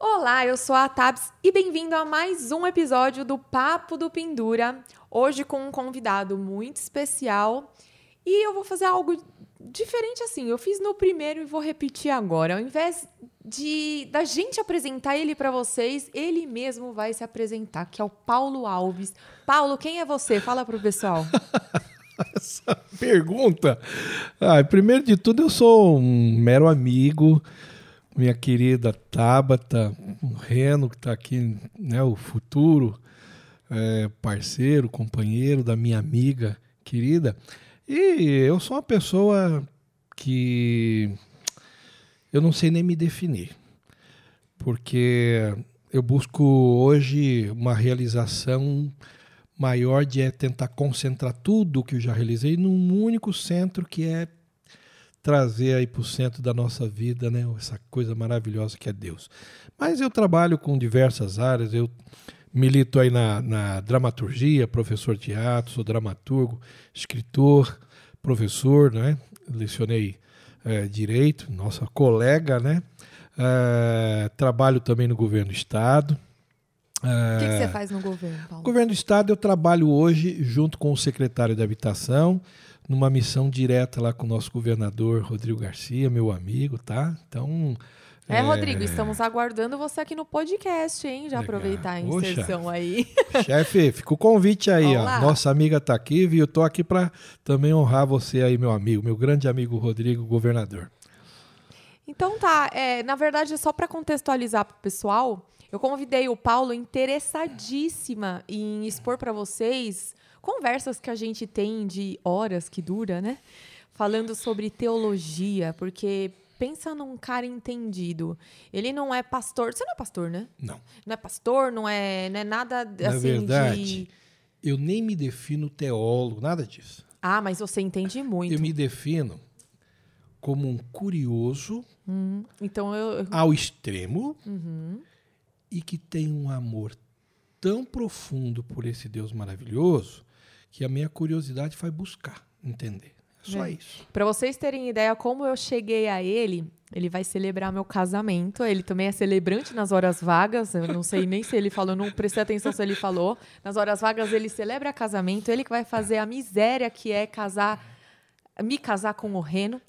Olá, eu sou a Tabs e bem-vindo a mais um episódio do Papo do Pendura. Hoje com um convidado muito especial e eu vou fazer algo diferente assim. Eu fiz no primeiro e vou repetir agora. Ao invés de da gente apresentar ele para vocês, ele mesmo vai se apresentar, que é o Paulo Alves. Paulo, quem é você? Fala pro pessoal. Essa pergunta. Ah, primeiro de tudo, eu sou um mero amigo minha querida Tabata, o Reno, que está aqui, né, o futuro é, parceiro, companheiro da minha amiga querida. E eu sou uma pessoa que eu não sei nem me definir, porque eu busco hoje uma realização maior de é tentar concentrar tudo o que eu já realizei num único centro que é trazer aí para o centro da nossa vida, né? Essa coisa maravilhosa que é Deus. Mas eu trabalho com diversas áreas, eu milito aí na, na dramaturgia, professor de teatro, sou dramaturgo, escritor, professor, né? Lecionei é, direito, nossa colega, né? É, trabalho também no governo do estado. O que, que, você faz no governo, Paulo? No governo do estado eu trabalho hoje junto com o secretário de habitação numa missão direta lá com o nosso governador Rodrigo Garcia, meu amigo, tá? Então. É, é... Rodrigo, estamos aguardando você aqui no podcast, hein? Já Legal. aproveitar a inserção aí. Chefe, fica o convite aí, ó. Nossa amiga tá aqui, viu? Eu tô aqui para também honrar você aí, meu amigo, meu grande amigo Rodrigo, governador. Então tá, é, na verdade, só para contextualizar para o pessoal, eu convidei o Paulo interessadíssima em expor para vocês conversas que a gente tem de horas que dura, né? Falando sobre teologia, porque pensa num cara entendido. Ele não é pastor. Você não é pastor, né? Não. Não é pastor, não é, não é nada Na assim verdade, de... eu nem me defino teólogo, nada disso. Ah, mas você entende muito. Eu me defino como um curioso hum, então eu... ao extremo uhum. e que tem um amor tão profundo por esse Deus maravilhoso que a minha curiosidade vai buscar entender. É só é. isso. Para vocês terem ideia como eu cheguei a ele, ele vai celebrar meu casamento. Ele também é celebrante nas horas vagas. Eu não sei nem se ele falou, não prestei atenção se ele falou. Nas horas vagas ele celebra casamento. Ele que vai fazer a miséria que é casar, me casar com o Reno.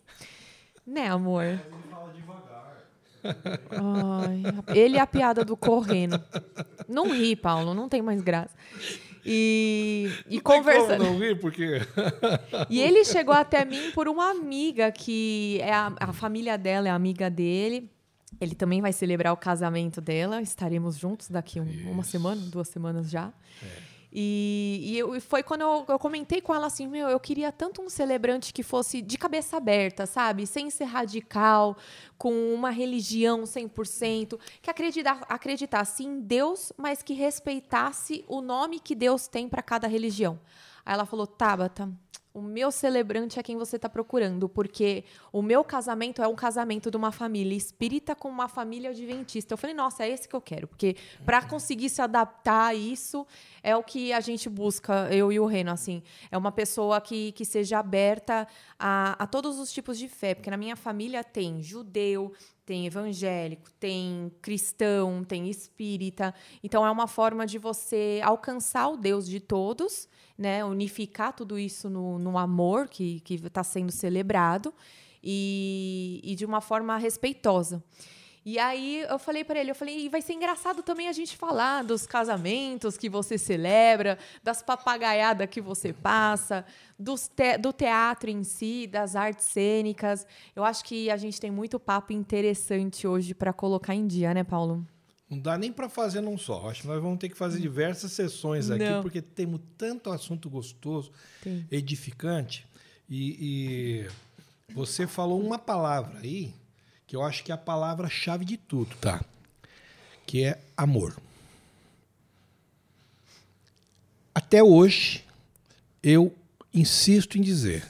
Né, amor? Ele fala devagar. Ai, ele é a piada do correndo. Não ri, Paulo, não tem mais graça. E, e conversando. não rir, porque. e ele chegou até mim por uma amiga que é a, a família dela é amiga dele. Ele também vai celebrar o casamento dela. Estaremos juntos daqui um, uma semana, duas semanas já. É. E, e, eu, foi quando eu, eu, comentei com ela assim: meu, eu queria tanto um celebrante que fosse de cabeça aberta, sabe? Sem ser radical, com uma religião 100%, que acredita, acreditasse em Deus, mas que respeitasse o nome que Deus tem para cada religião. Aí ela falou: Tabata, o meu celebrante é quem você está procurando, porque o meu casamento é um casamento de uma família espírita com uma família adventista. Eu falei, nossa, é esse que eu quero, porque para conseguir se adaptar a isso é o que a gente busca, eu e o Reno, assim, é uma pessoa que, que seja aberta a, a todos os tipos de fé, porque na minha família tem judeu, tem evangélico, tem cristão, tem espírita. Então é uma forma de você alcançar o Deus de todos, né? Unificar tudo isso no, no amor que está sendo celebrado e, e de uma forma respeitosa. E aí eu falei para ele, eu falei, e vai ser engraçado também a gente falar dos casamentos que você celebra, das papagaiadas que você passa, te do teatro em si, das artes cênicas. Eu acho que a gente tem muito papo interessante hoje para colocar em dia, né, Paulo? Não dá nem para fazer num só. Acho que nós vamos ter que fazer diversas sessões aqui, Não. porque temos tanto assunto gostoso, Sim. edificante. E, e você falou uma palavra aí que eu acho que é a palavra-chave de tudo, tá? Que é amor. Até hoje, eu insisto em dizer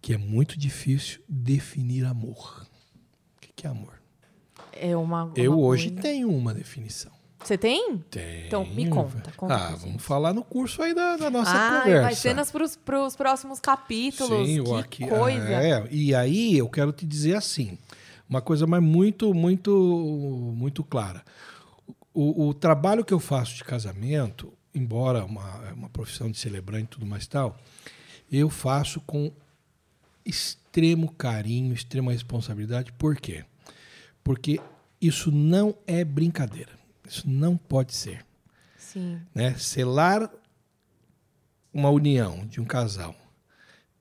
que é muito difícil definir amor. O que é amor? É uma. uma eu hoje coisa... tenho uma definição. Você tem? Tem. Então me conta. conta ah, vamos falar no curso aí da, da nossa ah, conversa. Vai ser para os próximos capítulos. Sim, que aqui, coisa. É, e aí eu quero te dizer assim: uma coisa mais muito, muito, muito clara. O, o trabalho que eu faço de casamento, embora uma, uma profissão de celebrante e tudo mais tal, eu faço com extremo carinho, extrema responsabilidade. Por quê? Porque isso não é brincadeira. Isso não pode ser. Sim. Né? Selar uma união de um casal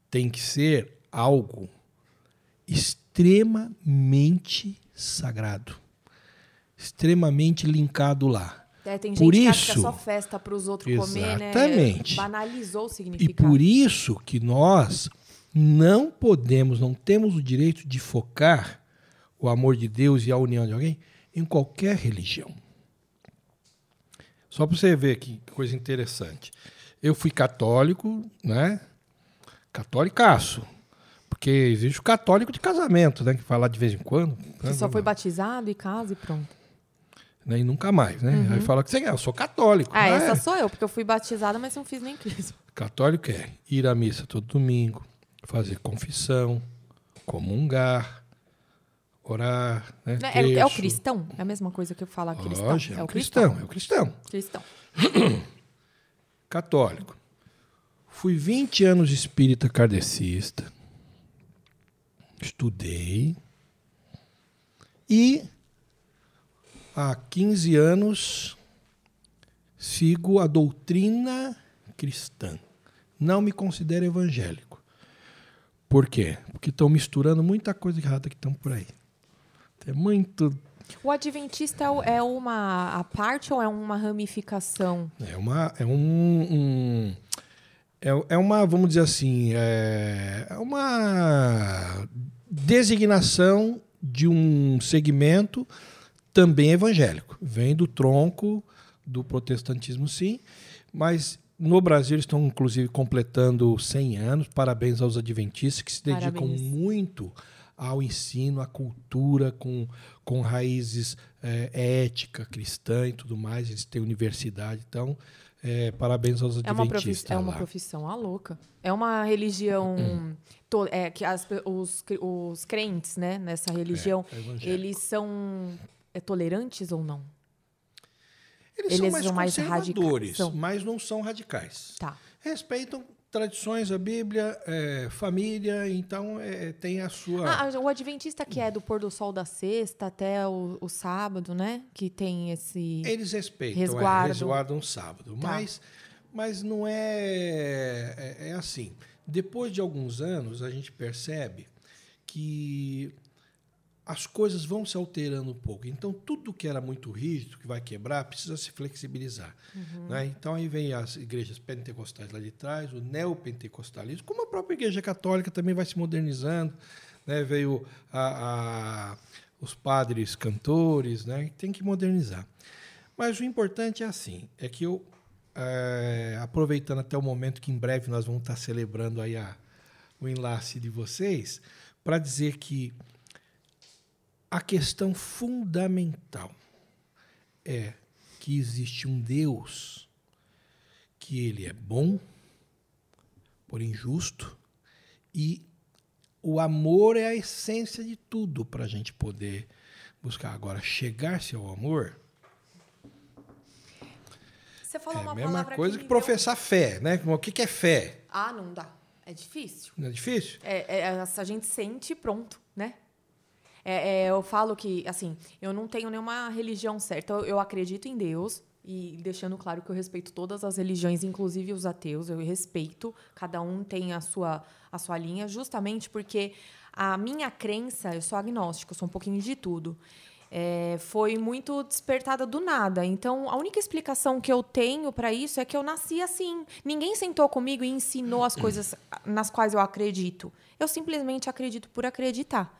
tem que ser algo extremamente sagrado, extremamente linkado lá. É, tem gente Por que acha isso- que é só festa para os outros comer, né? Exatamente. Banalizou o E significado. por isso que nós não podemos, não temos o direito de focar o amor de Deus e a união de alguém em qualquer religião. Só para você ver que coisa interessante. Eu fui católico, né? Católicaço. Porque existe o católico de casamento, né? Que fala de vez em quando. Que só foi batizado e casa e pronto. né, E nunca mais, né? Aí fala que você é, eu sou católico. Ah, essa sou eu, porque eu fui batizada, mas não fiz nem crisma. Católico é ir à missa todo domingo, fazer confissão, comungar, orar, né? Né? É, é o cristão? É a mesma coisa que eu falo cristão. Lógico, é o cristão. cristão, é o cristão. Cristão. Católico. Fui 20 anos espírita kardecista. Estudei. E há 15 anos sigo a doutrina cristã. Não me considero evangélico. Por quê? Porque estão misturando muita coisa errada que estão por aí. Tem muito O adventista é é uma a parte ou é uma ramificação? É uma. É um. um- é, é uma, vamos dizer assim, é, é uma designação de um segmento também evangélico. Vem do tronco do protestantismo, sim, mas no Brasil eles estão, inclusive, completando 100 anos. Parabéns aos adventistas que se dedicam Parabéns. muito ao ensino, à cultura, com, com raízes é, ética, cristã e tudo mais. Eles têm universidade. Então, é, parabéns aos É uma, profi- adventistas. é uma lá. profissão a louca. É uma religião to- é, que as os, os crentes, né, nessa religião, é eles são é, tolerantes ou não? Eles, eles são mais são mais conservadores, radicais, são. mas não são radicais. Tá. Respeitam tradições, a Bíblia, é, família, então é, tem a sua. Ah, o adventista que é do pôr do sol da sexta até o, o sábado, né? Que tem esse. Eles respeitam, Resguardo. É, resguardam sábado. Tá. Mas, mas não é, é. É assim. Depois de alguns anos, a gente percebe que as coisas vão se alterando um pouco. Então, tudo que era muito rígido, que vai quebrar, precisa se flexibilizar. né? Então, aí vem as igrejas pentecostais lá de trás, o neopentecostalismo, como a própria igreja católica também vai se modernizando. Né? Veio a- a- os padres cantores, né? tem que modernizar. Mas o importante é assim, é que eu, eh, aproveitando até o momento que em breve nós vamos estar celebrando aí a, o enlace de vocês, para dizer que a questão fundamental é que existe um Deus que ele é bom, porém justo, e o amor é a essência de tudo para a gente poder buscar. Agora, chegar-se ao amor Você falou é a uma mesma palavra coisa que, deu- professar fé, né? O que que é fé? Ah, não dá. É difícil. Não é difícil? É, é, a gente sente e pronto, né? É, é, eu falo que, assim, eu não tenho nenhuma religião certa. Eu, eu acredito em Deus, e deixando claro que eu respeito todas as religiões, inclusive os ateus, eu respeito. Cada um tem a sua, a sua linha, justamente porque a minha crença, eu sou agnóstica, eu sou um pouquinho de tudo. é, foi muito despertada do nada. Então, a única explicação que eu tenho para isso é que eu nasci assim. Ninguém sentou comigo e ensinou as coisas nas quais eu acredito. Eu simplesmente acredito por acreditar.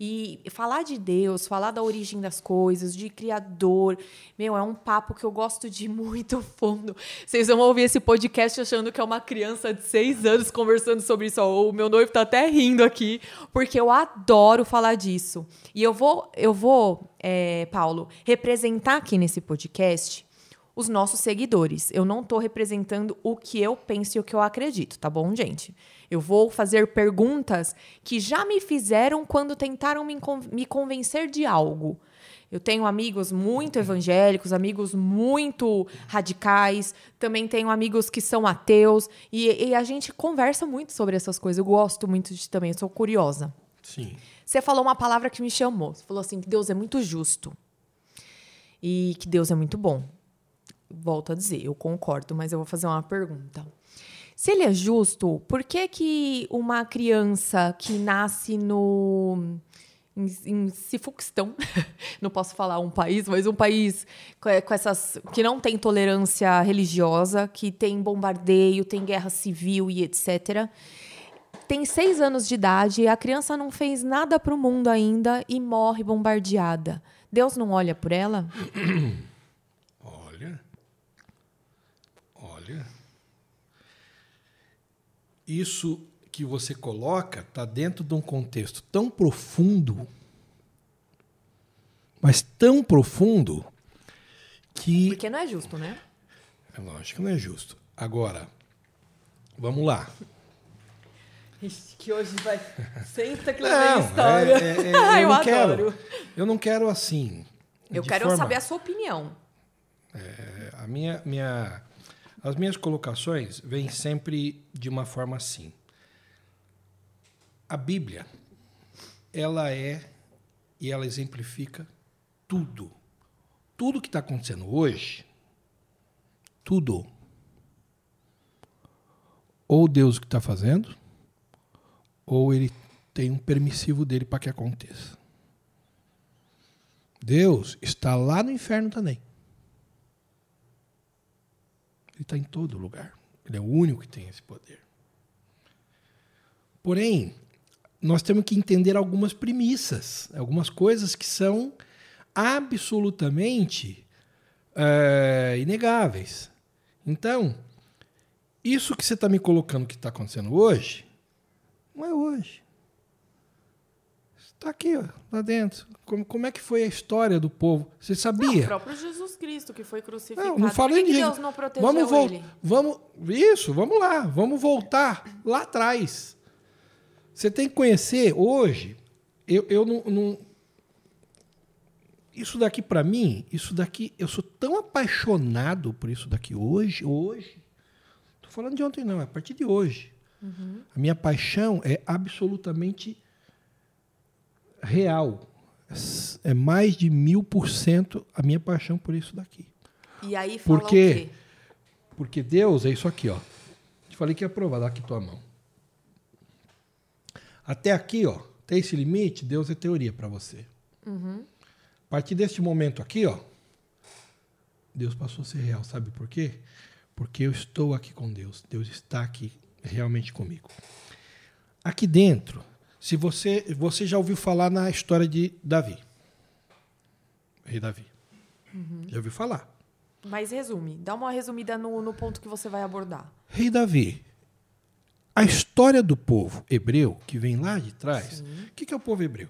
E falar de Deus, falar da origem das coisas, de Criador, meu, é um papo que eu gosto de muito fundo. Vocês vão ouvir esse podcast achando que é uma criança de seis anos conversando sobre isso. O meu noivo tá até rindo aqui, porque eu adoro falar disso. E eu vou, eu vou, é, Paulo, representar aqui nesse podcast os nossos seguidores. Eu não estou representando o que eu penso e o que eu acredito, tá bom, gente? Eu vou fazer perguntas que já me fizeram quando tentaram me, me convencer de algo. Eu tenho amigos muito evangélicos, amigos muito radicais, também tenho amigos que são ateus, e, e a gente conversa muito sobre essas coisas. Eu gosto muito de também, sou curiosa. Sim. Você falou uma palavra que me chamou. Você falou assim: que Deus é muito justo. E que Deus é muito bom. Volto a dizer, eu concordo, mas eu vou fazer uma pergunta. Se ele é justo, por que que uma criança que nasce no em, em Sifuquistão, não posso falar um país, mas um país com, essas que não tem tolerância religiosa, que tem bombardeio, tem guerra civil e etc. Tem seis anos de idade a criança não fez nada para o mundo ainda e morre bombardeada. Deus não olha por ela? Olha. Olha. Isso que você coloca está dentro de um contexto tão profundo, mas tão profundo, que. Porque não é justo, né? É lógico que não é justo. Agora, vamos lá. Que hoje vai. Senta que lá vem história. É, é, é, eu, eu não adoro. Quero, eu não quero assim. Eu quero forma, saber a sua opinião. É, a minha, minha, as minhas colocações vêm sempre de uma forma assim a Bíblia, ela é e ela exemplifica tudo. Tudo que está acontecendo hoje, tudo. Ou Deus que está fazendo, ou ele tem um permissivo dele para que aconteça. Deus está lá no inferno também. Ele está em todo lugar. Ele é o único que tem esse poder. Porém, nós temos que entender algumas premissas, algumas coisas que são absolutamente é, inegáveis. Então, isso que você está me colocando que está acontecendo hoje, não é hoje. Está aqui, ó, lá dentro. Como, como é que foi a história do povo? Você sabia? Não, o próprio Jesus Cristo que foi crucificado. Não, não falei Deus não protegeu vamos ele? Vamos, isso, vamos lá. Vamos voltar lá atrás. Você tem que conhecer hoje. Eu, eu não, não isso daqui para mim, isso daqui, eu sou tão apaixonado por isso daqui hoje, hoje. Tô falando de ontem não, é a partir de hoje. Uhum. A minha paixão é absolutamente real. É mais de mil por cento a minha paixão por isso daqui. E aí fala Porque? Porque Deus é isso aqui, ó. Te falei que ia provar, dá aqui tua mão. Até aqui, ó, tem esse limite, Deus é teoria para você. Uhum. A partir deste momento aqui, ó, Deus passou a ser real. Sabe por quê? Porque eu estou aqui com Deus. Deus está aqui realmente comigo. Aqui dentro, se você você já ouviu falar na história de Davi, rei Davi, uhum. já ouviu falar? Mas resume, dá uma resumida no, no ponto que você vai abordar. Rei Davi a história do povo hebreu, que vem lá de trás, o que, que é o povo hebreu?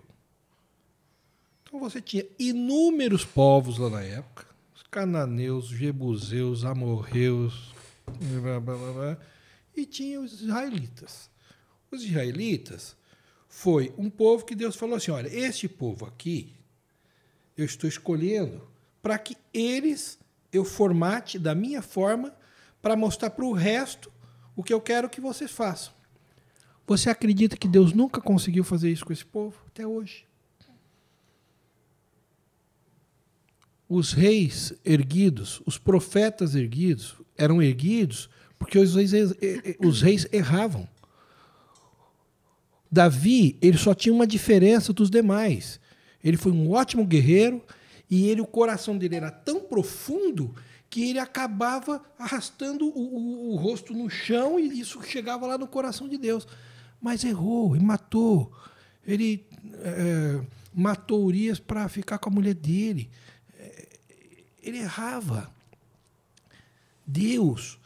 Então você tinha inúmeros povos lá na época, os cananeus, jebuseus, amorreus, blá, blá, blá, e tinha os israelitas. Os israelitas foi um povo que Deus falou assim: olha, este povo aqui, eu estou escolhendo para que eles eu formate da minha forma para mostrar para o resto o que eu quero que vocês façam. Você acredita que Deus nunca conseguiu fazer isso com esse povo? Até hoje. Os reis erguidos, os profetas erguidos, eram erguidos porque os reis, os reis erravam. Davi, ele só tinha uma diferença dos demais. Ele foi um ótimo guerreiro e ele, o coração dele era tão profundo que ele acabava arrastando o, o, o, rosto no chão e isso chegava lá no coração de Deus. Mas errou e matou. Ele é, matou Urias para ficar com a mulher dele. É, ele errava. Deus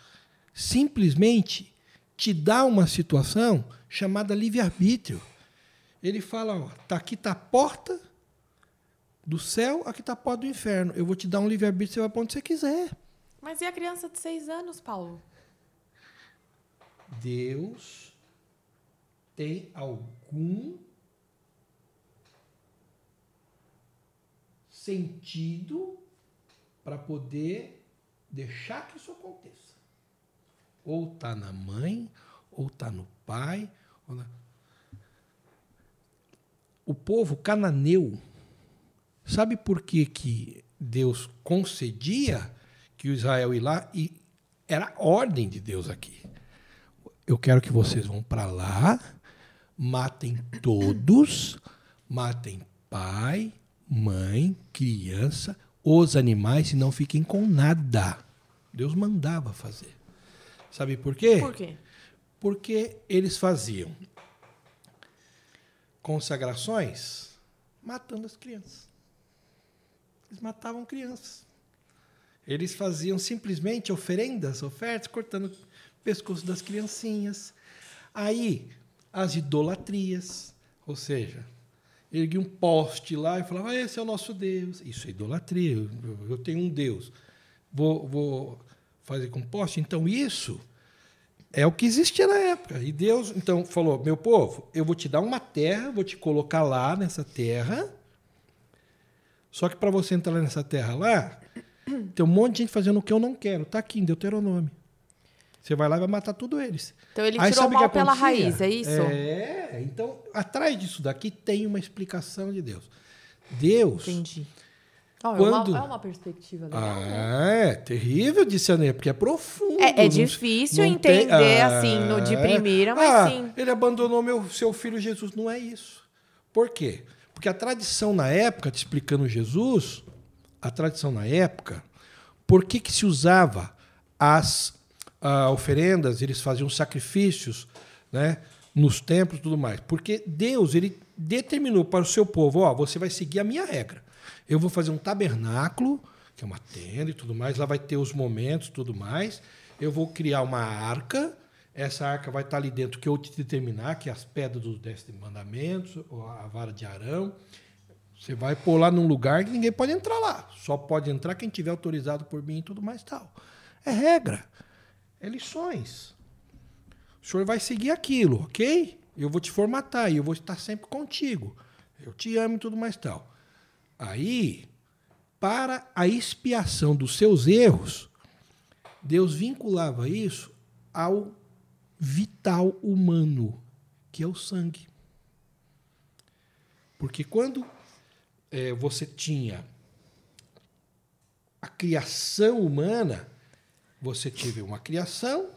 simplesmente te dá uma situação chamada livre-arbítrio. Ele fala: ó, tá aqui está a porta do céu, aqui está a porta do inferno. Eu vou te dar um livre-arbítrio, você vai para onde você quiser. Mas e a criança de seis anos, Paulo? Deus tem algum sentido para poder deixar que isso aconteça. Ou está na mãe, ou está no pai. Na... O povo cananeu, sabe por que, que Deus concedia que o Israel ir lá e era ordem de Deus aqui. Eu quero que vocês vão para lá, matem todos, matem pai, mãe, criança, os animais e não fiquem com nada. Deus mandava fazer. Sabe por quê? Por quê? Porque eles faziam consagrações matando as crianças. Eles matavam crianças. Eles faziam simplesmente oferendas, ofertas, cortando o pescoço das criancinhas. Aí, as idolatrias, ou seja, erguia um poste lá e falava: ah, esse é o nosso Deus. Isso é idolatria. Eu, eu tenho um Deus. Vou, vou fazer com poste. Então, isso é o que existia na época. E Deus, então, falou: meu povo, eu vou te dar uma terra, vou te colocar lá nessa terra. Só que para você entrar nessa terra lá, tem um monte de gente fazendo o que eu não quero. Está aqui em Deuteronômio. Você vai lá e vai matar tudo eles. Então ele Aí, tirou mal pela raiz, é isso? É, então atrás disso daqui tem uma explicação de Deus. Deus. Entendi. Oh, quando... é, uma, é uma perspectiva legal. Ah, né? é terrível, disse a Ney, porque é profundo. É, é difícil entender tem... ah, assim, no de primeira, mas ah, sim. Ele abandonou meu, seu filho Jesus. Não é isso. Por quê? Porque a tradição na época, te explicando Jesus, a tradição na época, por que, que se usava as uh, oferendas, eles faziam sacrifícios né, nos templos e tudo mais? Porque Deus ele determinou para o seu povo: ó, você vai seguir a minha regra. Eu vou fazer um tabernáculo, que é uma tenda e tudo mais, lá vai ter os momentos tudo mais. Eu vou criar uma arca, essa arca vai estar ali dentro que eu te determinar, que é as pedras dos dez mandamentos, a vara de Arão. Você vai pôr lá num lugar que ninguém pode entrar lá. Só pode entrar quem tiver autorizado por mim e tudo mais tal. É regra. É lições. O senhor vai seguir aquilo, ok? Eu vou te formatar e eu vou estar sempre contigo. Eu te amo e tudo mais tal. Aí, para a expiação dos seus erros, Deus vinculava isso ao vital humano, que é o sangue. Porque quando é, você tinha a criação humana, você teve uma criação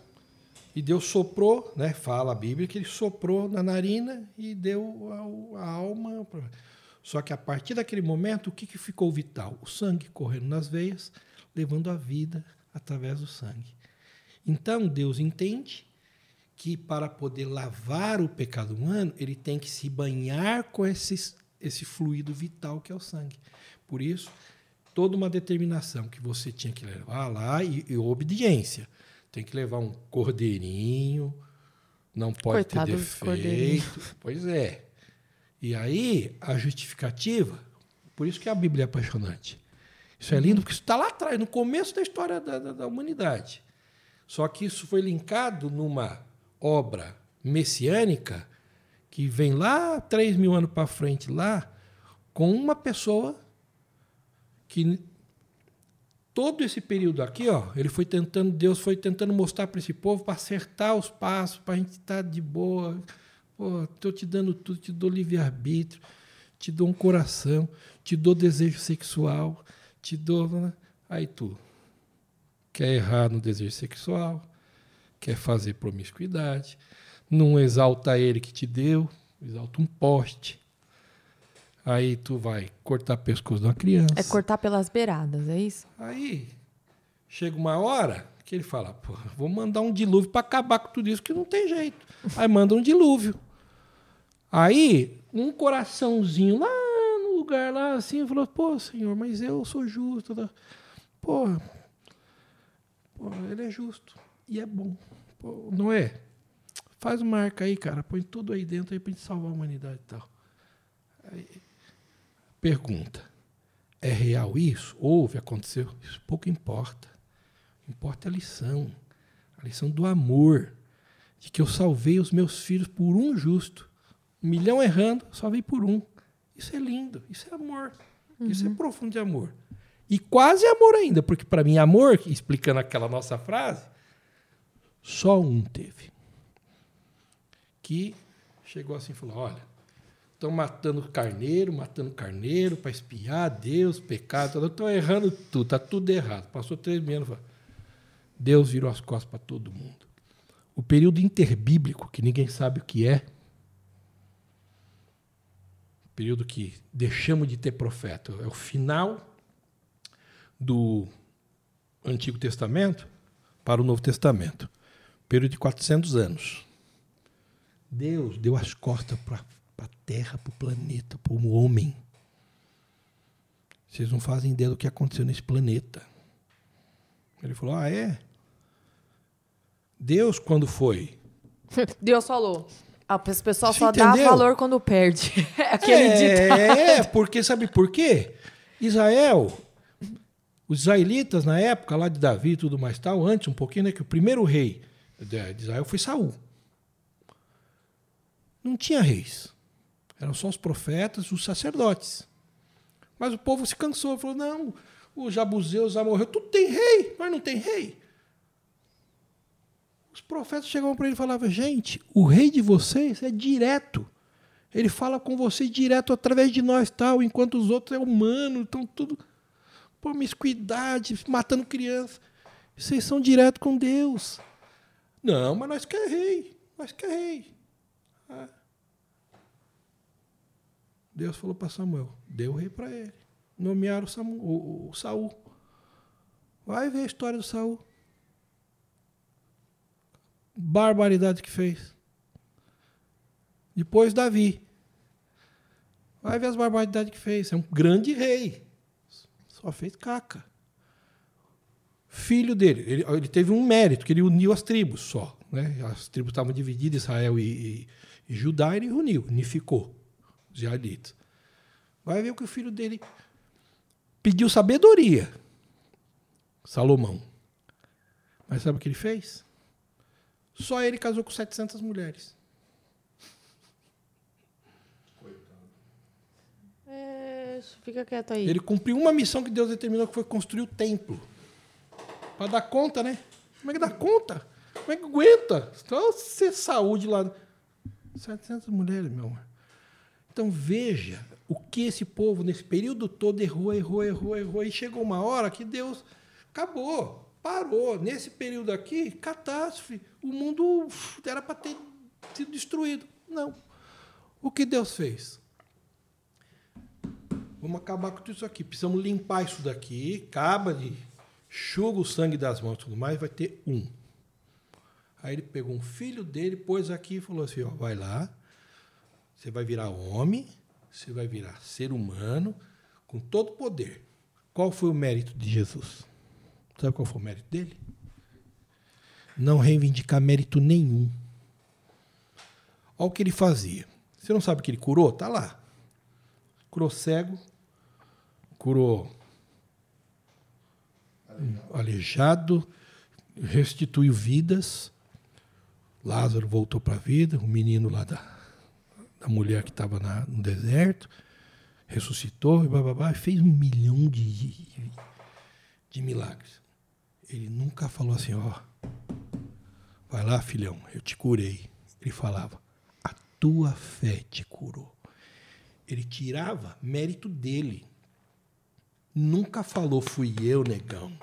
e Deus soprou, né? Fala a Bíblia que ele soprou na narina e deu a, a alma. Só que a partir daquele momento, o que, que ficou vital? O sangue correndo nas veias, levando a vida através do sangue. Então Deus entende que para poder lavar o pecado humano, ele tem que se banhar com esses esse fluido vital que é o sangue. Por isso, toda uma determinação que você tinha que levar lá e, e obediência. Tem que levar um cordeirinho, não pode Coitado ter defeito. Pois é. E aí, a justificativa, por isso que a Bíblia é apaixonante. Isso é lindo, porque isso está lá atrás, no começo da história da, da, da humanidade. Só que isso foi linkado numa obra messiânica que vem lá três mil anos para frente, lá, com uma pessoa que todo esse período aqui, ó, ele foi tentando, Deus foi tentando mostrar para esse povo para acertar os passos, para a gente estar tá de boa. Pô, estou te dando tudo, te dou livre-arbítrio, te dou um coração, te dou desejo sexual, te dou. Né? Aí tu quer errar no desejo sexual, quer fazer promiscuidade, não exalta ele que te deu, exalta um poste. Aí tu vai cortar pescoço de uma criança. É cortar pelas beiradas, é isso? Aí chega uma hora que ele fala, pô, vou mandar um dilúvio para acabar com tudo isso, que não tem jeito. Aí manda um dilúvio. Aí, um coraçãozinho lá no lugar lá assim, falou, pô, senhor, mas eu sou justo. Tá? Pô, pô, ele é justo e é bom. Pô, não é? Faz marca aí, cara. Põe tudo aí dentro aí pra gente salvar a humanidade e tal. Aí, pergunta. É real isso? Houve, aconteceu? Isso pouco importa. Importa a lição. A lição do amor. De que eu salvei os meus filhos por um justo. Um milhão errando, salvei por um. Isso é lindo. Isso é amor. Uhum. Isso é profundo de amor. E quase amor ainda, porque para mim, amor, explicando aquela nossa frase, só um teve. Que chegou assim e falou: olha, estão matando carneiro, matando carneiro para espiar Deus, pecado, estão errando tudo, está tudo errado. Passou três meses, Deus virou as costas para todo mundo. O período interbíblico, que ninguém sabe o que é, período que deixamos de ter profeta, é o final do Antigo Testamento para o Novo Testamento. Período de 400 anos. Deus deu as costas para a Terra, para o planeta, para o homem. Vocês não fazem ideia do que aconteceu nesse planeta. Ele falou: Ah, é? Deus, quando foi? Deus falou. A pessoa só entendeu? dá valor quando perde. Aquele é, ditado. É, porque sabe por quê? Israel, os israelitas na época lá de Davi e tudo mais tal, antes um pouquinho, né, que o primeiro rei de Israel foi Saul. Não tinha reis. Eram só os profetas, os sacerdotes. Mas o povo se cansou, falou: "Não, o Jabuzeu já morreu, tudo tem rei, mas não tem rei". Os profetas chegavam para ele e falavam: gente, o rei de vocês é direto. Ele fala com vocês direto através de nós, tal, enquanto os outros é humano, estão tudo promiscuidade, matando crianças. Vocês são direto com Deus. Não, mas nós quer rei. Nós quer rei. Ah. Deus falou para Samuel: deu rei para ele. Nomearam o, o, o Saul. Vai ver a história do Saul barbaridade que fez. Depois Davi. Vai ver as barbaridades que fez. É um grande rei. Só fez caca. Filho dele, ele, ele teve um mérito, que ele uniu as tribos só. Né? As tribos estavam divididas, Israel e, e, e Judá, ele uniu, unificou os israelitas. Vai ver o que o filho dele pediu sabedoria. Salomão. Mas sabe o que ele fez? Só ele casou com 700 mulheres. É, fica quieto aí. Ele cumpriu uma missão que Deus determinou, que foi construir o templo. Para dar conta, né? Como é que dá conta? Como é que aguenta? Então, ser saúde lá. 700 mulheres, meu amor. Então, veja o que esse povo, nesse período todo, errou, errou, errou, errou. E chegou uma hora que Deus acabou parou. Nesse período aqui, catástrofe. O mundo era para ter sido destruído. Não. O que Deus fez? Vamos acabar com tudo isso aqui. Precisamos limpar isso daqui. Acaba de. Chuga o sangue das mãos e tudo mais, vai ter um. Aí ele pegou um filho dele, pôs aqui e falou assim: ó, vai lá, você vai virar homem, você vai virar ser humano, com todo poder. Qual foi o mérito de Jesus? Sabe qual foi o mérito dele? Não reivindicar mérito nenhum. Olha o que ele fazia. Você não sabe que ele curou? Tá lá. Curou cego, curou aleijado, restituiu vidas. Lázaro voltou para a vida, o menino lá da, da mulher que estava no deserto, ressuscitou e bababá, fez um milhão de, de milagres. Ele nunca falou assim, ó, vai lá, filhão, eu te curei. Ele falava, a tua fé te curou. Ele tirava mérito dele. Nunca falou, fui eu, negão.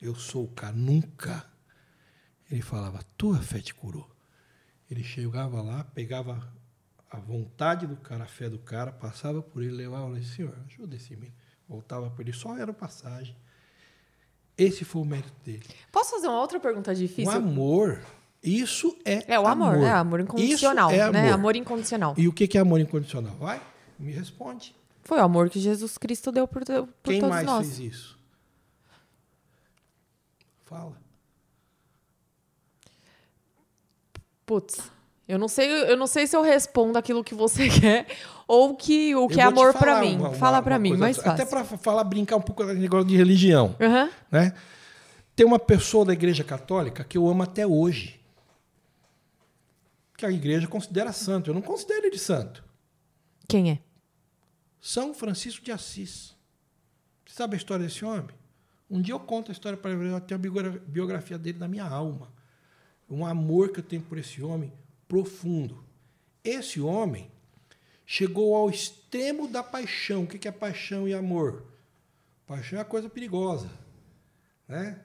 Eu sou o cara, nunca. Ele falava, tua fé te curou. Ele chegava lá, pegava a vontade do cara, a fé do cara, passava por ele, levava e senhor, ajuda esse menino. Voltava por ele, só era passagem. Esse foi o mérito dele. Posso fazer uma outra pergunta difícil? O amor, isso é É o amor, amor. é amor incondicional, isso é amor. né? Amor incondicional. E o que é amor incondicional? Vai, me responde. Foi o amor que Jesus Cristo deu por, por Quem todos mais nós. fez isso? Fala. Putz, eu não sei, eu não sei se eu respondo aquilo que você quer ou que o que é amor para mim. uma- Fala para mim, mais fácil. Até para falar, brincar um pouco com negócio de religião, Aham. né? Tem uma pessoa da Igreja Católica que eu amo até hoje. Que a igreja considera santo. Eu não considero ele santo. Quem é? São Francisco de Assis. Você sabe a história desse homem? Um dia eu conto a história para ele, eu tenho a biografia dele na minha alma. Um amor que eu tenho por esse homem profundo. Esse homem chegou ao extremo da paixão. O que é paixão e amor? Paixão é uma coisa perigosa. Né?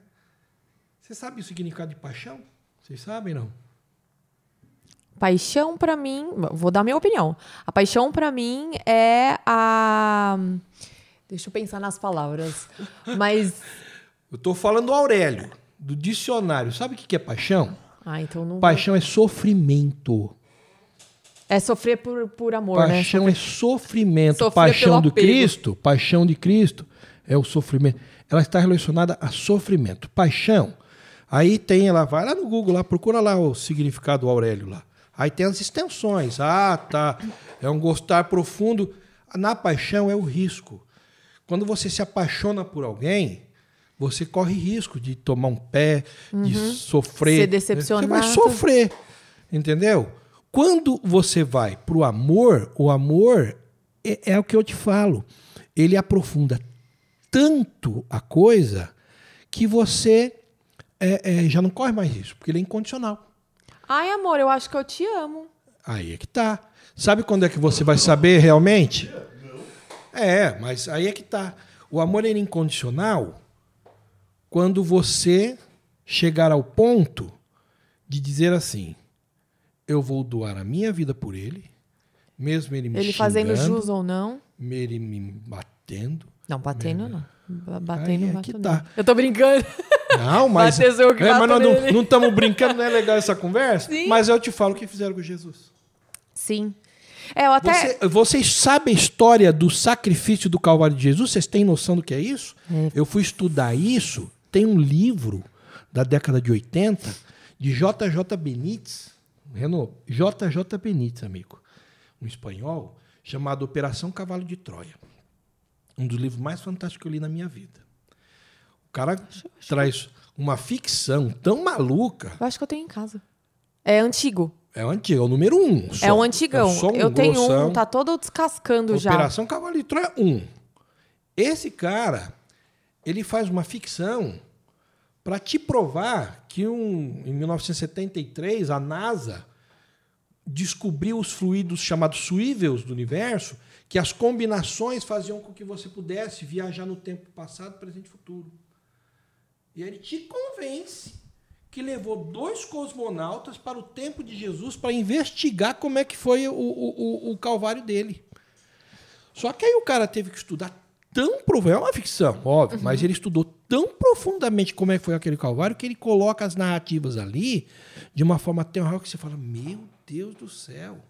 Você sabe o significado de paixão? Vocês sabem, não? Paixão para mim, vou dar minha opinião. A paixão para mim é a Deixa eu pensar nas palavras. Mas eu estou falando do Aurélio, do dicionário. Sabe o que é paixão? Ah, então não. Paixão é sofrimento. É sofrer por, por amor, paixão né? Paixão é sofrimento. Sofrer paixão do Cristo, paixão de Cristo é o sofrimento. Ela está relacionada a sofrimento. Paixão. Aí tem, ela vai lá no Google, lá procura lá o significado do Aurélio lá. Aí tem as extensões. Ah, tá. É um gostar profundo. Na paixão é o risco. Quando você se apaixona por alguém, você corre risco de tomar um pé, uhum. de sofrer. Ser decepcionado. Você vai sofrer, entendeu? Quando você vai para o amor, o amor é, é o que eu te falo. Ele aprofunda tanto a coisa que você é, é, já não corre mais risco, porque ele é incondicional. Ai, amor, eu acho que eu te amo. Aí é que tá. Sabe quando é que você vai saber realmente? É, mas aí é que tá. O amor é incondicional quando você chegar ao ponto de dizer assim: eu vou doar a minha vida por ele, mesmo ele me Ele fazendo jus ou não? Ele me batendo. Não, batendo não. Batendo não é que tá. Eu tô brincando. Não, mas. é, mas nós não estamos brincando, não é legal essa conversa? Sim. Mas eu te falo o que fizeram com Jesus. Sim. É, até... Você, vocês sabem a história do sacrifício do Calvário de Jesus? Vocês têm noção do que é isso? É. Eu fui estudar isso. Tem um livro da década de 80 de JJ Benítez, Renault, JJ Benítez, amigo, um espanhol, chamado Operação Cavalo de Troia. Um dos livros mais fantásticos que eu li na minha vida. O cara traz uma ficção tão maluca. Eu acho que eu tenho em casa. É antigo. É o antigo, é o número um. Só. É o antigão. É um eu tenho grossão. um, tá todo descascando Operação já. Operação Cavalo de Troia 1. Esse cara, ele faz uma ficção para te provar que um, em 1973 a NASA descobriu os fluidos chamados suíveis do universo, que as combinações faziam com que você pudesse viajar no tempo passado, presente e futuro. E ele te convence que levou dois cosmonautas para o tempo de Jesus para investigar como é que foi o, o, o, calvário dele. Só que aí o cara teve que estudar tão profundo, é uma ficção, óbvio, uhum. mas ele estudou tão profundamente como é que foi aquele calvário que ele coloca as narrativas ali de uma forma tão real que você fala, meu Deus do céu.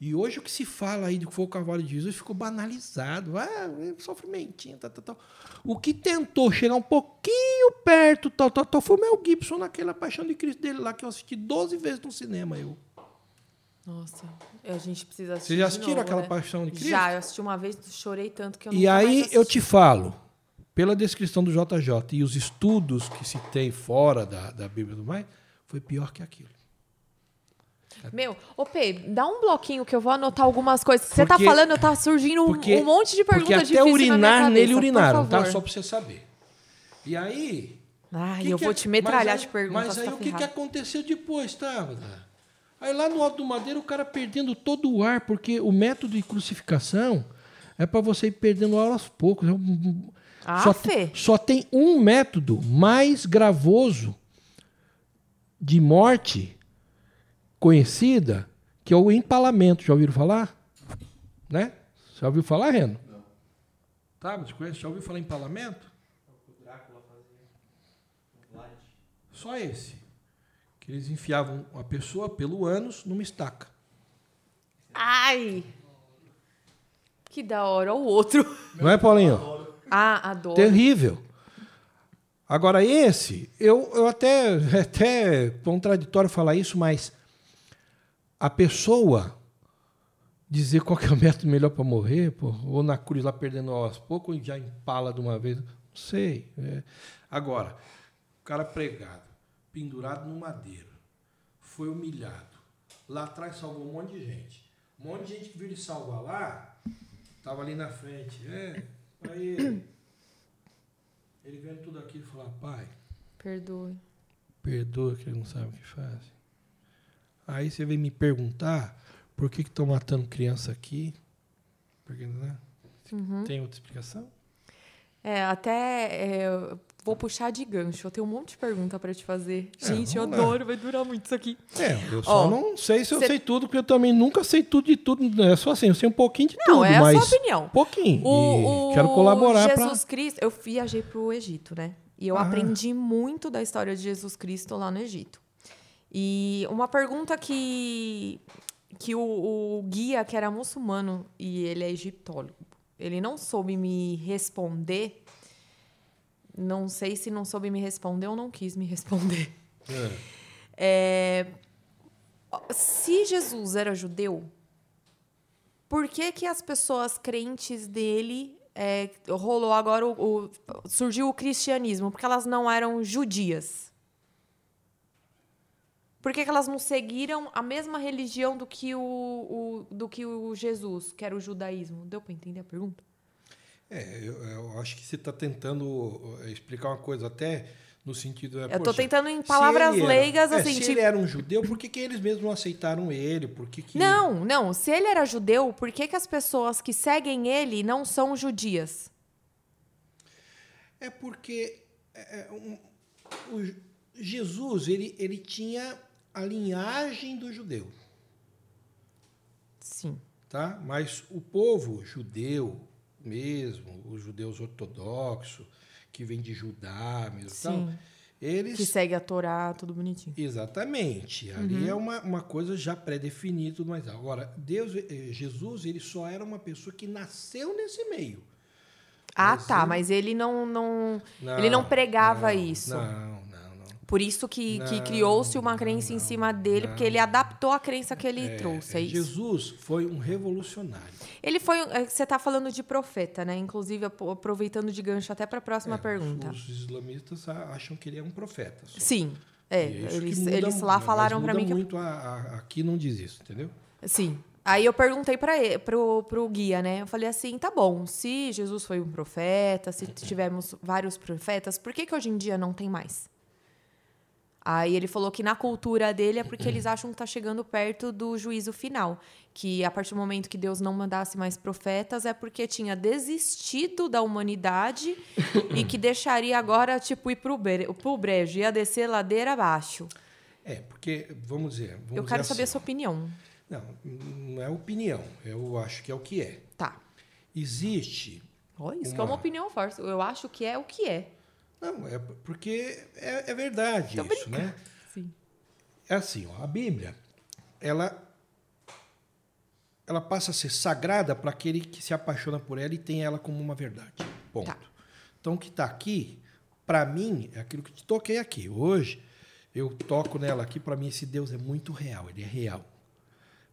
E hoje o que se fala aí do que foi o cavalo de Jesus ficou banalizado. Ah, é sofrimentinho, tal, tal, tal. O que tentou chegar um pouquinho perto, tal, tal, tal, foi o Mel Gibson naquela Paixão de Cristo dele lá, que eu assisti 12 vezes no cinema, eu. Nossa, a gente precisa assistir. Vocês já assistiram novo, aquela né? Paixão de Cristo? Já, eu assisti uma vez, chorei tanto que eu não E aí eu te falo, pela descrição do JJ e os estudos que se tem fora da, da Bíblia do mais, foi pior que aquilo. Meu, ô Pê, dá um bloquinho que eu vou anotar algumas coisas. Você tá falando, tá surgindo um, porque, um monte de perguntas porque até urinar nele urinaram, tá? Só pra você saber. E aí. Ai, eu vou é, te metralhar de perguntas. Mas aí tá o que, que aconteceu depois, tá? Aí lá no Alto do Madeiro o cara perdendo todo o ar, porque o método de crucificação é para você ir perdendo ar aos poucos. É ah, só, Fê. só tem um método mais gravoso de morte conhecida, que é o empalamento. Já ouviram falar? Né? Já ouviu falar, Reno? Não. Tá, mas conhece? Já ouviu falar em empalamento? O Drácula fazia. Só esse. Que eles enfiavam a pessoa pelo ânus numa estaca. Ai! Que da hora. O outro. Não é, Paulinho? Ah, adoro. Terrível. Agora, esse, eu, eu até, é até contraditório falar isso, mas a pessoa dizer qual é o método melhor para morrer, pô, ou na cruz lá perdendo aos poucos, ou já empala de uma vez, não sei. É. Agora, cara pregado, pendurado no madeiro, foi humilhado. Lá atrás salvou um monte de gente. Um monte de gente que viu ele salvar lá, tava ali na frente. É, pra ele. Ele vendo tudo aquilo e falar, pai, Perdoe. perdoa que ele não sabe o que faz. Aí você vem me perguntar por que estão matando criança aqui. Porque, né? Uhum. Tem outra explicação? É, até é, vou puxar de gancho. Eu tenho um monte de pergunta pra te fazer. É, Gente, eu adoro, vai durar muito isso aqui. É, eu só Ó, não sei se eu cê- sei tudo, porque eu também nunca sei tudo de tudo. É só assim, eu sei um pouquinho de Não, tudo, é a mas sua opinião. um pouquinho. O, e o quero colaborar para Jesus Cristo, eu viajei pro Egito, né? E eu Ah. aprendi muito da história de Jesus Cristo lá no Egito. E uma pergunta que que o, o guia, que era muçulmano e ele é egiptólogo, ele não soube me responder. Não sei se não soube me responder ou não quis me responder. É, se Jesus era judeu, por que, que as pessoas crentes dele é, rolou agora o, o- surgiu o cristianismo? Porque elas não eram judias. Por que, que elas não seguiram a mesma religião do que o, o- do que o Jesus, que era o judaísmo? Deu para entender a pergunta? É, eu, eu acho que você está tentando uh, explicar uma coisa até no sentido. É, Eu poxa, tentando em palavras era- leigas, é, assim, Se tipo- ele era um judeu, por que, que eles mesmos não aceitaram ele? Por que que... Não, não. Se ele era judeu, por que, que as pessoas que seguem ele não são judias? É porque é, é, um- o Jesus ele, ele tinha a linhagem do judeu, Sim. tá? Mas o povo judeu mesmo, os judeus ortodoxos que vêm de Judá mesmo, Sim. tal, eles Que segue a Torá, tudo bonitinho. Exatamente. Ali é uma, uma coisa já pré-definida tudo mais. Agora, Deus, eh, Jesus, ele só era uma pessoa que nasceu nesse meio. Ah, Mas tá. ele- Mas ele não, não, ele não pregava não, isso. Não, não, não. Por isso que, que Não, criou-se uma não, crença em não, cima dele, porque ele adaptou a crença que ele trouxe. É isso. Jesus foi um revolucionário. Ele foi. é, Você está falando de profeta, né? Inclusive, ap- aproveitando de gancho até para a próxima É, pergunta. Os, islamistas acham que ele é um profeta. só. Sim. É, que eles, muda eles lá mas falaram para mim que. muito a- a- aqui não diz isso, entendeu? Sim. Aí eu perguntei para pro, pro guia, né? Eu falei assim, tá bom, se Jesus foi um profeta, se tivemos vários profetas, por que, que hoje em dia não tem mais? Aí ele falou que na cultura dele é porque eles acham que tá chegando perto do juízo final. Que a partir do momento que Deus não mandasse mais profetas é porque tinha desistido da humanidade e que deixaria agora, tipo, ir pro, bre pro brejo, ia descer ladeira abaixo. É, porque, vamos dizer. Vamos eu quero dizer saber a assim, sua opinião. Não, não é opinião. Eu acho que é o que é. Tá. Existe Olha, isso que é uma Uma- opinião forte. Eu acho que é o que é. Não, é porque é, é verdade Tô isso, né? Sim. É assim, ó, a Bíblia, ela, ela passa a ser sagrada para aquele que se apaixona por ela e tem ela como uma verdade. Ponto. Tá. Então, o que está aqui, para mim, é aquilo que te toquei aqui. Hoje, eu toco nela aqui, para mim, esse Deus é muito real, ele é real.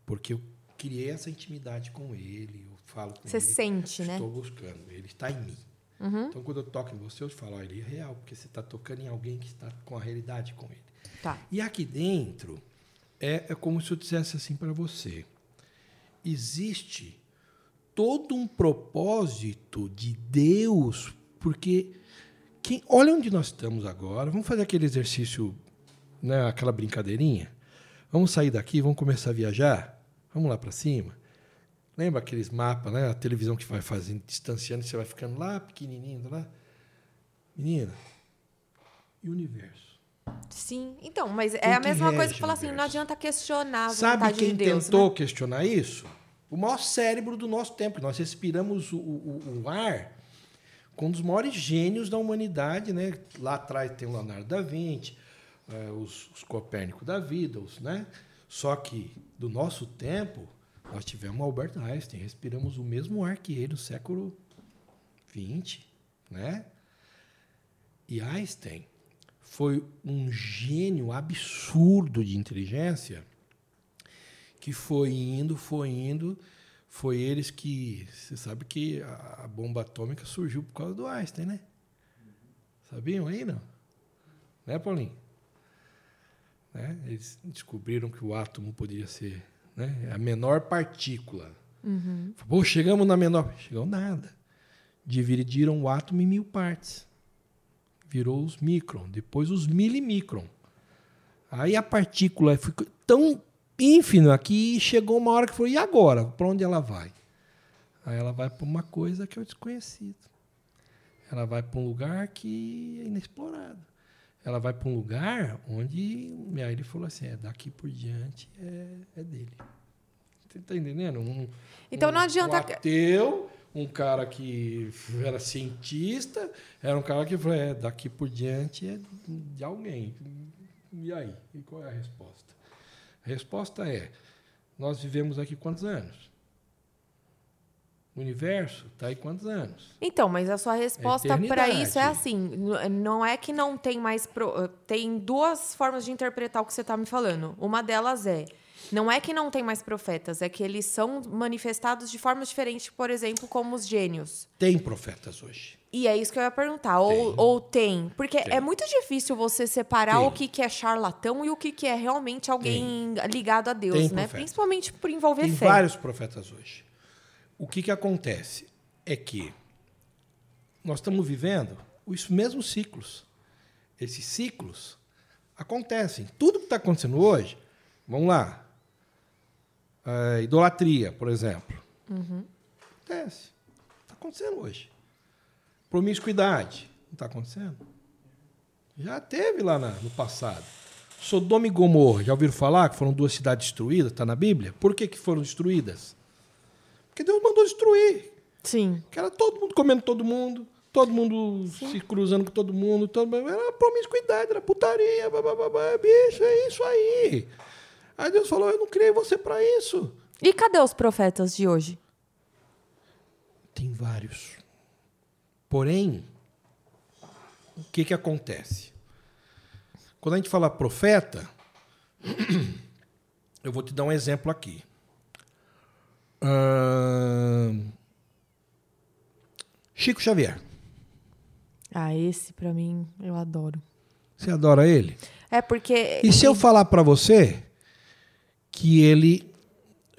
Porque eu criei essa intimidade com ele, eu falo com Você ele. sente, né? Estou buscando, ele está em mim. Uhum. Então, quando eu toco em você, eu falo, ó, ele é real, porque você está tocando em alguém que está com a realidade com ele. Tá. E aqui dentro, é, é como se eu dissesse assim para você: existe todo um propósito de Deus, porque quem, olha onde nós estamos agora. Vamos fazer aquele exercício, né, aquela brincadeirinha. Vamos sair daqui, vamos começar a viajar. Vamos lá para cima. Lembra aqueles mapas, né? A televisão que vai fazendo, distanciando, você vai ficando lá pequenininho, lá. Menina, e o universo? Sim. Então, mas é a mesma coisa que falar assim, não adianta questionar a Sabe quem de Deus, tentou né? questionar isso? O maior cérebro do nosso tempo. Nós respiramos o, o- o ar com um dos maiores gênios da humanidade, né? Lá atrás tem o Leonardo da Vinci, eh, os, os Copérnico da vida, os, né? Só que do nosso tempo nós tivemos Albert Einstein, respiramos o mesmo ar que ele no século XX, né? E Einstein foi um gênio absurdo de inteligência que foi indo, foi indo, foi eles que. Você sabe que a bomba atômica surgiu por causa do Einstein, né? Sabiam aí, não? Né, Paulinho? Né? Eles descobriram que o átomo poderia ser né, a menor partícula. Uhum. Pô, chegamos na menor. Chegou nada. Dividiram o átomo em mil partes. Virou os micron, depois os milimicron. Aí a partícula ficou tão ínfima que chegou uma hora que falou: e agora? Para onde ela vai? Aí ela vai para uma coisa que é o desconhecido. Ela vai para um lugar que é inexplorado. Ela vai para um lugar onde. Aí ele falou assim: é, daqui por diante é, é dele. Você está entendendo? Um, então não um, adianta. Um ateu, um cara que era cientista, era um cara que falou: é, daqui por diante é de alguém. E aí? E qual é a resposta? A resposta é: nós vivemos aqui quantos anos? O universo está aí quantos anos? Então, mas a sua resposta para isso é assim: não é que não tem mais. Pro... Tem duas formas de interpretar o que você está me falando. Uma delas é. Não é que não tem mais profetas, é que eles são manifestados de formas diferentes, por exemplo, como os gênios. Tem profetas hoje. E é isso que eu ia perguntar. Tem. Ou, ou tem? Porque tem. é muito difícil você separar tem. o que, que é charlatão e o que, que é realmente alguém ligado a Deus, né? Principalmente por envolver tem fé. Tem vários profetas hoje. O que, que acontece é que nós estamos vivendo os mesmos ciclos. Esses ciclos acontecem. Tudo que está acontecendo hoje, vamos lá, a idolatria, por exemplo, uhum. acontece. Está acontecendo hoje. Promiscuidade, não está acontecendo? Já teve lá na, no passado. Sodoma e Gomorra, já ouviram falar que foram duas cidades destruídas? Está na Bíblia? Por que, que foram destruídas? Porque Deus mandou destruir. Sim. Que era todo mundo comendo todo mundo, todo mundo Sim. se cruzando com todo mundo, todo... era promiscuidade, era putaria, babá, bicho, é isso aí. Aí Deus falou: Eu não criei você para isso. E cadê os profetas de hoje? Tem vários. Porém, o que, que acontece? Quando a gente fala profeta, eu vou te dar um exemplo aqui. Chico Xavier. Ah, esse para mim eu adoro. Você adora ele? É porque. E se eu falar para você que ele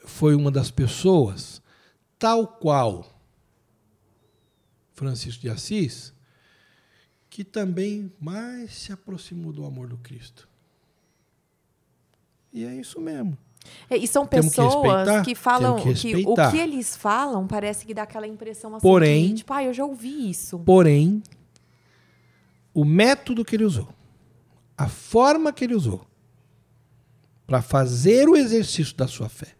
foi uma das pessoas, tal qual Francisco de Assis, que também mais se aproximou do amor do Cristo. E é isso mesmo. É, e são pessoas que, que falam que, que, o que eles falam parece que dá aquela impressão assim porém, de, tipo, ah, eu já ouvi isso. Porém, o método que ele usou, a forma que ele usou para fazer o exercício da sua fé,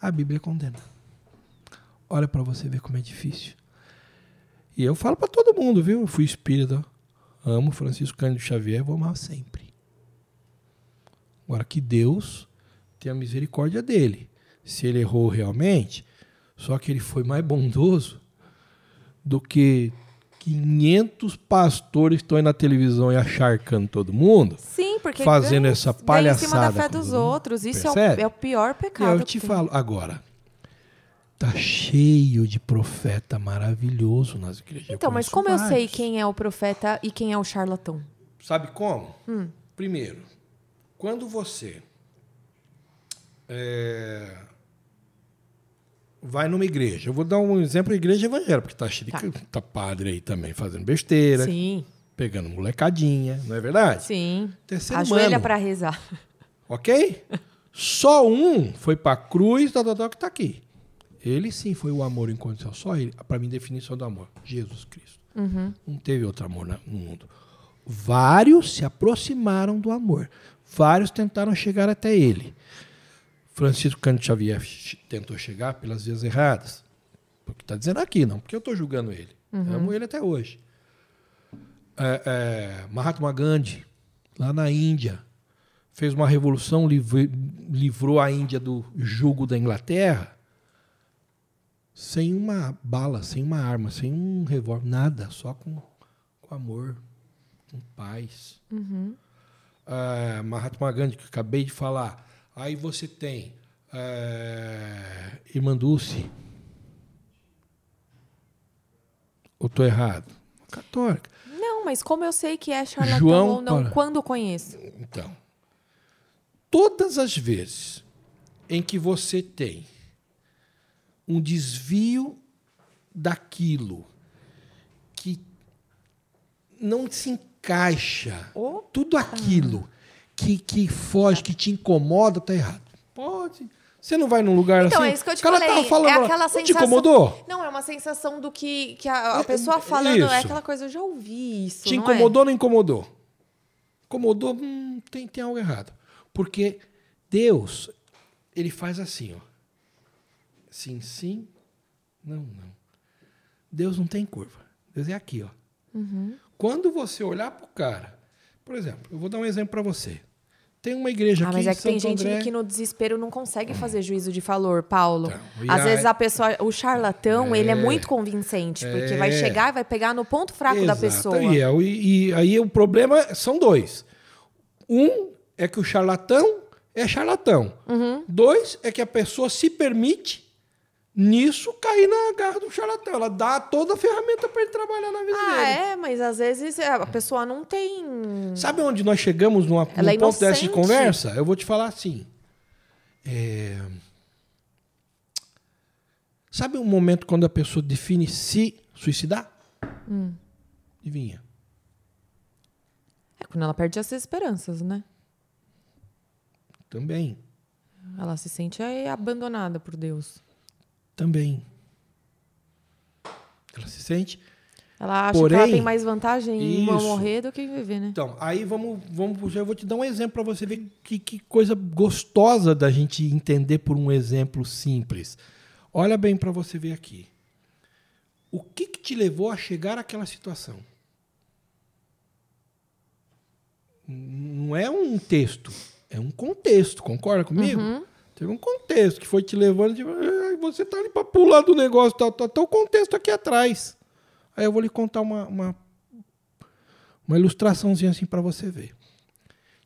a Bíblia condena. Olha para você ver como é difícil. E eu falo para todo mundo, viu? Eu fui espírita, amo Francisco Cândido Xavier, vou amar sempre. Agora que Deus tenha misericórdia dele. Se ele errou realmente, só que ele foi mais bondoso do que 500 pastores que estão aí na televisão e acharcando todo mundo. Sim, porque fazendo vem, essa palhaçada. em cima da fé dos outros. Isso é o, é o, pior pecado. E eu te falo agora. Tá cheio de profeta maravilhoso nas igrejas. Então, mas como vários. eu sei quem é o profeta e quem é o charlatão? Sabe como? Hum. Primeiro, quando você é, vai numa igreja. Eu vou dar um exemplo, igreja evangélica, porque tá cheio tá. de tá padre aí também fazendo besteira. Sim. Pegando molecadinha, não é verdade? Sim. Terceiro Ajoelha para rezar. Ok? Só um foi para a cruz, tal, tal, tal, que está aqui. Ele sim foi o amor incondicional. Só ele, para mim, definição do amor. Jesus Cristo. Uhum. Não teve outro amor no mundo. Vários se aproximaram do amor. Vários tentaram chegar até ele. Francisco Cândido Xavier tentou chegar pelas vias erradas. Porque está dizendo aqui, não, porque eu estou julgando ele. Uhum. Amo ele até hoje. É, é, Mahatma Gandhi, lá na Índia, fez uma revolução, livrou a Índia do jugo da Inglaterra sem uma bala, sem uma arma, sem um revólver, nada, só com, com amor, com paz. Uhum. É, Mahatma Gandhi, que acabei de falar, Aí você tem é. Ou estou errado? Católica. Não, mas como eu sei que é charlatão João, ou não, para. quando conheço? Então, todas as vezes em que você tem um desvio daquilo que não se encaixa, tudo aquilo que, que foge, que te incomoda, tá errado. Pode. Você não vai num lugar Então, assim. é isso que eu te o cara falei. tava falando, é aquela não sensação. te incomodou? Não, é uma sensação do que, que a, a É, pessoa é, falando. isso. É aquela coisa, eu já ouvi isso. Te não incomodou ou não incomodou? Incomodou, hum, tem, tem algo errado. Porque Deus, ele faz assim, ó. Sim, sim, não, não. Deus não tem curva. Deus é aqui, ó. Uhum. Quando você olhar pro cara, por exemplo, eu vou dar um exemplo para você. Tem uma igreja Ah, aqui mas é que tem gente André. que no desespero não consegue fazer juízo de valor, Paulo. Então, Às vezes a pessoa, o charlatão, ele é É. muito convincente, porque vai É. chegar e vai pegar no ponto fraco da Exato. pessoa. E, é, e, e aí o problema são dois. Um é que o charlatão é charlatão. Uhum. Dois é que a pessoa se permite nisso cair na garra do charlatão. Ela dá toda a ferramenta para ele trabalhar na vida Ah, dele. é, mas às vezes é, a pessoa não tem. Sabe onde nós chegamos numa, num Ela é ponto dessa de conversa? Eu vou te falar assim. É, Sabe um momento quando a pessoa define se suicidar? Hum. Adivinha. É quando ela perde as esperanças, né? Também. Ela se sente abandonada por Deus. Também. Ela se sente. Ela acha que Porém, ela tem mais vantagem em isso. morrer do que em viver, né? Então, aí vamos, vamos. Eu vou te dar um exemplo para você ver que, que coisa gostosa da gente entender por um exemplo simples. Olha bem para você ver aqui. O que, que te levou a chegar àquela situação? Não é um texto, é um contexto, concorda comigo? Teve um contexto que foi te levando, tipo, "Ai, você tá ali para pular do negócio, tal, tal, tal, o contexto aqui atrás. Aí eu vou lhe contar uma, uma, uma ilustraçãozinha assim para você ver.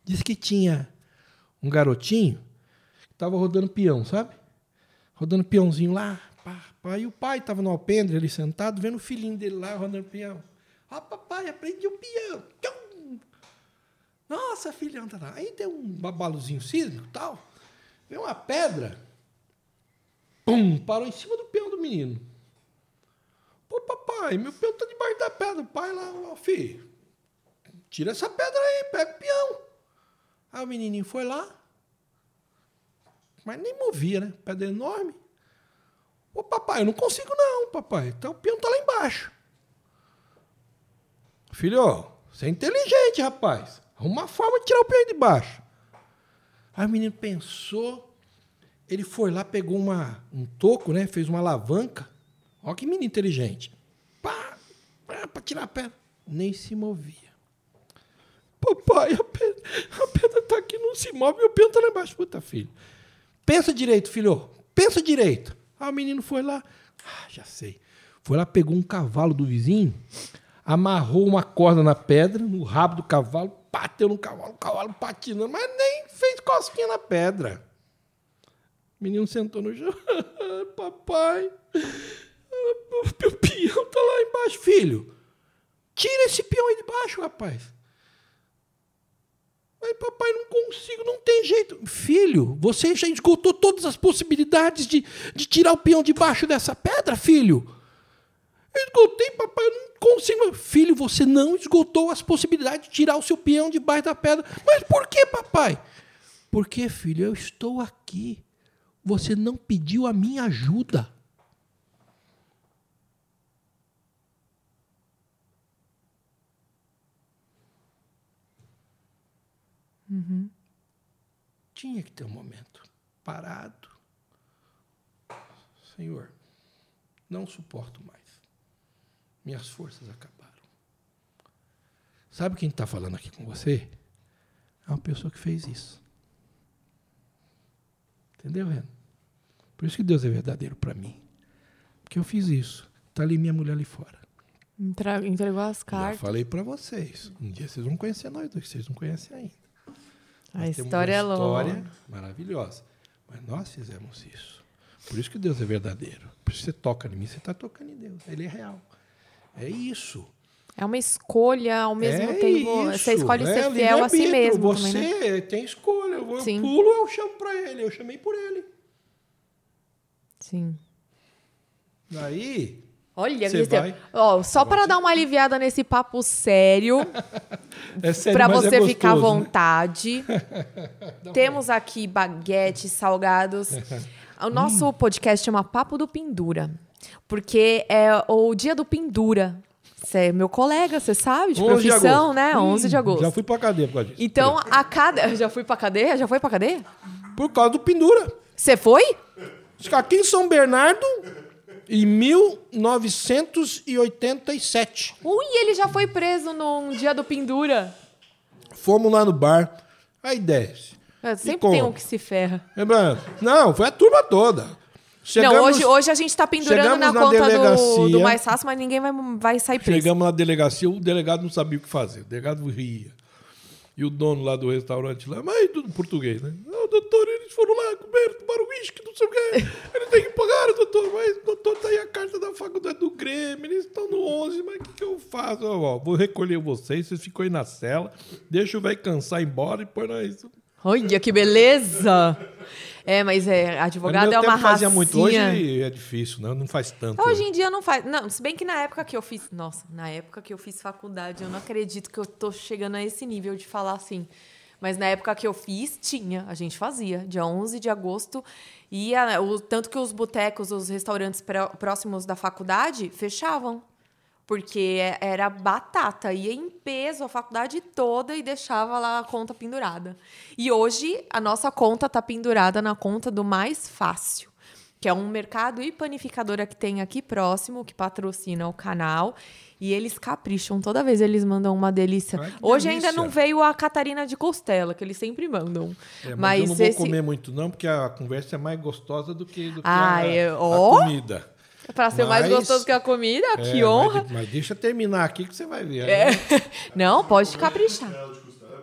Diz que tinha um garotinho que estava rodando peão, sabe? Rodando peãozinho lá. Pá, pá, e o pai estava no alpendre ali sentado, vendo o filhinho dele lá rodando peão. Ah, papai, aprendi o peão. Tchum! Nossa, filhão, tá lá. Aí deu um babalozinho sísmico e tal. Veio uma pedra. Pum, parou em cima do peão do menino. Pô, papai, meu peão tá debaixo da pedra. O pai lá, ó, filho, tira essa pedra aí, pega o peão. Aí o menininho foi lá, mas nem movia, né? Pedra enorme. Ô, papai, eu não consigo não, papai. Então o peão tá lá embaixo. Filho, você é inteligente, rapaz. Arruma uma forma de tirar o peão de baixo. Aí o menino pensou, ele foi lá, pegou uma, um toco, né? Fez uma alavanca. Olha que menino inteligente. Pá, pá, pra tirar a pedra. Nem se movia. Papai, a pedra, a pedra tá aqui, não se move, meu peão tá lá embaixo. Puta, filho. Pensa direito, filho. Pensa direito. Aí o menino foi lá. Ah, já sei. Foi lá, pegou um cavalo do vizinho, amarrou uma corda na pedra, no rabo do cavalo, bateu no cavalo, o cavalo patinando, mas nem fez cosquinha na pedra. O menino sentou no chão. Papai, meu peão tá lá embaixo. Filho, tira esse peão aí de baixo, rapaz. Mas, papai, não consigo, não tem jeito. Filho, você já esgotou todas as possibilidades de, de tirar o peão de baixo dessa pedra, filho? Eu esgotei, papai, eu não consigo. Filho, você não esgotou as possibilidades de tirar o seu peão de baixo da pedra. Mas por que, papai? Porque, filho, eu estou aqui. Você não pediu a minha ajuda. Tinha que ter um momento parado. Senhor, não suporto mais. Minhas forças acabaram. Sabe quem está falando aqui com você? É uma pessoa que fez isso. Entendeu, Renan? Por isso que Deus é verdadeiro para mim. Porque eu fiz isso. Está ali minha mulher ali fora. Entregou as Já cartas. falei para vocês. Um dia vocês vão conhecer nós dois, vocês não conhecem ainda. A Nós história é uma história longa. maravilhosa. Mas nós fizemos isso. Por isso que Deus é verdadeiro. Por isso que você toca em mim, você está tocando em Deus. Ele é real. É isso. É uma escolha ao mesmo é tempo. isso, você escolhe é ser fiel a si mesmo. Você também, né? tem escolha. Eu Sim. pulo, eu chamo pra ele. Eu chamei por ele. Sim. Daí, Olha, vai- Ó, só para dar uma aliviada nesse papo sério, é sério, para mas você é ficar à gostoso, né? vontade. Temos aqui baguetes, salgados. O nosso podcast chama Papo do Pendura, porque é o dia do Pendura. Você é meu colega, você sabe, de 11 de profissão, agosto. né? Hum, 11 de agosto. Já fui pra cadeia por causa disso. Então, a cada. Já fui pra cadeia? Já foi pra cadeia? Por causa do pendura. Você foi? Aqui em São Bernardo, em 1987. Ui, ele já foi preso num dia do Pendura. Fomos lá no bar. Aí desce. É, Sempre tem um que se ferra. Lembrando, não, foi a turma toda. Chegamos, não, hoje, hoje a gente tá pendurando na na conta do, do mais fácil, mas ninguém vai, vai sair preso. chegamos na delegacia, o delegado não sabia o que fazer. O delegado ria. E o dono lá do restaurante lá, mas tudo em português, né? Não, doutor, eles foram lá comer, tomaram uísque, não sei o quê. Eles têm que pagar, doutor. Mas, doutor, tá aí a carta da faculdade do Grêmio, eles estão no 11, mas o que, que eu faço? Ó, ó, vou recolher vocês, vocês ficam aí na cela, deixa o velho cansar embora e põe nós. Olha que beleza! É, mas é, advogado é uma tempo fazia muito. Hoje é difícil, né? não faz tanto. Hoje em dia não faz. Não, se bem que na época que eu fiz. Nossa, na época que eu fiz faculdade, eu não acredito que eu tô chegando a esse nível de falar assim. Mas na época que eu fiz, tinha. A gente fazia. Dia 11 de agosto. Ia, o, tanto que os botecos, os restaurantes pró- próximos da faculdade fechavam. Porque era batata. Ia em peso a faculdade toda e deixava lá a conta pendurada. E hoje a nossa conta tá pendurada na conta do mais fácil que é um mercado e panificadora que tem aqui próximo, que patrocina o canal. E eles capricham, toda vez eles mandam uma delícia. Hoje delícia. ainda não veio a Catarina de Costela, que eles sempre mandam. É, mas, mas eu não vou esse, comer muito, não, porque a conversa é mais gostosa do que, do que Ah, a, é- a comida. Pra ser mais Mas- gostoso que a comida, que É, honra. Mas, mas deixa terminar aqui que você vai ver. É. né? Não, pode caprichar.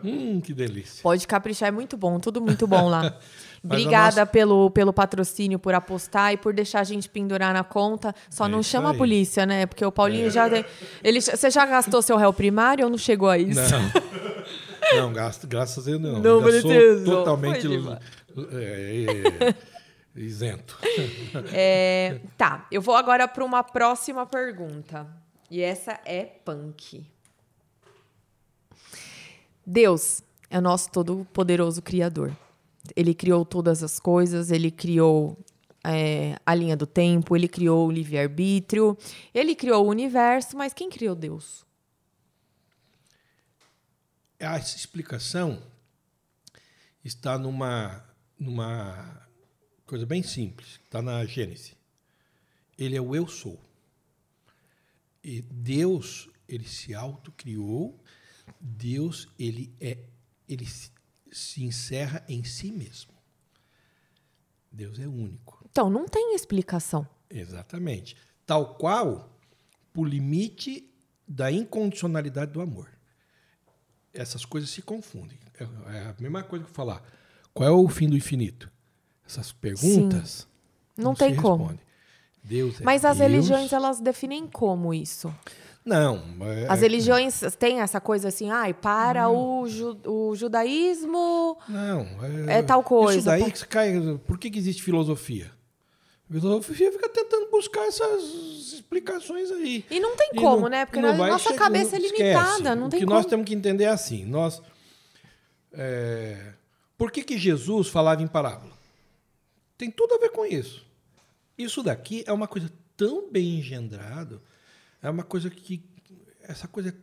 Hum, que delícia. Pode caprichar, é muito bom, tudo muito bom lá. A Obrigada nossa- pelo, pelo patrocínio, por apostar e por deixar a gente pendurar na conta. Só É não chama a aí. É. polícia, né? Porque o Paulinho já tem. Ele, você já gastou seu réu primário ou não chegou a isso? Não, não gasto, graças a Deus não. Não sou totalmente é, é, isento. É, tá, eu vou agora para uma próxima pergunta. E essa é punk. Deus é o nosso todo-poderoso Criador. Ele criou todas as coisas, ele criou é, a linha do tempo, ele criou o livre-arbítrio, ele criou o universo, mas quem criou Deus? Essa explicação está numa, numa coisa bem simples, está na Gênesis. Ele é o eu sou. E Deus, ele se autocriou. Deus, ele é ele se, encerra em si mesmo. Deus é único. Então, não tem explicação. Exatamente. Tal qual o limite da incondicionalidade do amor. Essas coisas se confundem. É é a mesma coisa que falar. Qual é o fim do infinito? Essas perguntas Não se tem como. Deus é Mas as Deus. religiões, elas definem como isso? Não. é- As religiões têm essa coisa assim, ai, para o, ju- o judaísmo. Não. É, É tal coisa, Isso daí pá. que cai. Por que, que existe filosofia? A filosofia fica tentando buscar essas explicações aí. E não tem E como, não- né? Porque não vai nossa chegar- cabeça é não- limitada, esquece. não o tem que como. nós temos que entender é assim. Nós, é, por que, que Jesus falava em parábola? Tem tudo a ver com isso. Isso daqui é uma coisa tão bem engendrado, é uma coisa que essa coisa,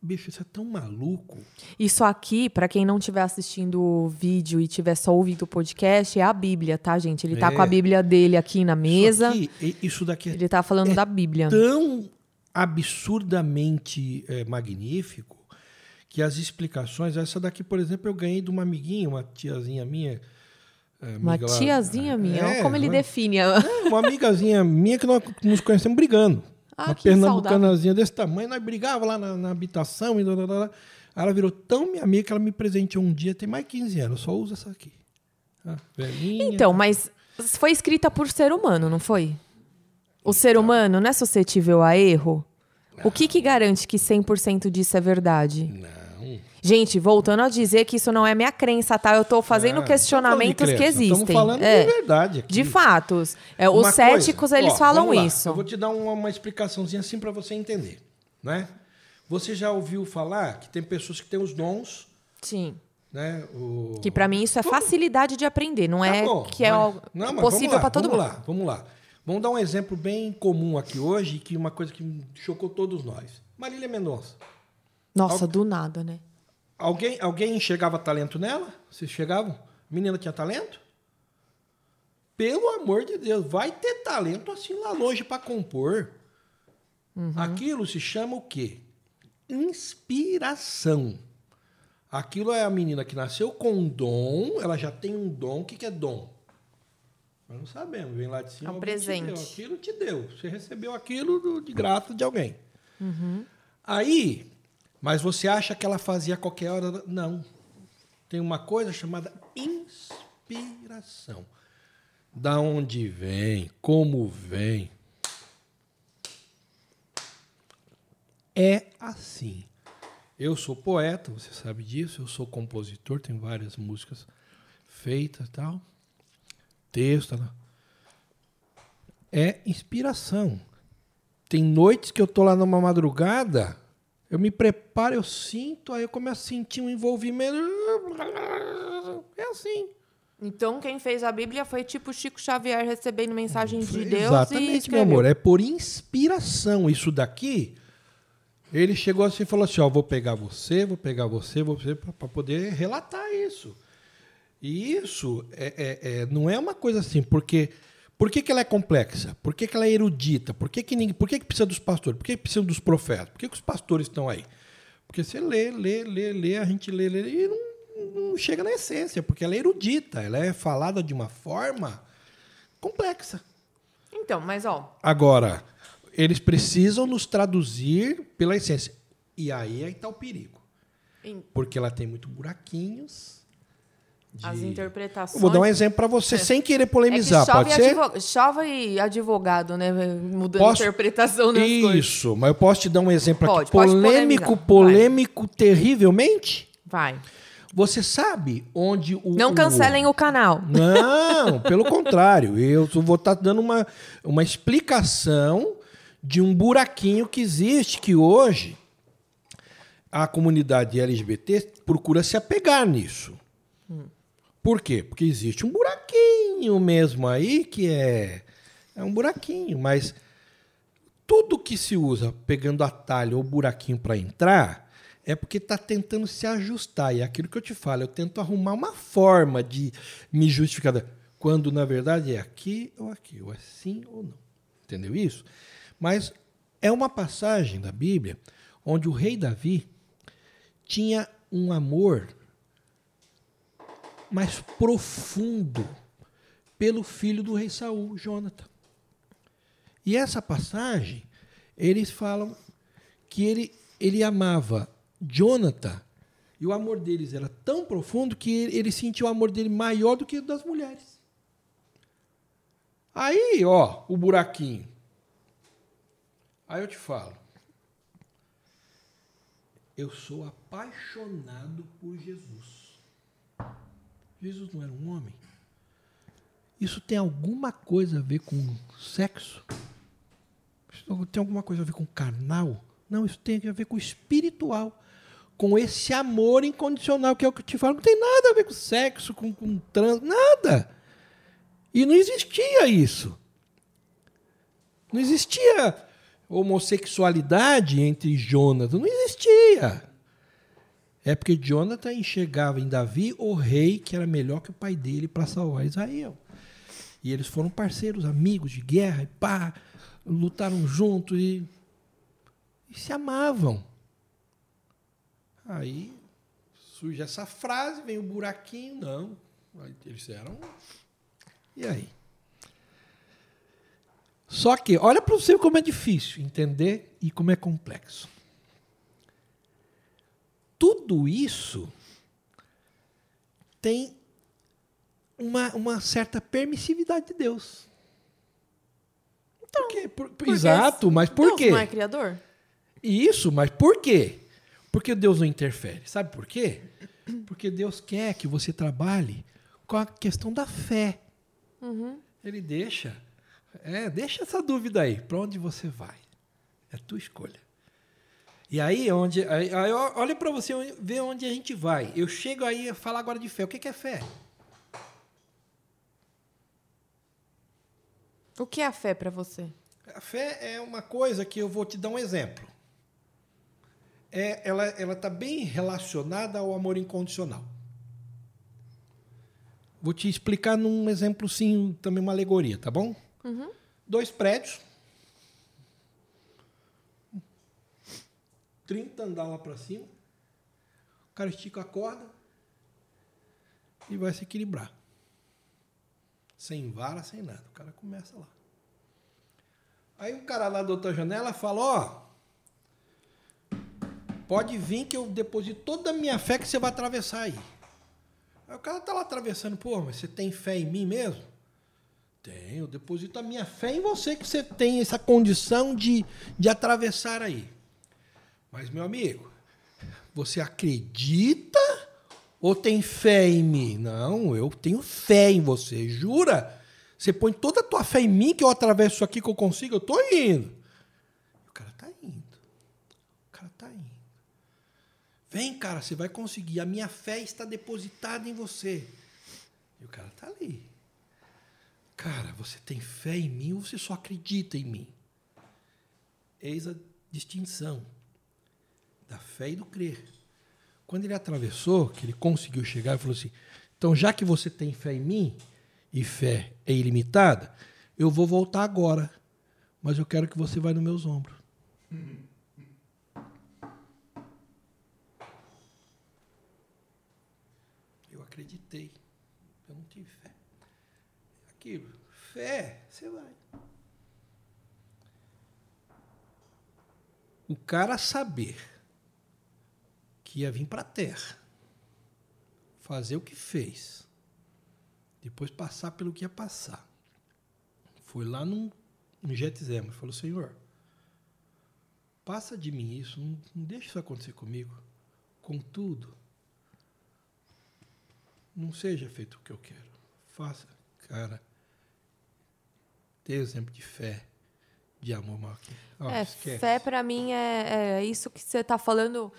bicho, isso é tão maluco. Isso aqui, pra quem não estiver assistindo o vídeo e tiver só ouvindo o podcast, é a Bíblia, tá, gente? Ele tá É. com a Bíblia dele aqui na mesa. Isso, aqui, isso daqui é Ele tá falando da Bíblia. tão absurdamente é, magnífico que as explicações, essa daqui, por exemplo, eu ganhei de uma amiguinha, uma tiazinha minha. É, Uma amiga lá- tiazinha minha, olha É, como ele uma- define. Uma amigazinha minha que nós nos conhecemos brigando. Ah, uma pernambucanazinha desse tamanho, nós brigávamos lá na, na habitação e blá, blá, blá, Ela virou tão minha amiga que ela me presenteou um dia, tem mais 15 anos, só uso essa aqui. Ah, velhinha. Então, mas foi escrita por ser humano, não foi? O ser humano não é suscetível a erro? O que, que garante que 100% disso é verdade? Não. Gente, voltando a dizer que isso não é minha crença, tá? Eu tô fazendo É, questionamentos que existem. Estamos falando É, de verdade aqui. de fatos. É, os céticos, coisa, eles ó, falam vamos isso. Eu vou te dar uma, uma explicaçãozinha assim para você entender, né? Você já ouviu falar que tem pessoas que têm os dons, Sim. né? O... Que pra mim isso é Vamos- facilidade de aprender, não Tá é bom, que é mas- Não, possível vamos pra todo vamos mundo. lá, vamos lá. Vamos dar um exemplo bem comum aqui hoje, que uma coisa que chocou todos nós. Marília Mendonça. Nossa, do nada, né? Alguém, alguém enxergava talento nela? Vocês chegavam? Menina tinha talento? Pelo amor de Deus, vai ter talento assim lá longe para compor. Aquilo se chama o quê? Inspiração. Aquilo é a menina que nasceu com um dom, ela já tem um dom. O que, que é dom? Nós não sabemos, vem lá de cima. É um te presente. deu. Aquilo te deu. Você recebeu aquilo de graça de alguém. Aí, mas você acha que ela fazia a qualquer hora? Não. Tem uma coisa chamada inspiração. Da onde vem, como vem. É assim. Eu sou poeta, você sabe disso. Eu sou compositor, tenho várias músicas feitas tal. Texto. Né? É inspiração. Tem noites que eu tô lá numa madrugada, eu me preparo, eu sinto, aí eu começo a sentir um envolvimento. É assim. Então quem fez a Bíblia foi tipo Chico Xavier recebendo mensagens de Deus e Exatamente, meu amor. É por inspiração. Isso daqui, ele chegou assim e falou assim: Ó, vou pegar você, vou pegar você, vou você, para poder relatar isso. E isso é, é- é- não é uma coisa assim, porque. Por que, que ela é complexa? Por que, que ela é erudita? Por que, que, ninguém, por que, que precisa dos pastores? Por que, que precisa dos profetas? Por que, que os pastores estão aí? Porque você lê, lê, lê, lê, a gente lê, lê, e não, não chega na essência, porque ela é erudita, ela é falada de uma forma complexa. Então, mas ó, Agora, eles precisam nos traduzir pela essência. E aí é está o perigo. Porque ela tem muito buraquinhos. De- as interpretações. Eu vou dar um exemplo para você, sem querer polemizar, é que chove, pode ser? advo- chove advogado, né? Mudando Posso- interpretação das coisas. Isso, mas eu posso te dar um exemplo Pode, aqui. pode polêmico, polêmico, terrivelmente. Vai. Você sabe onde o. Não o- cancelem o canal. Não, pelo contrário. Eu vou estar dando uma, uma explicação de um buraquinho que existe, que hoje a comunidade LGBT procura se apegar nisso. Por quê? Porque existe um buraquinho mesmo aí que é, é um buraquinho, mas tudo que se usa pegando atalho ou buraquinho para entrar é porque está tentando se ajustar. E é aquilo que eu te falo, eu tento arrumar uma forma de me justificar. Quando, na verdade, é aqui ou aqui, ou é sim ou não. Entendeu isso? Mas é uma passagem da Bíblia onde o rei Davi tinha um amor mais profundo pelo filho do rei Saul, Jonathan. E essa passagem, eles falam que ele, ele amava Jonathan e o amor deles era tão profundo que ele, ele sentiu o amor dele maior do que o das mulheres. Aí, ó, o buraquinho. Aí eu te falo. Eu sou apaixonado por Jesus. Jesus não era um homem? Isso tem alguma coisa a ver com sexo? Isso tem alguma coisa a ver com carnal? Não, isso tem a ver com espiritual. Com esse amor incondicional, que é o que eu te falo. Não tem nada a ver com sexo, com, com trans, nada. E não existia isso. Não existia homossexualidade entre Jonathan. Não existia. É porque Jonathan enxergava em Davi o rei que era melhor que o pai dele para salvar Israel. E eles foram parceiros, amigos de guerra, e pá, lutaram juntos e, e se amavam. Aí surge essa frase, vem o buraquinho, não. Eles eram. E aí? Só que, olha para você como é difícil entender e como é complexo. Tudo isso tem uma, uma certa permissividade de Deus. por quê? Por- Porque exato, mas por Deus quê? não é criador? Isso, mas por quê? Porque Deus não interfere. Sabe por quê? Porque Deus quer que você trabalhe com a questão da fé. Uhum. Ele deixa. É, deixa essa dúvida aí. Para onde você vai? É tua escolha. E aí, onde, aí, aí olha para você ver onde a gente vai. Eu chego aí a falar agora de fé. O que, que é fé? O que é a fé para você? A fé é uma coisa que eu vou te dar um exemplo. É, ela ela está bem relacionada ao amor incondicional. Vou te explicar num exemplo, sim, também uma alegoria, tá bom? Uhum. Dois prédios. 30 andar lá para cima. O cara estica a corda e vai se equilibrar. Sem vara, sem nada. O cara começa lá. Aí o cara lá da outra janela fala, ó, pode vir que eu deposito toda a minha fé que você vai atravessar aí. Aí o cara tá lá atravessando, pô, mas você tem fé em mim mesmo? Tenho, eu deposito a minha fé em você que você tem essa condição de, de atravessar aí. Mas, meu amigo, você acredita ou tem fé em mim? Não, eu tenho fé em você. Jura? Você põe toda a tua fé em mim que eu atravesso aqui que eu consigo, eu tô indo. O cara tá indo. O cara tá indo. Vem, cara, você vai conseguir. A minha fé está depositada em você. E o cara tá ali. Cara, você tem fé em mim ou você só acredita em mim? Eis a distinção da fé e do crer. Quando ele atravessou, que ele conseguiu chegar, ele falou assim: então, já que você tem fé em mim, e fé é ilimitada, eu vou voltar agora, mas eu quero que você vá nos meus ombros. Eu acreditei, eu não tive fé. Aquilo, fé, você vai. O cara saber que ia vir para a terra, fazer o que fez, depois passar pelo que ia passar. Foi lá no, no Getsemane, falou, Senhor, passa de mim isso, não, não deixe isso acontecer comigo. Contudo, não seja feito o que eu quero. Faça, cara. Dê exemplo de fé, de amor maior que. Oh, é, esquece. fé para mim é, é, isso que você está falando.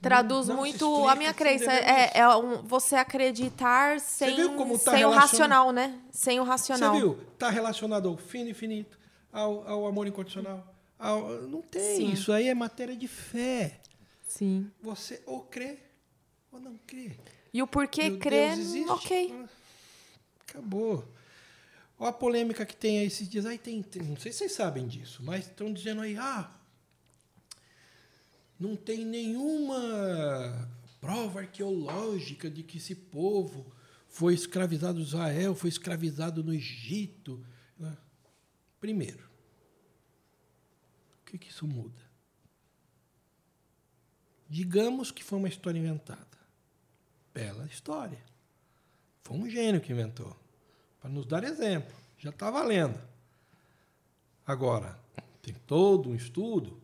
Traduz não, muito explica, a minha crença. É, é um, você acreditar sem, tá sem o racional, né? Sem o racional. Você viu? Está relacionado ao fino infinito, ao, ao amor incondicional. Ao, não tem. Sim. Isso aí é matéria de fé. Sim. Você ou crê ou não crê. E o porquê crer, ok. Acabou. Olha a polêmica que tem aí esses dias. Aí tem, tem, não sei se vocês sabem disso, mas estão dizendo aí, ah, não tem nenhuma prova arqueológica de que esse povo foi escravizado em Israel, foi escravizado no Egito. Né? Primeiro, o que, que isso muda? Digamos que foi uma história inventada. Bela história. Foi um gênio que inventou para nos dar exemplo. Já está valendo. Agora, tem todo um estudo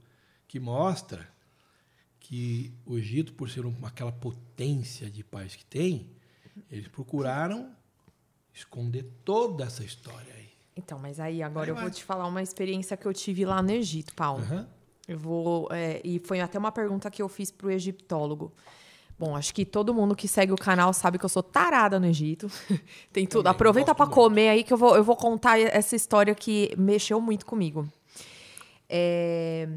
que mostra que o Egito, por ser uma, aquela potência de país que tem, eles procuraram esconder toda essa história aí. Então, mas aí agora eu vou te falar uma experiência que eu tive lá no Egito, Paulo. Uhum. Eu vou. É, e foi até uma pergunta que eu fiz para o egiptólogo. Bom, acho que todo mundo que segue o canal sabe que eu sou tarada no Egito. Tem tudo. Também, Aproveita para comer aí que eu vou, eu vou contar essa história que mexeu muito comigo. É...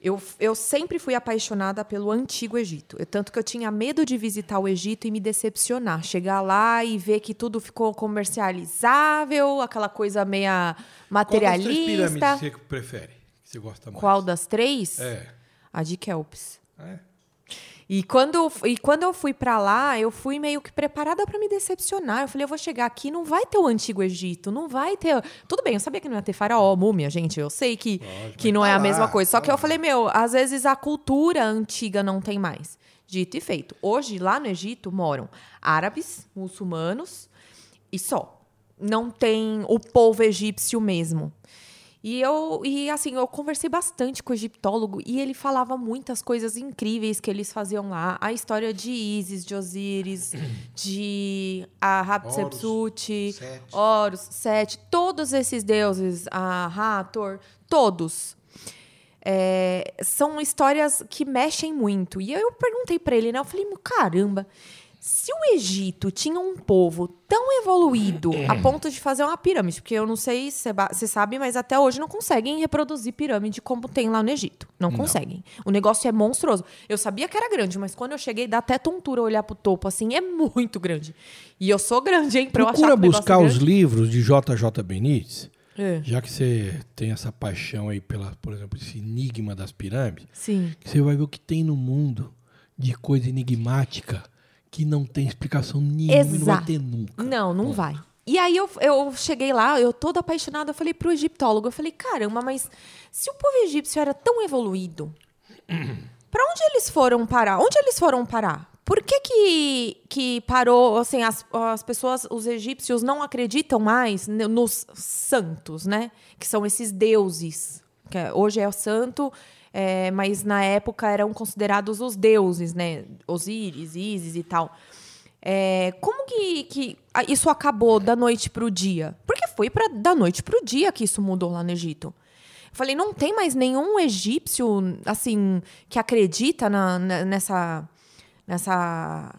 Eu, eu sempre fui apaixonada pelo antigo Egito. Eu, tanto que eu tinha medo de visitar o Egito e me decepcionar. Chegar lá e ver que tudo ficou comercializável, aquela coisa meia materialista. Qual das três pirâmides você prefere? Que você gosta mais? Qual das três? É. A de Kelps. É. E quando, e quando eu fui para lá, eu fui meio que preparada para me decepcionar. Eu falei, eu vou chegar aqui, não vai ter o Antigo Egito, não vai ter. Tudo bem, eu sabia que não ia ter faraó, múmia, gente. Eu sei que, que não tá é a mesma coisa. Só tá que lá. eu falei, meu, às vezes a cultura antiga não tem mais. Dito e feito. Hoje, lá no Egito, moram árabes, muçulmanos e só. Não tem o povo egípcio mesmo. E eu, e assim, eu conversei bastante com o egiptólogo e ele falava muitas coisas incríveis que eles faziam lá. A história de Isis, de Osíris, de a Hatshepsut. Horus, Sete, todos esses deuses, a Hathor, todos. É, são histórias que mexem muito. E eu perguntei para ele, né? Eu falei, caramba, se o Egito tinha um povo tão evoluído a ponto de fazer uma pirâmide, porque eu não sei se você sabe, mas até hoje não conseguem reproduzir pirâmide como tem lá no Egito. Não, conseguem. O negócio é monstruoso. Eu sabia que era grande, mas quando eu cheguei, dá até tontura olhar pro topo, assim, é muito grande. E eu sou grande, hein? Pra eu achar Procura que o negócio buscar é os grande. livros de JJ Benítez, É. já que você tem essa paixão aí pela, por exemplo, esse enigma das pirâmides, Sim. você vai ver o que tem no mundo de coisa enigmática que não tem explicação nenhuma e não vai Exato. ter nunca. Não, não vai. E aí eu, eu cheguei lá, eu toda apaixonada, eu falei pro egiptólogo, eu falei, caramba, mas se o povo egípcio era tão evoluído, pra onde eles foram parar? Onde eles foram parar? Por que que, que parou, assim, as, as pessoas, os egípcios não acreditam mais nos santos, né? Que são esses deuses. Que é- hoje é o santo, é, mas na época eram considerados os deuses, né? Osíris, Ísis e tal. É, como que, que isso acabou da noite pro dia? Porque foi pra, da noite pro dia que isso mudou lá no Egito. Eu falei, não tem mais nenhum egípcio, assim, que acredita na- na- nessa... nessa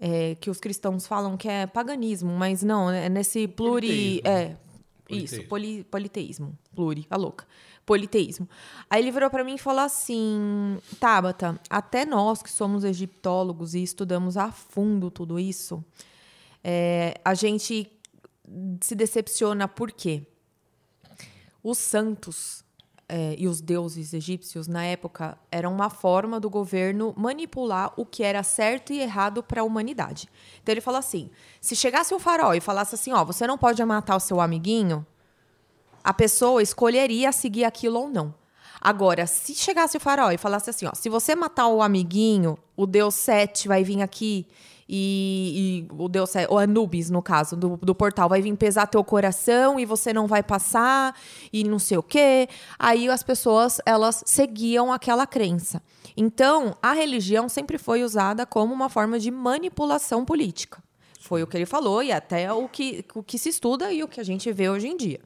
é, que os cristãos falam que é paganismo, mas não, é nesse pluri... Politeísmo. É, Politeísmo. isso, poli, politeísmo. Pluri, a louca. Politeísmo. Aí ele virou para mim e falou assim: Tabata, até nós que somos egiptólogos e estudamos a fundo tudo isso, é, a gente se decepciona por quê? Os santos é, e os deuses egípcios, na época, eram uma forma do governo manipular o que era certo e errado para a humanidade. Então ele falou assim: se chegasse o faraó e falasse assim, ó, você não pode matar o seu amiguinho, a pessoa escolheria seguir aquilo ou não. Agora, se chegasse o faraó e falasse assim, ó, se você matar o amiguinho, o deus Sete vai vir aqui e, e o deus Sete, o Anubis, no caso, do, do portal, vai vir pesar teu coração e você não vai passar e não sei o quê. Aí as pessoas, elas seguiam aquela crença. Então, a religião sempre foi usada como uma forma de manipulação política. Foi o que ele falou e até o que, o que se estuda e o que a gente vê hoje em dia.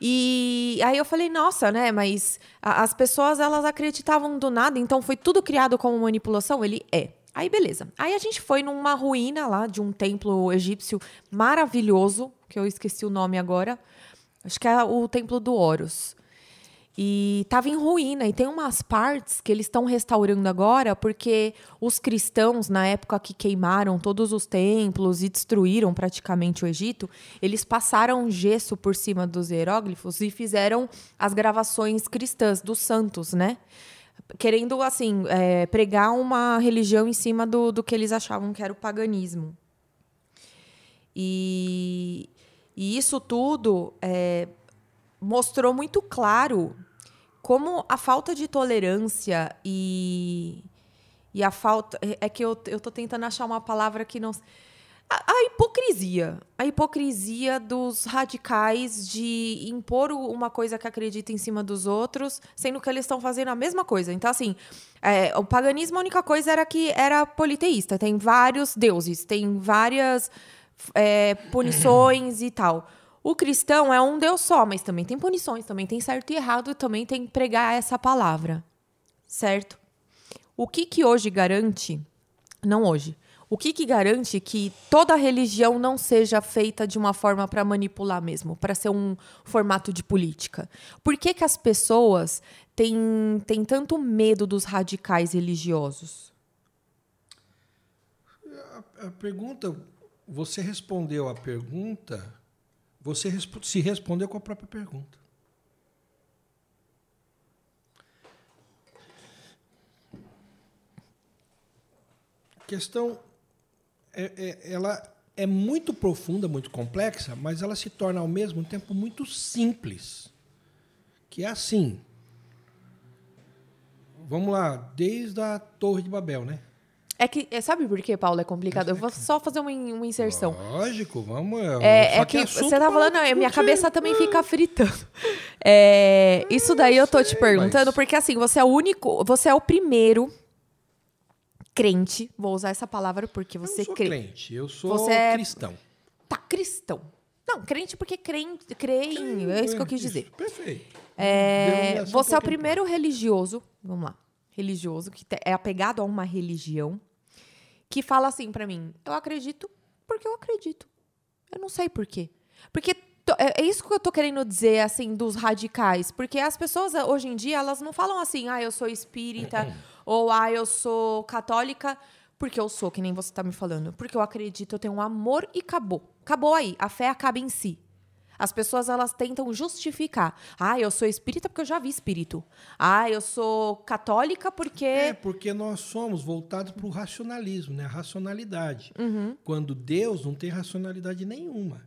E aí eu falei, nossa, né? Mas as pessoas elas acreditavam do nada, então foi tudo criado como manipulação? Ele é. Aí beleza. Aí a gente foi numa ruína lá de um templo egípcio maravilhoso, que eu esqueci o nome agora. Acho que é o templo do Horus. E estava em ruína. E tem umas partes que eles estão restaurando agora, porque os cristãos, na época que queimaram todos os templos e destruíram praticamente o Egito, eles passaram gesso por cima dos hieróglifos e fizeram as gravações cristãs dos santos, né? Querendo, assim, é, pregar uma religião em cima do, do que eles achavam que era o paganismo. E, e isso tudo é, mostrou muito claro como a falta de tolerância e, e a falta. É é que eu, eu tô tentando achar uma palavra que não. A, a hipocrisia. A hipocrisia dos radicais de impor uma coisa que acredita em cima dos outros, sendo que eles estão fazendo a mesma coisa. Então, assim, é, o paganismo, a única coisa era que era politeísta. Tem vários deuses, tem várias é, punições e tal. O cristão é um Deus só, mas também tem punições, também tem certo e errado, também tem pregar essa palavra. Certo? O que que hoje garante, não hoje, o que que garante que toda religião não seja feita de uma forma para manipular mesmo, para ser um formato de política? Por que que as pessoas têm, têm tanto medo dos radicais religiosos? A pergunta, você respondeu a pergunta, você se respondeu com a própria pergunta. A questão, é, é- ela é muito profunda, muito complexa, mas ela se torna ao mesmo tempo muito simples. Que é assim. Vamos lá, desde a Torre de Babel, né? É que, é, sabe por que, Paulo, é complicado? Eu vou só fazer uma, uma inserção. Lógico, vamos. É, só é que assunto você tá falando, não, minha discutir. cabeça também fica fritando. É, isso daí eu tô te perguntando, porque assim, você é o único, você é o primeiro crente, vou usar essa palavra porque Eu você não sou crê. crente, eu sou Você é- cristão. Tá, cristão. Não, crente porque crente, crê em, é isso que eu quis dizer. Perfeito. É, Denominação você é o primeiro religioso, vamos lá, religioso, que é apegado a uma religião, que fala assim pra mim: eu acredito porque eu acredito. Eu não sei por quê. Porque é, é isso que eu tô querendo dizer, assim, dos radicais. Porque as pessoas, eh, hoje em dia, elas não falam assim, ah, eu sou espírita, ou ah, eu sou católica, porque eu sou, que nem você tá me falando. Porque eu acredito, eu tenho um amor e acabou. Acabou aí. A fé acaba em si. As pessoas elas tentam justificar. Ah, eu sou espírita porque eu já vi espírito. Ah, eu sou católica porque É, porque nós somos voltados para o racionalismo, né? A racionalidade. Uhum. Quando Deus não tem racionalidade nenhuma.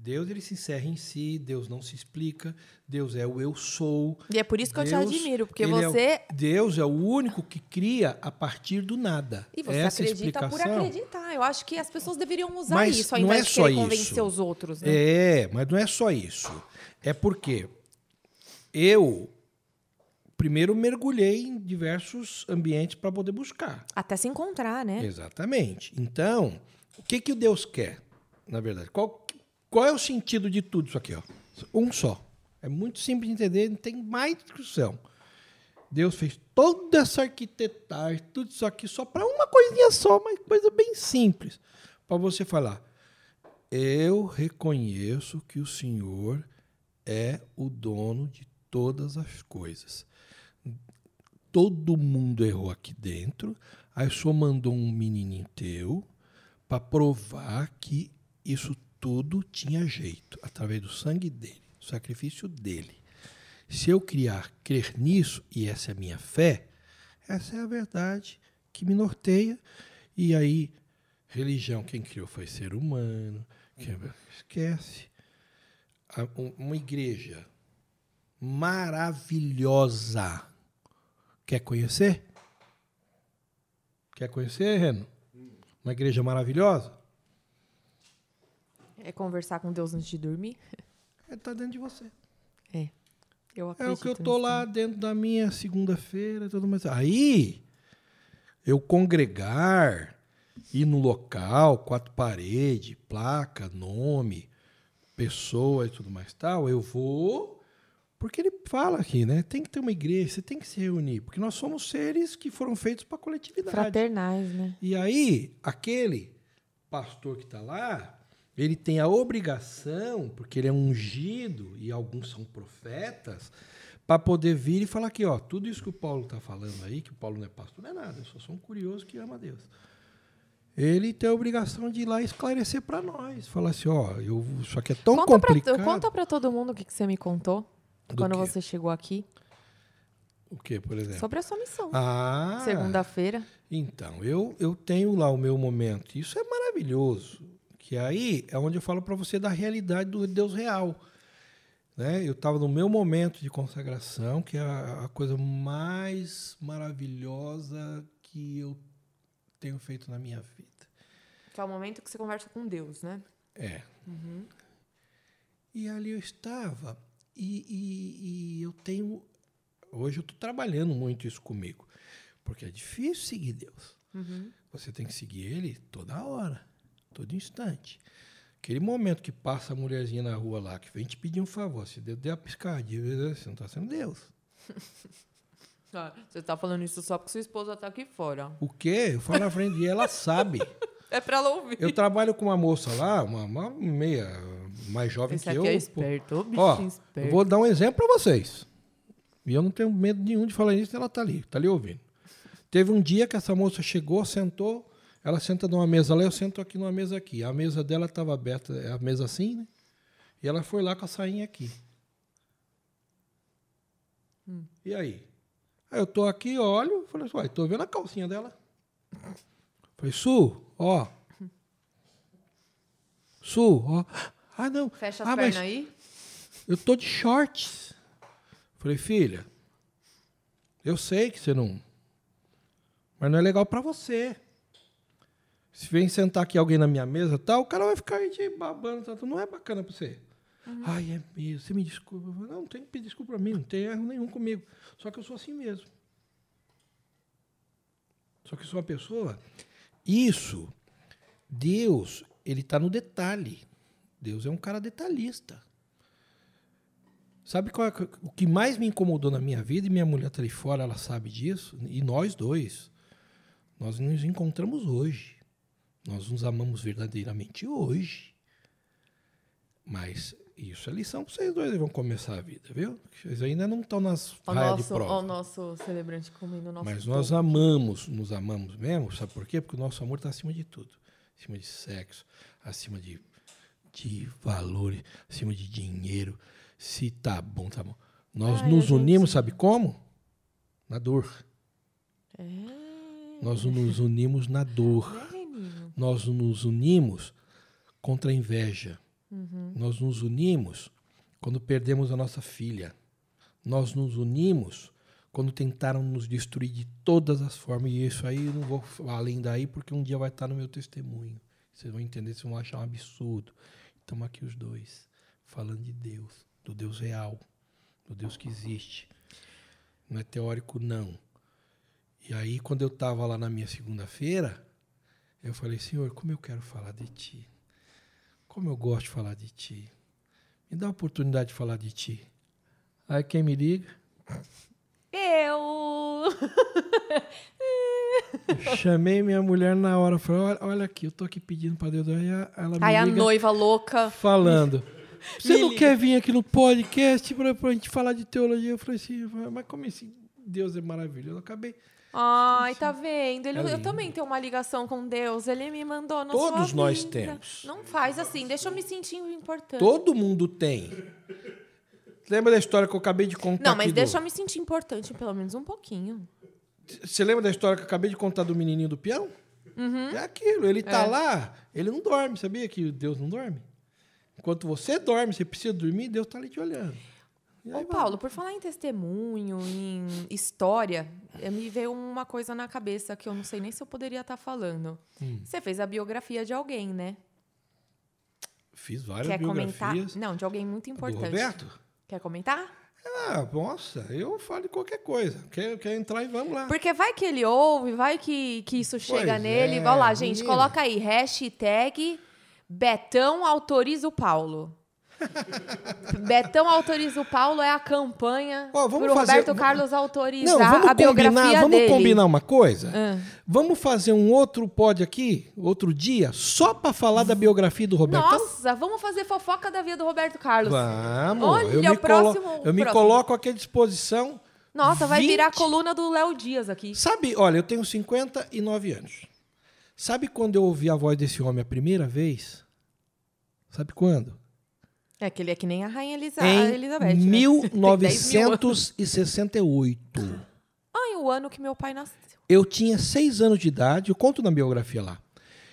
Deus ele se encerra em si, Deus não se explica, Deus é o eu sou. E é por isso que eu te Deus, admiro, porque ele é o- você Deus é o único que cria a partir do nada. e você Essa acredita por acreditar. Eu acho que as pessoas deveriam usar Mas isso ao não invés é de querer isso. convencer os outros, né? É, mas não é só isso. É porque eu primeiro mergulhei em diversos ambientes para poder buscar. Até se encontrar, né? Exatamente. Então, o que que o Deus quer, na verdade? Qual, qual é o sentido de tudo isso aqui? Ó? Um só. É muito simples de entender, não tem mais discussão. Deus fez toda essa arquitetagem, tudo isso aqui só para uma coisinha só, uma coisa bem simples. Para você falar, eu reconheço que o Senhor é o dono de todas as coisas. Todo mundo errou aqui dentro. Aí o Senhor mandou um menininho teu para provar que isso tudo tinha jeito, através do sangue dele, do sacrifício dele. Se eu criar, crer nisso, e essa é a minha fé, essa é a verdade que me norteia. E aí, religião, quem criou foi ser humano. Quem- Esquece. A- um- Uma igreja maravilhosa. Quer conhecer? Quer conhecer, Reno? Uma igreja maravilhosa? É conversar com Deus antes de dormir. Está dentro de você. É. Eu É o que eu tô lá dentro da minha segunda-feira e tudo mais. Aí, eu congregar, ir no local, quatro paredes, placa, nome, pessoa e tudo mais tal, eu vou. Porque ele fala aqui, né? Tem que ter uma igreja, você tem que se reunir. Porque nós somos seres que foram feitos para coletividade. Fraternais, né? E aí, aquele pastor que está lá, ele tem a obrigação, porque ele é ungido e alguns são profetas, para poder vir e falar aqui, ó, tudo isso que o Paulo está falando aí, que o Paulo não é pastor, não é nada, eu só sou um curioso que ama a Deus. Ele tem a obrigação de ir lá esclarecer para nós, falar assim, ó, eu, isso aqui é tão Conta pra, complicado. conta pra todo mundo o que, que você me contou Do quando quê? você chegou aqui. O que, por exemplo? Sobre a sua missão. Ah, Segunda-feira. Então, eu, eu tenho lá o meu momento. Isso é maravilhoso. Que aí é onde eu falo para você da realidade do Deus real. Né? Eu estava no meu momento de consagração, que é a, a coisa mais maravilhosa que eu tenho feito na minha vida. Que é o momento que você conversa com Deus, né? É. E ali eu estava, e, e- e eu tenho. Hoje eu estou trabalhando muito isso comigo, porque é difícil seguir Deus. Você tem que seguir Ele toda hora, todo instante. Aquele momento que passa a mulherzinha na rua lá, que vem te pedir um favor, se Deus der a piscadinha, você não está sendo Deus. Você tá falando isso só porque sua esposa tá aqui fora. O quê? Eu falo na frente e ela sabe. É pra ela ouvir. Eu trabalho com uma moça lá, uma, uma meia mais jovem Esse que aqui eu. é esperto, ô bichinho Ó, esperto. eu vou dar um exemplo para vocês. E eu não tenho medo nenhum de falar isso, ela tá ali, tá ali ouvindo. Teve um dia que essa moça chegou, sentou, ela senta numa mesa lá, eu sento aqui numa mesa aqui. A mesa dela estava aberta, é a mesa assim, né? E ela foi lá com a sainha aqui. E aí? Aí eu tô aqui, olho, falei assim, uai, tô vendo a calcinha dela. Falei, Su, ó. Su, ó. Ah, não. Fecha as ah, pernas aí. eu tô de shorts. Falei, filha, eu sei que você não. Mas não é legal pra você. Se vem sentar aqui alguém na minha mesa, tal, o cara vai ficar aí te babando, tal, não é bacana pra você. Ai, é mesmo, você me desculpa. Não, não tem que pedir desculpa pra mim, não tem erro nenhum comigo. Só que eu sou assim mesmo. Só que eu sou uma pessoa. Isso, Deus, ele está no detalhe. Deus é um cara detalhista. Sabe qual é o que mais me incomodou na minha vida? E minha mulher está ali fora, ela sabe disso. E nós dois, nós nos encontramos hoje. Nós nos amamos verdadeiramente hoje. Mas isso é lição para vocês dois, vão começar a vida, viu? Vocês ainda não estão nas O raias de nosso, prova. o nosso celebrante comendo o nosso Mas nós pão. amamos, nos amamos mesmo, sabe por quê? Porque o nosso amor está acima de tudo. Acima de sexo, acima de, de valores, acima de dinheiro. Se tá bom, tá bom. Nós Ai, nos unimos, sabe como? Na dor. É, Nós nos unimos na dor. né, menino? Nós nos unimos contra a inveja. Uhum. Nós nos unimos quando perdemos a nossa filha. Nós nos unimos quando tentaram nos destruir de todas as formas. E isso aí eu não vou além daí, porque um dia vai estar no meu testemunho. Vocês vão entender, vocês vão achar um absurdo. Estamos aqui os dois, falando de Deus, do Deus real, do Deus que existe. Não é teórico, não. E aí, quando eu estava lá na minha segunda-feira, eu falei, Senhor, como eu quero falar de Ti. Como eu gosto de falar de Ti. Me dá a oportunidade de falar de Ti. Aí quem me liga, Eu! chamei minha mulher na hora, falei, olha, olha aqui, eu tô aqui pedindo para Deus. Aí a- ela me Aí a noiva louca. falando, você Me não liga. quer vir aqui no podcast para a gente falar de teologia? Eu falei assim, mas como assim? Deus é maravilhoso. Eu acabei. Ai, tá vendo? Ele, É eu também tenho uma ligação com Deus. Ele me mandou na Todos nós vida. temos. Não faz assim, deixa eu me sentir importante. Todo mundo tem. Lembra da história que eu acabei de contar Não, mas aqui do- deixa eu me sentir importante pelo menos um pouquinho. Você lembra da história que eu acabei de contar do menininho do peão? É aquilo, ele tá É. lá, ele não dorme, sabia que Deus não dorme? Enquanto você dorme, você precisa dormir, Deus tá ali te olhando. Ô. Paulo, por falar em testemunho, em história, eh, me veio uma coisa na cabeça que eu não sei nem se eu poderia estar falando. Hum. Você fez a biografia de alguém, né? Fiz várias Quer comentar? biografias. Não, de alguém muito Do importante. Roberto? Quer comentar? Ah, nossa, eu falo de qualquer coisa. Quer, quer entrar e vamos lá. Porque vai que ele ouve, vai que, que isso chega Pois nele. é, Vai lá, gente, menina. coloca aí, hashtag Betão autoriza o Paulo. Betão autoriza o Paulo é a campanha Ó, vamos pro fazer- Roberto vamos- Carlos autorizar Não, vamos a biografia combinar, vamos dele. combinar uma coisa? Ah. Vamos fazer um outro pod aqui, outro dia, só para falar da biografia do Roberto. Nossa, vamos fazer fofoca da vida do Roberto Carlos. Vamos. Olha, eu me, próximo- colo- eu me coloco aqui à disposição. Nossa, vai 20 virar a coluna do Léo Dias aqui. Sabe, olha, eu tenho 59 anos. Sabe quando eu ouvi a voz desse homem a primeira vez? Sabe quando? É que ele é que nem a Rainha Elisa em a Elizabeth. Tem 10 mil anos. 1968. Ai, o ano que meu pai nasceu. Eu tinha seis anos de idade, eu conto na biografia lá.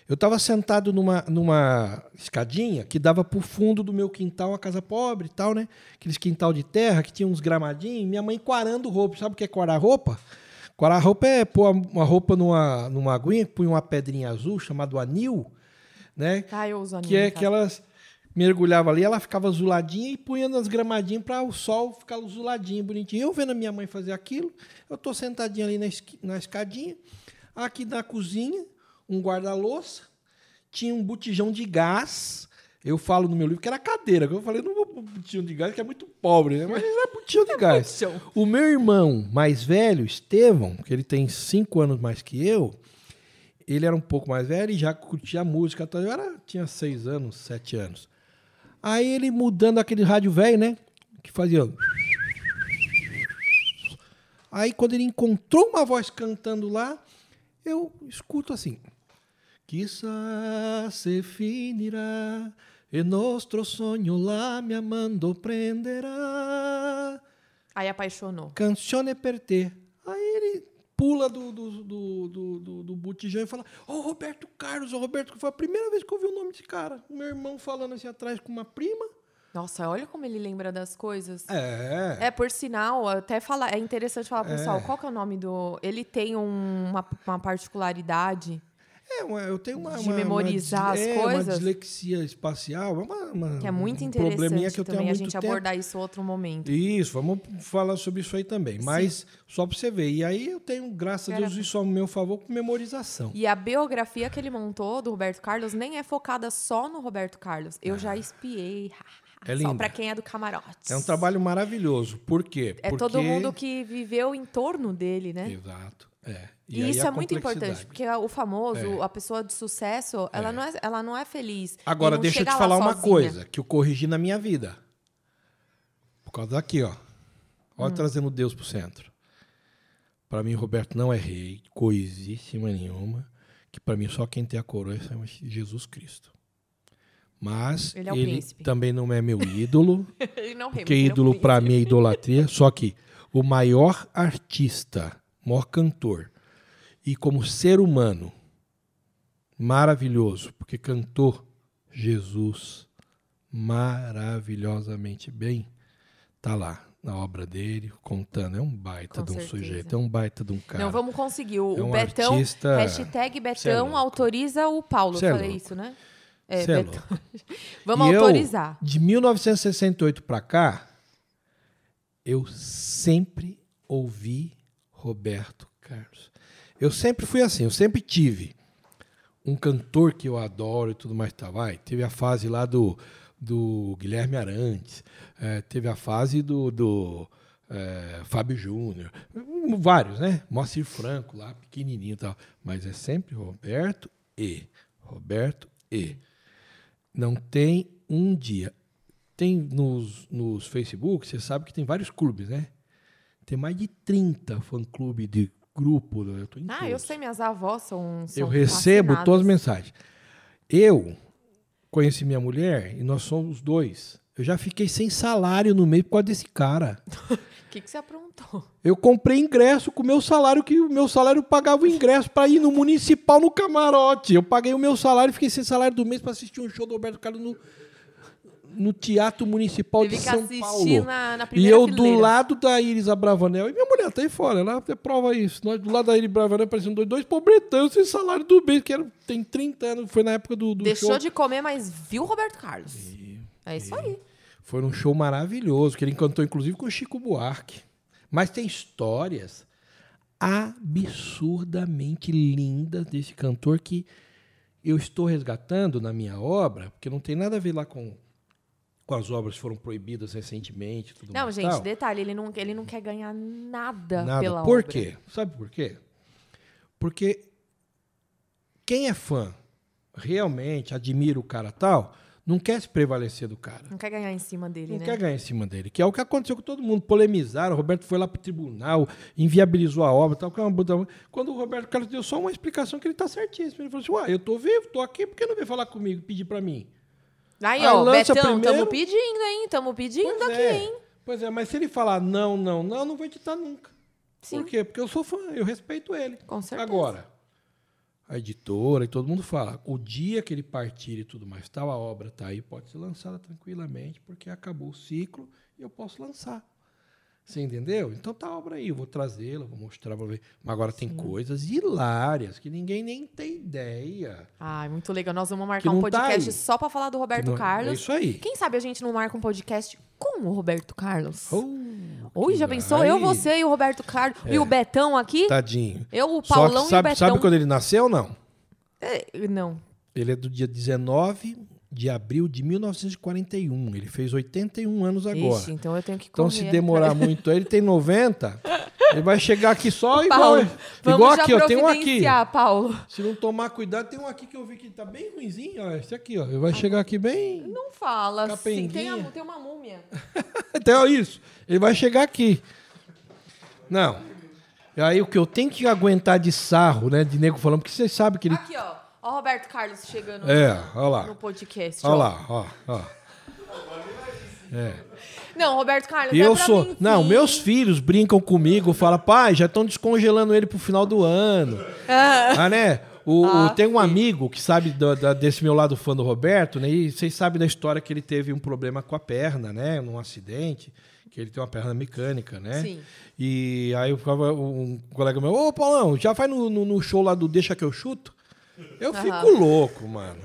Eu estava sentado numa, numa escadinha que dava para o fundo do meu quintal, uma casa pobre e tal, né? Aqueles quintal de terra que tinha uns gramadinhos. Minha mãe quarando roupa. Sabe o que é quarar roupa? Quarar roupa é pôr uma roupa numa, numa aguinha, põe uma pedrinha azul chamado anil, né? Ah, eu uso anil Que é em casa. que elas mergulhava ali, ela ficava azuladinha e punha nas gramadinhas para o sol ficar azuladinho, bonitinho. Eu vendo a minha mãe fazer aquilo, eu tô sentadinho ali na, na escadinha, aqui na cozinha, um guarda-louça, tinha um botijão de gás. Eu falo no meu livro que era cadeira, que eu falei, não vou botijão de gás, que é muito pobre, né? Mas era botijão de gás. Botijão. O meu irmão mais velho, Estevão, que ele tem cinco anos mais que eu, ele era um pouco mais velho e já curtia música. Eu era, tinha seis anos, sete anos. Aí ele mudando aquele rádio velho, né? Que fazia. Aí quando ele encontrou uma voz cantando lá, eu escuto assim. Quizás se finirá e nosso sonho lá me amando prenderá. Aí apaixonou. Canzone per te. Pula do, do, do, do, do, do botijão e fala: Ô Roberto Carlos, ô Roberto, foi a primeira vez que eu ouvi o nome desse cara. Meu irmão falando assim atrás com uma prima. Nossa, olha como ele lembra das coisas. É. É, por sinal, até falar, é interessante falar pro pessoal, qual que é o nome do... Ele tem um- uma, uma particularidade. É, uma- eu tenho uma. De uma- uma memorizar dis- as é, Uma coisas? dislexia espacial. É uma, uma- Que é muito um probleminha interessante que eu tenho há também a muito gente tempo. abordar isso em outro momento. Isso, vamos falar sobre isso aí também. Mas só para você ver. E aí eu tenho, graças a Deus, isso ao meu favor com memorização. E a biografia que ele montou do Roberto Carlos nem é focada só no Roberto Carlos. Eu já espiei. É Só linda. pra quem é do camarote. É um trabalho maravilhoso. Por quê? É Porque... todo mundo que viveu em torno dele, né? Exato. É. E, aí isso é muito importante, porque o famoso, É. a pessoa de sucesso, ela, não é, ela não é feliz. Agora, E deixa eu te falar uma sozinha. coisa que eu corrigi na minha vida. Por causa daqui, ó. Olha Hum. trazendo Deus pro centro. Para mim, Roberto não é rei, coisíssima nenhuma. Que para mim só quem tem a coroa é Jesus Cristo. Mas Ele é ele também não é meu ídolo, Ele não porque ídolo para mim é idolatria. Só que o maior artista, maior cantor, e como ser humano, maravilhoso, porque cantou Jesus maravilhosamente bem, tá lá na obra dele, contando. É um baita Com de um certeza. sujeito, é um baita de um cara. Não, vamos conseguir. O, É um Betão, artista- hashtag é Betão louco. autoriza o Paulo. Cê é Falei isso, né? É, Cê é Betão. Vamos E eu, autorizar. de 1968 para cá, eu sempre ouvi Roberto Carlos. Eu sempre fui assim, eu sempre tive um cantor que eu adoro e tudo mais tá, vai. Teve a fase lá do, do Guilherme Arantes, eh, teve a fase do, do eh, Fábio Júnior, vários, né? Moacir Franco lá, pequenininho e tal. Mas é sempre Roberto e Roberto e. Não tem um dia. Tem nos, nos Facebook, você sabe que tem vários clubes, né? Tem mais de 30 fã-clube de grupo. né? Eu tô em Ah, eu todos. sei, minhas avós são. são Eu recebo fascinadas. todas as mensagens. Eu conheci minha mulher e nós somos dois. Eu já fiquei sem salário no meio por causa desse cara. O que, que você aprontou? Eu comprei ingresso com o meu salário, que o meu salário pagava o ingresso para ir no municipal no camarote. Eu paguei o meu salário e fiquei sem salário do mês para assistir um show do Roberto Carlos no, no Teatro Municipal Teve de São Paulo. na, na E eu do fileira. lado da Iris Abravanel. E minha mulher tá aí fora, ela até prova isso. Nós do lado da Iris Abravanel parecendo dois, dois pobretões sem salário do mês, que era, tem 30 anos, foi na época do, do Deixou show. de comer, mas viu o Roberto Carlos. é isso aí. Foi um show maravilhoso, que ele cantou inclusive com o Chico Buarque. Mas tem histórias absurdamente lindas desse cantor que eu estou resgatando na minha obra, porque não tem nada a ver lá com, com as obras que foram proibidas recentemente. Tudo Não, mais gente, tal. detalhe, ele não, ele não quer ganhar nada, Nada. pela por obra. quê? Sabe por quê? Porque quem é fã realmente admira o cara tal, não quer se prevalecer do cara. Não quer ganhar em cima dele, Não né? quer ganhar em cima dele, que é o que aconteceu com todo mundo. Polemizaram, o Roberto foi lá para o tribunal, inviabilizou a obra. Tal, é Quando o Roberto Carlos deu só uma explicação que ele está certíssimo. Ele falou assim: Ué, eu tô vivo, tô aqui, por que não veio falar comigo, pedir para mim? Aí, ó, lança Betão, primeiro. tamo pedindo, hein? Tamo pedindo Pois aqui, é. hein? Pois é, mas se ele falar não, não, não, eu não vou editar nunca. Sim. Por quê? Porque eu sou fã, eu respeito ele. Com certeza. Agora, a editora e todo mundo fala, o dia que ele partir e tudo mais, tal, a obra tá aí, pode ser lançada tranquilamente, porque acabou o ciclo e eu posso lançar. Você entendeu? Então tá a obra aí, eu vou trazê-la, vou mostrar pra ver. Mas agora tem coisas hilárias que ninguém nem tem ideia. Ai, muito legal. Nós vamos marcar um tá podcast aí. só pra falar do Roberto não- Carlos. É isso aí. Quem sabe a gente não marca um podcast com o Roberto Carlos? Oh, Oi, já pensou? vai. Eu, você e o Roberto Carlos. E o Betão aqui? Tadinho. Eu, o Só Paulão que sabe, e o sabe Betão. quando ele nasceu ou não? É, não. Ele é do dia 19 de abril de 1941. Ele fez 81 anos agora. Ixi, então eu tenho que Então, se demorar muito, ele tem 90, ele vai chegar aqui só Paulo, igual. Igual aqui, ó. Tem um aqui. Paulo. Se não tomar cuidado, tem um aqui que eu vi que tá bem ruimzinho, ó. Esse aqui, ó. Ele vai chegar aqui bem. Não fala assim. Tem, a- tem uma múmia. Então, isso. Ele vai chegar aqui. Não. E aí, o que eu tenho que aguentar de sarro, né? De nego falando, porque vocês sabem que ele. Aqui, ó. Ó o Roberto Carlos chegando É, olha lá. no podcast. Olha lá, ó, ó. É. Não, Roberto Carlos, é eu pra sou. mim, Não, meus filhos brincam comigo, falam, pai, já estão descongelando ele pro final do ano. Ah, né? O, o- Ah, tem um amigo que sabe do- da- desse meu lado fã do Roberto, né? E vocês sabem da história que ele teve um problema com a perna, né? Num acidente, que ele tem uma perna mecânica, né? Sim. E aí eu ficava um colega meu, ô Paulão, já vai no, no- no show lá do Deixa que eu chuto? Eu Aham. fico louco, mano.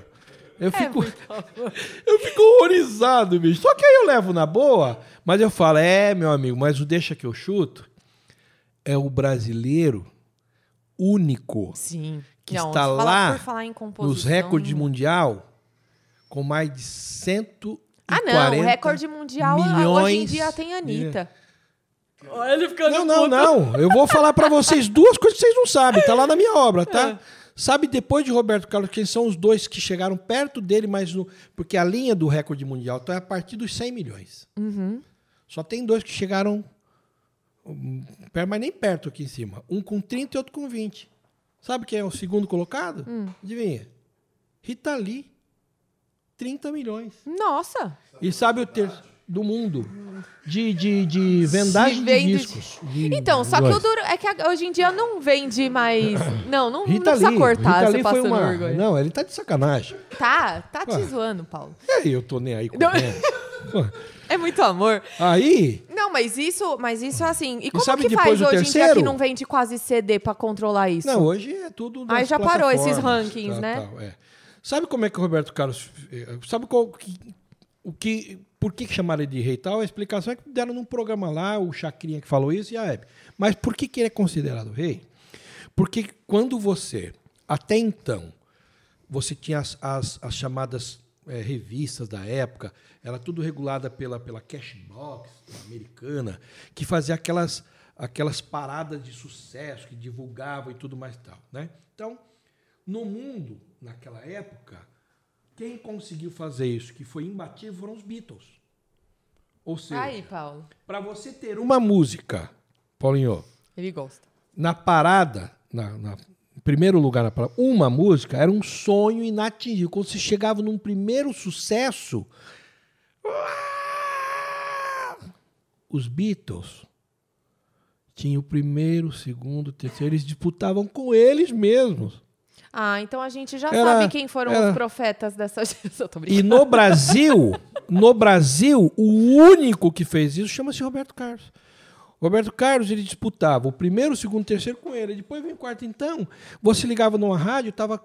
Eu É fico, amor. eu fico horrorizado, bicho. Só que aí eu levo na boa, mas eu falo, é, meu amigo, mas o deixa que eu chuto é o brasileiro único Sim. Que Não, está lá falar nos recordes mundial com mais de 140 Ah, não. O recorde mundial ah, hoje em milhões dia tem a Anitta. Olha ele ficando Não, não, puto. não. Eu vou falar pra vocês duas coisas que vocês não sabem. Tá lá na minha obra, É. Sabe depois de Roberto Carlos quem são os dois que chegaram perto dele, mas no, porque a linha do recorde mundial tá a partir dos 100 milhões. Uhum. Só tem dois que chegaram hum, mas nem perto aqui em cima. Um com 30 e outro com 20. Sabe quem é o segundo colocado? Hum. Adivinha? Rita Lee. 30 milhões. Nossa. E sabe o terceiro do mundo de, de, de vendagem de, vende de- discos. de Então, só que o duro é que hoje em dia não vende mais. Não, não, não Rita precisa Lee. cortar Rita você foi passando uma... vergonha. Não, ele tá de sacanagem. Tá, tá te Ué. zoando, Paulo. E aí, eu tô nem aí com Não. ele. Pô, É muito amor. Aí, Não, mas isso, mas isso é assim. E como sabe que faz hoje em dia terceiro? que não vende quase CD pra controlar isso? não, hoje é tudo Aí já parou esses rankings, tá, né? tá, é. Sabe como é que o Roberto Carlos... eh, Sabe qual que, o que... Por que que chamaram ele de rei tal? A explicação é que deram num programa lá, o Chacrinha que falou isso e a Hebe. Mas por que, que ele é considerado rei? Porque quando você, até então, você tinha as, as, as chamadas eh, revistas da época, era tudo regulada pela, pela Cashbox americana, que fazia aquelas, aquelas paradas de sucesso, que divulgavam e tudo mais e tal. Né? Então, no mundo, naquela época, quem conseguiu fazer isso, que foi imbatível, foram os Beatles. Ou seja, Aí, Paulo. para você ter uma música, Paulinho, Ele gosta. na parada, na, na- em primeiro lugar na parada, uma música era um sonho inatingível. Quando você chegava num primeiro sucesso, os Beatles tinham o primeiro, o segundo, o terceiro, eles disputavam com eles mesmos. Ah, então a gente já Era- sabe quem foram era- os profetas dessa geração. E no Brasil, no Brasil, o único que fez isso chama-se Roberto Carlos. Roberto Carlos, ele disputava o primeiro, o segundo, o terceiro com ele. Depois vem o quarto. Então, você ligava numa rádio, estava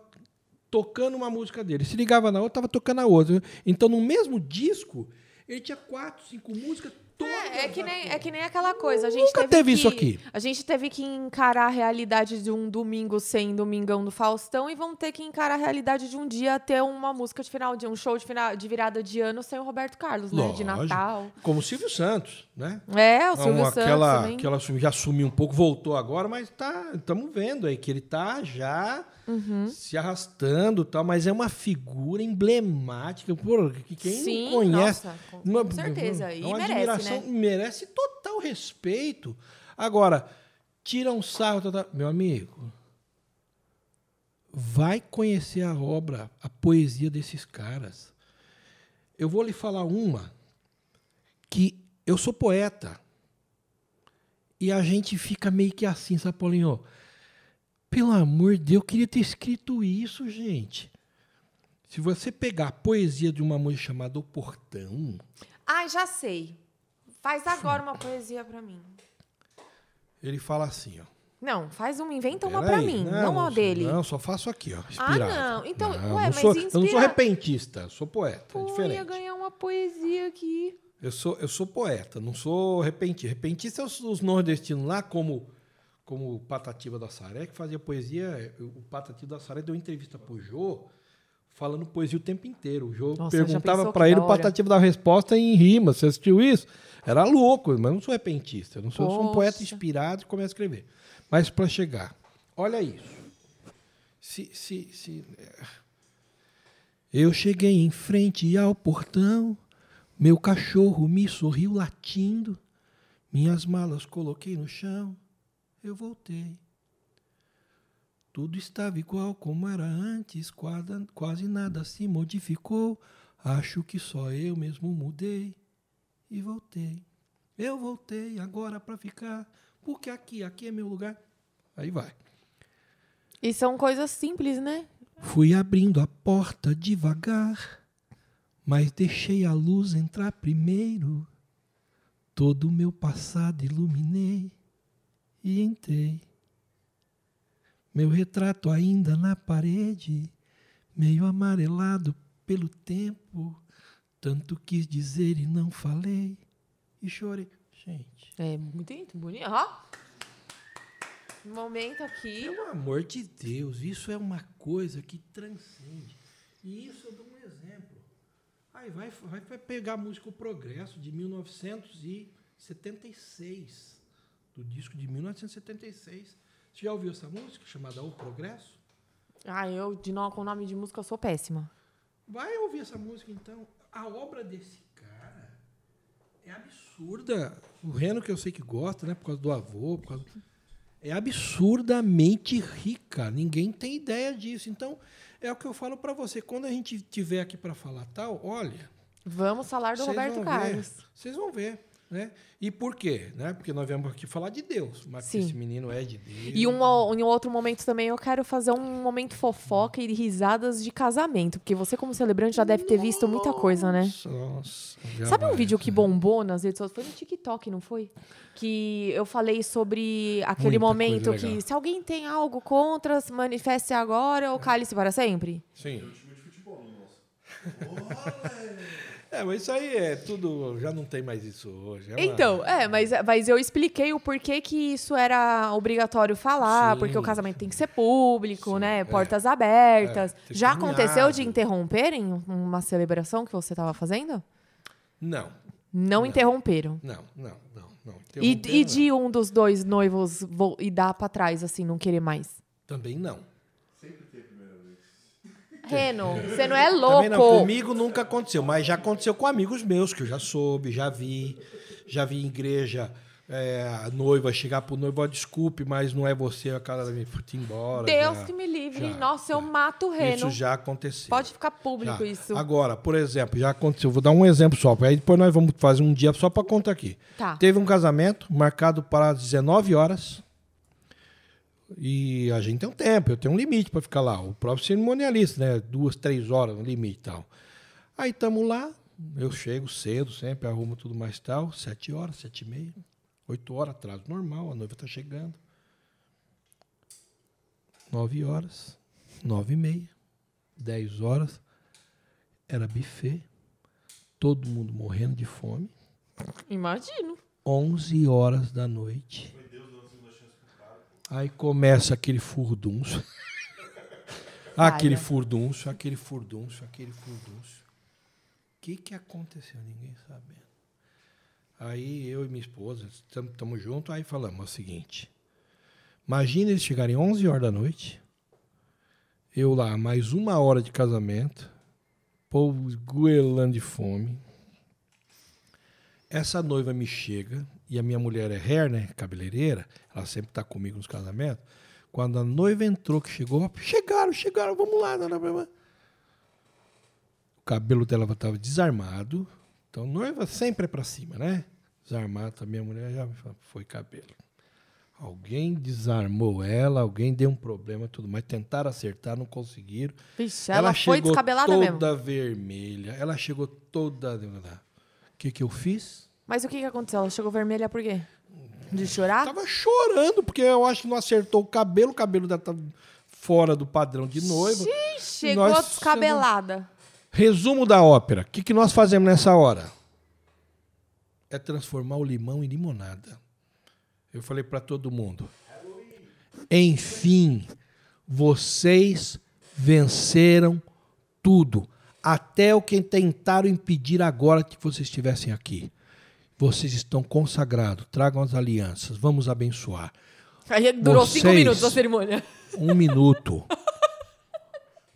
tocando uma música dele. Se ligava na outra, estava tocando a outra. Então, no mesmo disco, ele tinha quatro, cinco músicas. Todas É, é que nem, é que nem aquela coisa. A gente Nunca teve, teve que, isso aqui. A gente teve que encarar a realidade de um domingo sem Domingão do Faustão e vão ter que encarar a realidade de um dia ter uma música de final de um show de, final, de virada de ano sem o Roberto Carlos, né? De Lógico. Natal. Como o Silvio Santos, né? É, o Silvio Uma- Santos aquela, também. aquela já sumiu um pouco, voltou agora, mas tá, estamos vendo aí que ele tá já Uhum. se arrastando e tal, mas é uma figura emblemática, pô, que quem Sim, não conhece, nossa, com- uma- com certeza. E é uma merece, admiração, né? merece total respeito. Agora, tira um sarro, tá. meu amigo, vai conhecer a obra, a poesia desses caras. Eu vou lhe falar uma que eu sou poeta. E a gente fica meio que assim, sabe, Paulinho? Pelo amor de Deus, eu queria ter escrito isso, gente. Se você pegar a poesia de uma música chamada O Portão, Ai, já sei. Faz agora uma poesia pra mim. ele fala assim, ó. Não, faz uma, inventa uma Peraí, pra mim, não, a só- dele. Não, só faço aqui, ó. Ah, Inspirado. não. Então, ué, não mas sou, Eu não sou inspira- repentista, sou poeta. é Pô, ia diferente. ganhar uma poesia aqui. Eu sou, eu sou poeta, não sou repentista. Repentista é os, os nordestinos lá, como, como o Patativa da Saré, que fazia poesia. O Patativa da Saré deu entrevista pro Jô, falando poesia o tempo inteiro. O Jô Nossa, perguntava para ele, da o hora? Patativa dava resposta em rima. Você assistiu isso? Era louco, mas eu não sou repentista. Eu, não sou, eu sou um poeta inspirado e começo a escrever. Mas para chegar, olha isso. Se, se, se, eu cheguei em frente ao portão, meu cachorro me sorriu latindo, minhas malas coloquei no chão, eu voltei. Tudo estava igual como era antes, quase, quase nada se modificou. Acho que só eu mesmo mudei e voltei. Eu voltei agora para ficar, porque aqui, aqui é meu lugar. Aí vai. E são coisas simples, né? Fui abrindo a porta devagar, mas deixei a luz entrar primeiro. Todo o meu passado iluminei e entrei. Meu retrato ainda na parede, meio amarelado pelo tempo. Tanto quis dizer e não falei. E chorei. Gente. É muito bonito. Ó. Momento aqui. Pelo amor de Deus, isso é uma coisa que transcende. E isso eu dou um exemplo. Aí vai, vai, vai pegar a música O Progresso, de 1976. Do disco de 1976. Você já ouviu essa música chamada O Progresso? Ah, eu, de novo, com o nome de música, eu sou péssima. Vai ouvir essa música, então. A obra desse cara é absurda. O Reno, que eu sei que gosta, né? Por causa do avô, por causa... É absurdamente rica. Ninguém tem ideia disso. Então, é o que eu falo para você. Quando a gente tiver aqui para falar tal, olha... Vamos falar do Roberto Carlos. Ver, vocês vão ver. Né? E por quê? Né? Porque nós viemos aqui falar de Deus, mas Sim. esse menino é de Deus. E um, em um outro momento também eu quero fazer um momento fofoca e risadas de casamento. Porque você, como celebrante, já deve ter visto muita coisa, né? Nossa, Sabe um vai, vídeo que né? bombou nas redes sociais? Foi no TikTok, não foi? Que eu falei sobre aquele Muita momento que se alguém tem algo contra, se manifeste agora ou cale-se para sempre. Sim. É, mas isso aí é tudo. Já não tem mais isso hoje. é uma- Então, é, mas, mas eu expliquei o porquê que isso era obrigatório falar, Sim. porque o casamento tem que ser público, Sim, né? é. Portas abertas. É, Já aconteceu de interromperem uma celebração que você estava fazendo? Não, Não, interromperam. não, não, não. não. E, e não. de um dos dois noivos vo- e dar pra trás, assim, não querer mais? Também não. Reno, você não é Também não. louco. Comigo nunca aconteceu, mas já aconteceu com amigos meus, que eu já soube, já vi. Já vi em igreja é, a noiva chegar pro noivo, ó, desculpe, mas não é você, a cara me fui embora. Deus já. que me livre. já, Nossa, eu mato o Reno. Isso já aconteceu. Pode ficar público Já. isso. Agora, por exemplo, já aconteceu. Vou dar um exemplo só, aí depois nós vamos fazer um dia só para contar aqui. Tá. Teve um casamento marcado para 19 horas. E a gente tem um tempo, eu tenho um limite para ficar lá. O próprio cerimonialista, né? Duas, três horas no limite e tal. Aí estamos lá, eu chego cedo, sempre arrumo tudo mais tal. Sete horas, sete e meia. Oito horas, atraso normal, a noiva está chegando. Nove horas, nove e meia, dez horas. Era buffet, todo mundo morrendo de fome. Imagino. 11 horas da noite. Aí começa aquele furdunço. aquele furdunço, aquele furdunço, aquele furdunço. O que, que aconteceu? Ninguém sabendo. Aí eu e minha esposa estamos juntos, aí falamos o seguinte. Imagina eles chegarem 11 horas da noite, eu lá, mais uma hora de casamento, povo goelando de fome, essa noiva me chega, e a minha mulher é hair, né? Cabeleireira, ela sempre tá comigo nos casamentos. Quando a noiva entrou, que chegou, chegaram, chegaram, vamos lá. não, não. O cabelo dela estava desarmado. Então, noiva sempre é pra cima, né? Desarmado, a minha mulher já foi cabelo. Alguém desarmou ela, alguém deu um problema, tudo mais. Tentaram acertar, não conseguiram. Vixe, ela, foi chegou descabelada toda mesmo. vermelha. Ela chegou toda. O que, que eu fiz? Mas o que, que aconteceu? Ela chegou vermelha por quê? De chorar? Tava chorando, porque eu acho que não acertou o cabelo, o cabelo dela tava fora do padrão de noiva. Ih, Chegou Nós- descabelada. Resumo da ópera. O que, que nós fazemos nessa hora? É transformar o limão em limonada. Eu falei para todo mundo. Enfim, vocês venceram tudo. Até o que tentaram impedir agora que vocês estivessem aqui. Vocês estão consagrados. Tragam as alianças. Vamos abençoar. Aí durou cinco Vocês- minutos a cerimônia. Um minuto.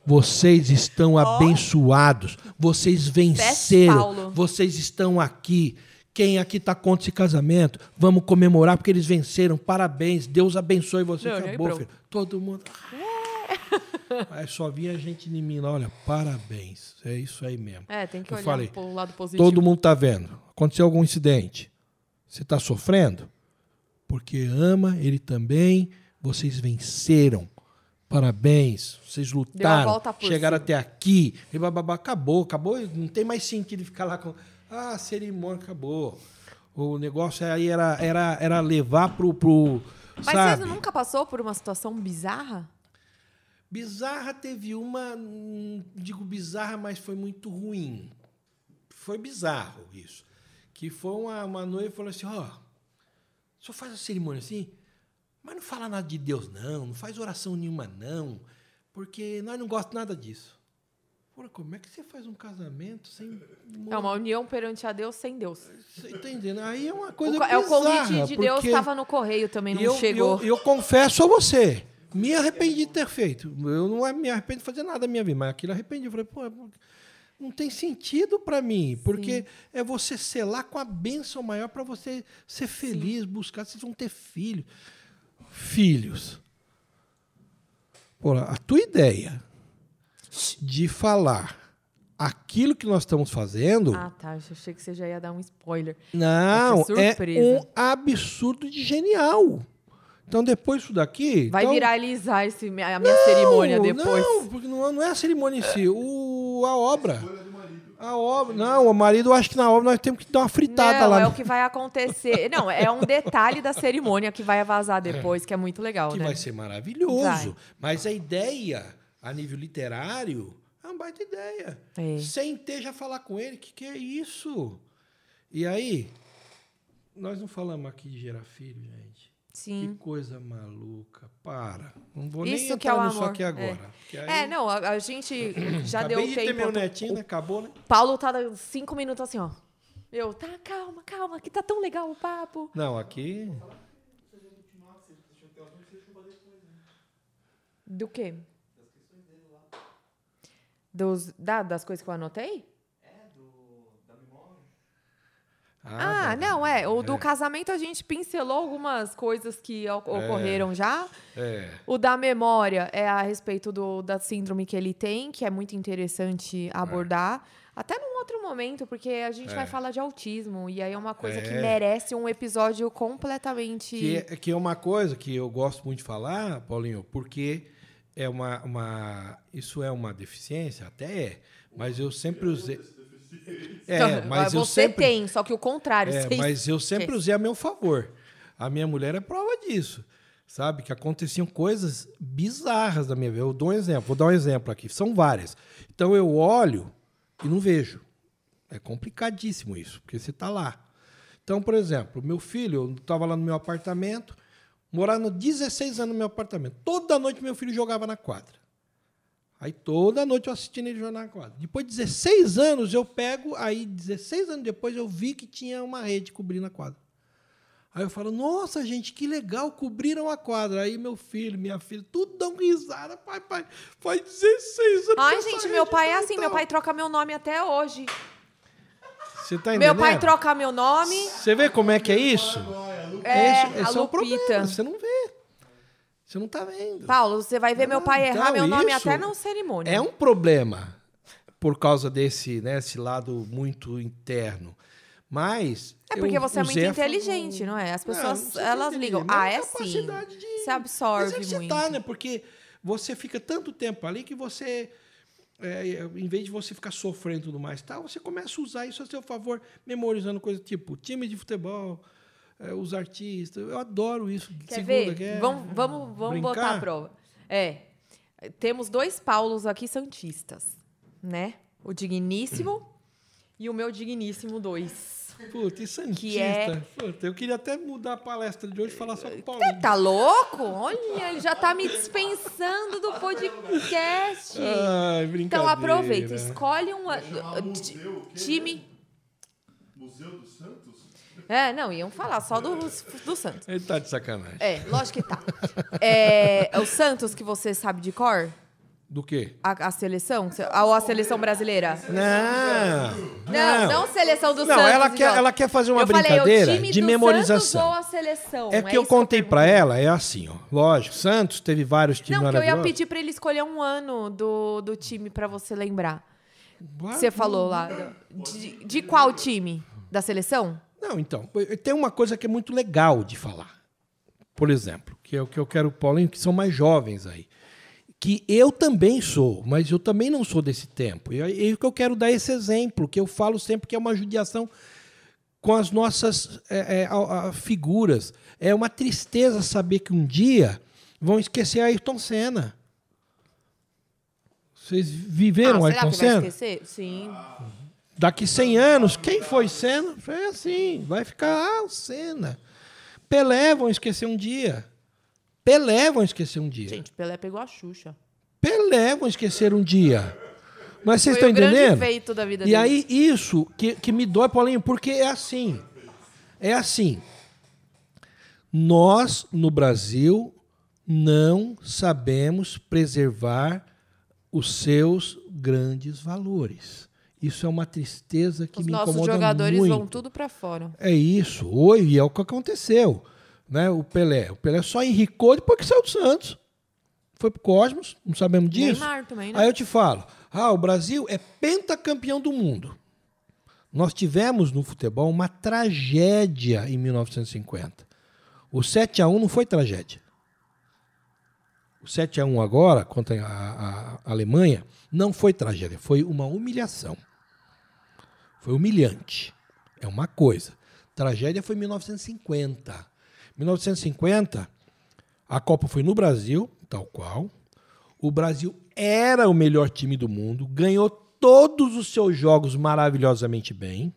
Vocês estão abençoados. Vocês venceram. Vocês estão aqui. Quem aqui está contra esse casamento? Vamos comemorar porque eles venceram. Parabéns. Deus abençoe você. Não, Acabou, nem filho. Todo mundo. Aí só via gente em mim lá. Olha, parabéns. É isso aí mesmo. É, tem que Eu olhar falei, pro lado positivo. Todo mundo está vendo. Aconteceu algum incidente. Você está sofrendo? Porque ama ele também. Vocês venceram. Parabéns. Vocês lutaram. chegaram cima. até aqui. E bababá, acabou, acabou. Não tem mais sentido ficar lá com. Ah, cerimônia acabou. O negócio aí era, era, era levar pro, pro, Mas sabe? você nunca passou por uma situação bizarra? Bizarra teve uma, hum, digo bizarra, mas foi muito ruim. Foi bizarro isso. Que foi uma, uma noiva e falou assim: ó, o senhor faz a cerimônia assim, mas não fala nada de Deus, não, não faz oração nenhuma, não, porque nós não gostamos nada disso. Como é que você faz um casamento sem. É uma união perante a Deus sem Deus. Você entendendo? Aí é uma O coisa co- é o convite bizarra, de Deus estava no correio também, não eu, chegou. Eu, eu confesso a você, me arrependi de ter feito. Eu não me arrependo de fazer nada da minha vida, mas aquilo arrependi. Eu falei, pô, não tem sentido para mim, porque é você selar com a bênção maior para você ser feliz, buscar. Vocês vão ter filhos. Filhos. Pô, a tua ideia de falar aquilo que nós estamos fazendo. Ah, tá. Eu achei que você já ia dar um spoiler. Não, é um absurdo de genial. Então, depois disso daqui. Vai então, viralizar esse, a minha cerimônia depois. Não, porque não, não é a cerimônia em si, o, a obra. A obra. Não, o marido, eu acho que na obra nós temos que dar uma fritada não, lá. é no- o que vai acontecer. Não, é um detalhe da cerimônia que vai vazar depois, que é muito legal, que né? vai ser maravilhoso. Vai. Mas a ideia, a nível literário, é uma baita ideia. É. Sem ter já falar com ele, que que é isso? E aí, nós não falamos aqui de gerar filho, gente. Sim. Que coisa maluca. Para. Não vou Isso nem que é o entrar nisso amor, aqui é. agora. porque aí- É, não, a, a gente já deu de ter tempo. meu netinho, né? Acabou, né? Paulo tá cinco minutos assim, ó. Eu, tá, calma, calma, que tá tão legal o papo. Não, aqui. Do quê? Dos, da, das coisas que eu anotei? Ah, vai. não, é. O do casamento a gente pincelou algumas coisas que o- ocorreram já. É. O da memória é a respeito do, da síndrome que ele tem, que é muito interessante abordar. Até num outro momento, porque a gente vai falar de autismo. E aí é uma coisa que É. merece um episódio completamente. Que é, que é uma coisa que eu gosto muito de falar, Paulinho, porque é uma, uma. Isso é uma deficiência? Até é. Mas eu sempre usei. É, mas eu Você sempre. tem, só que o contrário. É, mas eu sempre usei a meu favor. A minha mulher é prova disso. Sabe? Que aconteciam coisas bizarras da minha vida. Eu dou um exemplo, vou dar um exemplo aqui. São várias. Então eu olho e não vejo. É complicadíssimo isso, porque você está lá. Então, por exemplo, meu filho, eu estava lá no meu apartamento, morando 16 anos no meu apartamento. Toda noite meu filho jogava na quadra. Aí toda noite eu assistindo ele jogar na quadra. Depois de 16 anos eu pego, aí 16 anos depois eu vi que tinha uma rede cobrindo a quadra. Aí eu falo, nossa, gente, que legal, cobriram a quadra. Aí meu filho, minha filha, tudo dão risada. Pai, pai, faz 16 anos. Ai, gente, meu pai é tá assim. e Meu tal." pai troca meu nome até hoje. Você tá entendendo? Meu pai troca meu nome. Você vê como é que é isso? É, esse, esse a é o problema. Você não vê. Você não tá vendo. Paulo, você vai ver meu pai Então, errar meu nome até na cerimônia. É um problema por causa desse, né, esse lado muito interno. Mas É porque eu você é muito inteligente, não é? As Não, pessoas, não precisa elas ser ligam. Ah, é sim. de- Você absorve Mas é muito. Você tá, né? Porque você fica tanto tempo ali que você, é, em vez de você ficar sofrendo e tudo mais, tal, você começa a usar isso a seu favor, memorizando coisas tipo time de futebol, é, os artistas. Eu adoro isso. Quer Segunda ver? Guerra, Vamos, vamos, vamos brincar. botar a prova. É. Temos dois Paulos aqui santistas, né? O digníssimo e o meu digníssimo dois. Puta, e Santista. Que é- Puta, eu queria até mudar a palestra de hoje e falar só com o Paulinho. Tá louco? Olha, ele já tá me dispensando do podcast. Ai, brincadeira. Então aproveita, escolhe um time. Museu dos Santos? É, não, iam falar só do, do Santos. Ele tá de sacanagem. É, lógico que tá. É, é o Santos que você sabe de cor? Do quê? A, a seleção? Ou a seleção brasileira? Não. Não, não, seleção do Não, Santos. ela quer, ela quer fazer uma eu falei, brincadeira o time de memorização. Santos ou a seleção? É eu isso contei eu pra pergunto. ela, é assim, ó. Lógico, Santos teve vários times Não, que eu ia pedir pra ele escolher um ano do, do time pra você lembrar. Você falou lá. De, de qual time? Da seleção? Não, então, tem uma coisa que é muito legal de falar. Por exemplo, que é o que eu quero, Paulinho, que são mais jovens aí. Que eu também sou, mas eu também não sou desse tempo. E é que eu quero dar esse exemplo, que eu falo sempre que é uma judiação com as nossas é, é, a- a- figuras. É uma tristeza saber que um dia vão esquecer Ayrton Senna. Vocês viveram ah, será Ayrton que vai Senna? esquecer? Sim. Daqui 100 anos, quem foi Senna? É assim, vai ficar, ah, o Senna. Pelé vão esquecer um dia. Pelé vão esquecer um dia. Gente, Pelé pegou a Xuxa. Pelé vão esquecer um dia. Mas vocês Foi estão entendendo? feito da vida E aí, isso que, que me dói, Paulinho, porque é assim. É assim. Nós, no Brasil, não sabemos preservar os seus grandes valores. Isso é uma tristeza que Os me nossos incomoda jogadores muito. vão tudo pra fora. É isso. Oi, e é o que aconteceu. Né? O Pelé. O Pelé só enricou depois que saiu do Santos. Foi pro Cosmos, não sabemos disso. Neymar também, né? Aí eu te falo, ah, o Brasil é pentacampeão do mundo. Nós tivemos no futebol uma tragédia em 1950. O 7 a 1 não foi tragédia. O 7 a 1 agora contra a, a- a Alemanha não foi tragédia, foi uma humilhação. Foi humilhante. É uma coisa. Tragédia foi em 1950. 1950, a Copa foi no Brasil, tal qual. O Brasil era o melhor time do mundo, ganhou todos os seus jogos maravilhosamente bem.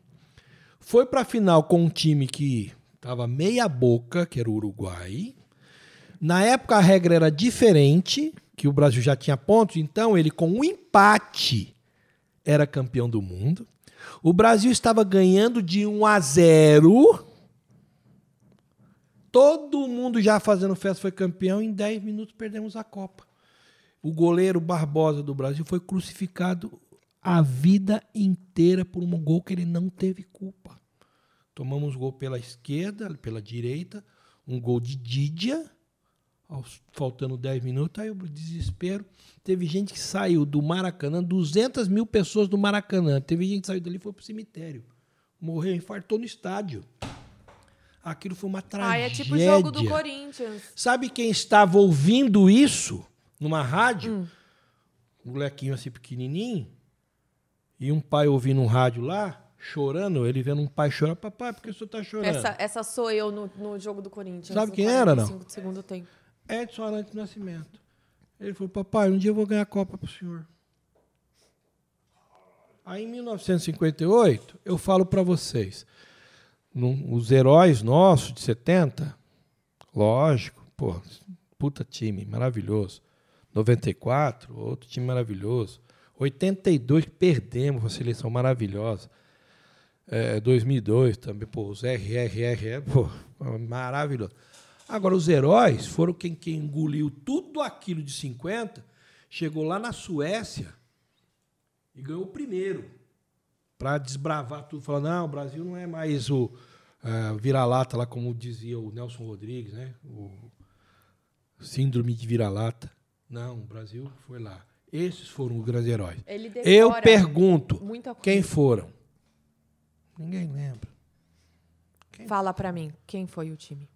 Foi para a final com um time que estava meia boca, que era o Uruguai. Na época a regra era diferente, que o Brasil já tinha pontos, então ele com um empate era campeão do mundo. O Brasil estava ganhando de 1 a 0. Todo mundo já fazendo festa foi campeão, em 10 minutos perdemos a Copa. O goleiro Barbosa do Brasil foi crucificado a vida inteira por um gol que ele não teve culpa. Tomamos gol pela esquerda, pela direita, um gol de Didia, aos- faltando 10 minutos, aí o desespero. Teve gente que saiu do Maracanã, 200 mil pessoas do Maracanã. Teve gente que saiu dali e foi pro cemitério. Morreu, infartou no estádio. Aquilo foi uma Ah, tragédia. é tipo o jogo do Corinthians. Sabe quem estava ouvindo isso numa rádio? Hum. Um molequinho assim pequenininho. E um pai ouvindo um rádio lá, chorando. Ele vendo um pai chorar. Papai, por que o senhor está chorando? Essa, essa sou eu no, no jogo do Corinthians. Sabe quem era, não? 45 do segundo tempo. Edson Arantes Nascimento. Ele falou, papai, um dia eu vou ganhar a Copa pro senhor. Aí em 1958, eu falo para vocês, num- os heróis nossos de 70, lógico, pô, puta time, maravilhoso. 94, outro time maravilhoso. 82, perdemos, uma seleção maravilhosa. É, 2002 também, pô, os RRR, pô, maravilhoso. Agora, os heróis foram quem, quem engoliu tudo aquilo de 50, chegou lá na Suécia e ganhou o primeiro. Para desbravar tudo, falando, não, o Brasil não é mais o ah, vira-lata, lá como dizia o Nelson Rodrigues, né? O síndrome de vira-lata. Não, o Brasil foi lá. Esses foram os grandes heróis. Eu pergunto, quem foram? Ninguém lembra. Fala pra mim, quem foi o time?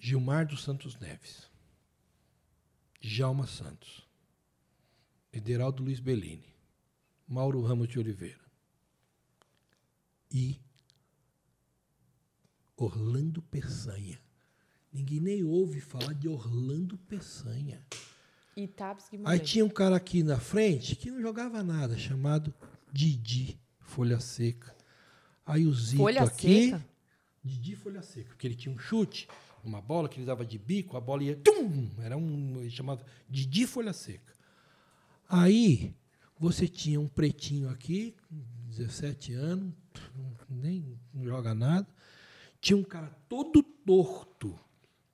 Gilmar dos Santos Neves, Djalma Santos, Ederaldo Luiz Bellini, Mauro Ramos de Oliveira e Orlando Peçanha. Ninguém nem ouve falar de Orlando Peçanha. E Tabs Aí Guimarães. tinha um cara aqui na frente que não jogava nada, chamado Didi Folha Seca. Aí o Zito Folha aqui. Seca? Didi Folha Seca, porque ele tinha um chute, uma bola que ele dava de bico, a bola ia. Tum! Era um. Ele chamava Didi Folha Seca. Aí você tinha um pretinho aqui, com 17 anos, nem joga nada. Tinha um cara todo torto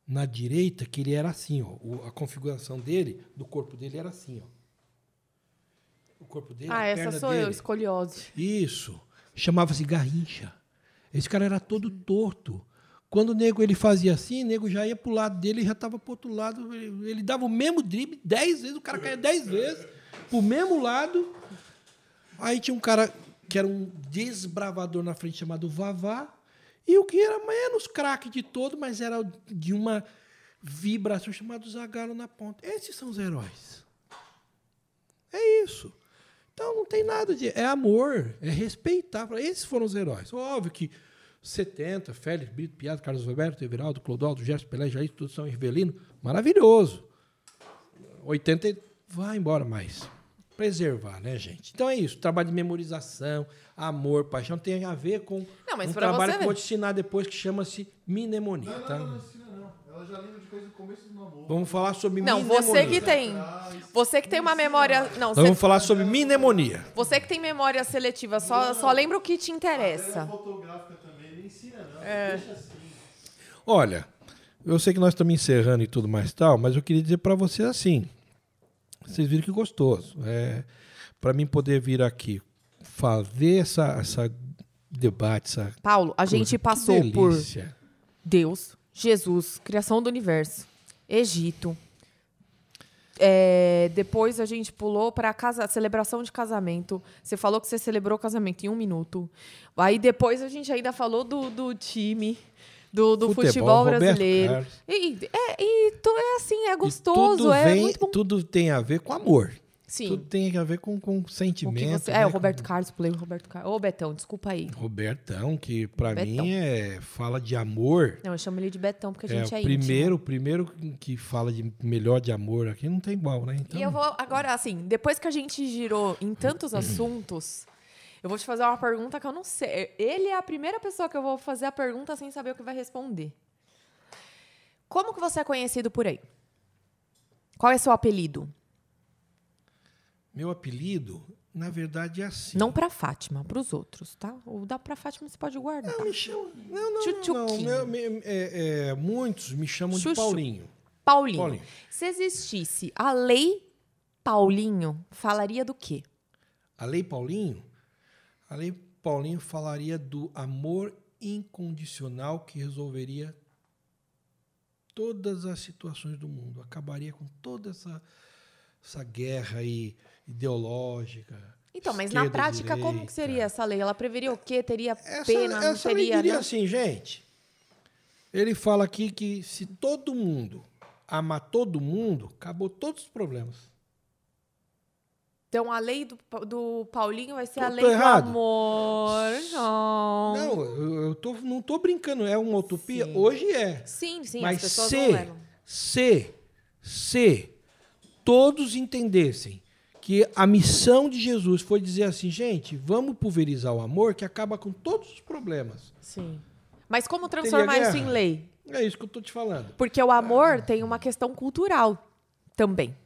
na direita, que ele era assim, ó. a configuração dele, do corpo dele era assim, ó. O corpo dele, Ah, a essa sou eu, dele. escoliose. Isso. Chamava-se Garrincha. Esse cara era todo torto. Quando o nego ele fazia assim, o nego já ia pro lado dele e já estava pro outro lado. Ele, ele dava o mesmo drible dez vezes, o cara caía dez vezes pro mesmo lado. Aí tinha um cara que era um desbravador na frente chamado Vavá. E o que era menos craque de todo, mas era de uma vibração chamado Zagalo na ponta. Esses são os heróis. É isso. Então não tem nada de. É amor, é respeitar. Esses foram os heróis. Óbvio que 70, Félix, Brito, Piado, Carlos Roberto, Everaldo, Clodoaldo, Gerson, Pelé, Jair, tudo São Rivelino. Maravilhoso. 80 e- vai embora mais. Preservar, né, gente? Então é isso. Trabalho de memorização, amor, paixão tem a ver com Não, mas um trabalho você que eu vou te ensinar depois que chama-se mnemonia. Não, tá? não, não, não ensina não. Ela já lembra de coisa do começo do namoro. Vamos falar sobre Não, mnemonia. você que tem. Você que tem uma memória. Não, Nós vamos falar sobre mnemonia. você que tem memória seletiva, só, só lembra o que te interessa. fotográfica também, nem ensina não. É. Olha, eu sei que nós estamos encerrando e tudo mais tal, mas eu queria dizer para vocês assim. Vocês viram que gostoso. É, para mim poder vir aqui fazer essa, essa debate, essa Paulo, a gente coisa, que passou por. Deus, Jesus, criação do universo, Egito. É, depois a gente pulou para casa, celebração de casamento. Você falou que você celebrou o casamento em um minuto. Aí depois a gente ainda falou do, do time, do, do futebol, Futebol, brasileiro. E, é, e tu- é assim, é gostoso, é vem- muito bom. Tudo tem a ver com amor. Sim. Tudo tem a ver com, com O sentimento. você- né? é, o Roberto Carlos, pulei o Roberto Carlos. Ô, Betão, desculpa aí. Robertão, que para mim é fala de amor. Não, eu chamo ele de Betão porque a É, gente é, o íntimo. primeiro, o primeiro que fala de melhor de amor aqui não tem igual, né? Então, E eu vou, agora, assim, depois que a gente girou em tantos assuntos, eu vou te fazer uma pergunta que eu não sei. Ele é a primeira pessoa que eu vou fazer a pergunta sem saber o que vai responder. Como que você é conhecido por aí? Qual é seu apelido? Meu apelido, na verdade, é assim. Não pra Fátima, pros outros, tá? O da pra Fátima você pode guardar. Não, me chamam. Não, não, não. Me- é- é, muitos me chamam Chuchu. de Paulinho. Paulinho. Paulinho. Se existisse a lei Paulinho, falaria do quê? A Lei Paulinho, a Lei Paulinho falaria do amor incondicional que resolveria todas as situações do mundo, acabaria com toda essa, essa guerra aí ideológica. Então, mas na prática, como direita. que seria essa lei? Ela preveria o quê? Teria Essa, pena? não essa lei teria, diria não? assim, gente. Ele fala aqui que se todo mundo amar todo mundo, acabou todos os problemas. Então a lei do, do Paulinho vai ser Tô- a lei do amor. Não. Não, eu, eu tô, não tô brincando, é uma utopia. Sim. Hoje é. Sim, sim, Mas se, se, se todos entendessem que a missão de Jesus foi dizer assim, gente, vamos pulverizar o amor que acaba com todos os problemas. Sim. Mas como transformar isso em lei? É isso que eu tô te falando. Porque o amor tem uma questão cultural também.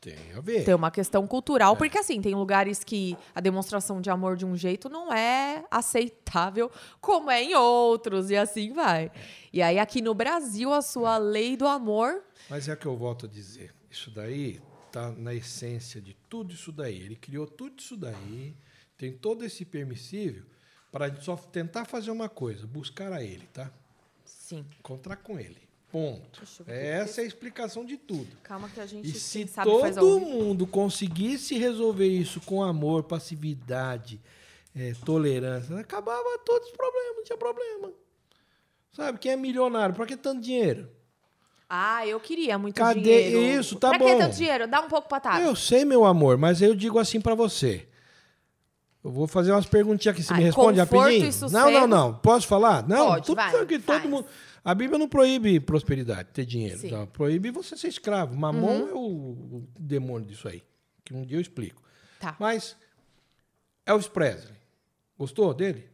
Tem a ver. Tem uma questão É. cultural, porque assim, tem lugares que a demonstração de amor de um jeito não é aceitável, como é em outros, e assim vai. E aí, aqui no Brasil, a sua lei do amor. Mas é que eu volto a dizer, isso daí tá na essência de tudo isso daí. Ele criou tudo isso daí, tem todo esse permissível para só tentar fazer uma coisa, buscar a ele, tá? Sim. Encontrar com ele. Ponto. Essa é a explicação de tudo. Calma que a gente E se todo mundo conseguisse resolver isso com amor, passividade, eh, tolerância, acabava todos os problemas, não tinha problema. Sabe, quem é milionário, para que tanto dinheiro? Ah, eu queria muito Cadê dinheiro. isso? Tá pra bom. que tanto dinheiro? Dá um pouco pra Tati. Eu sei, meu amor, mas eu digo assim para você. Eu vou fazer umas perguntinhas aqui. Você me Ai, responde conforto rapidinho? Não, não, não. Posso falar? Não, Pode, tudo vai, que faz. todo mundo. A Bíblia não proíbe prosperidade, ter dinheiro. Não, proíbe você ser escravo. Mamon Uhum. é o, o demônio disso aí. Que um dia eu explico. Tá. Mas Elvis Presley. Gostou dele?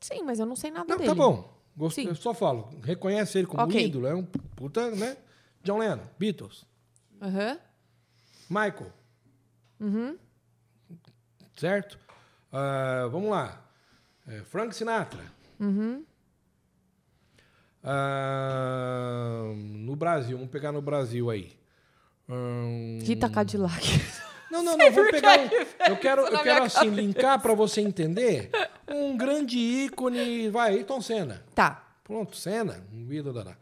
Sim, mas eu não sei nada Não, dele. tá bom. Gost... Sim. Eu só falo. Reconhece ele como Ok. ídolo. É um puta, né? John Lennon, Beatles, Aham. Michael. Uhum. Certo? Ah, vamos lá. É, Frank Sinatra. Uhum. Ah, no Brasil, vamos pegar no Brasil aí. Hum, Rita Cadillac. Não, não, não, vamos pegar um, Eu quero, eu quero assim, linkar para você entender um grande ícone. Vai, Ayrton Senna. tá. Pronto, Senna, um ídolo da.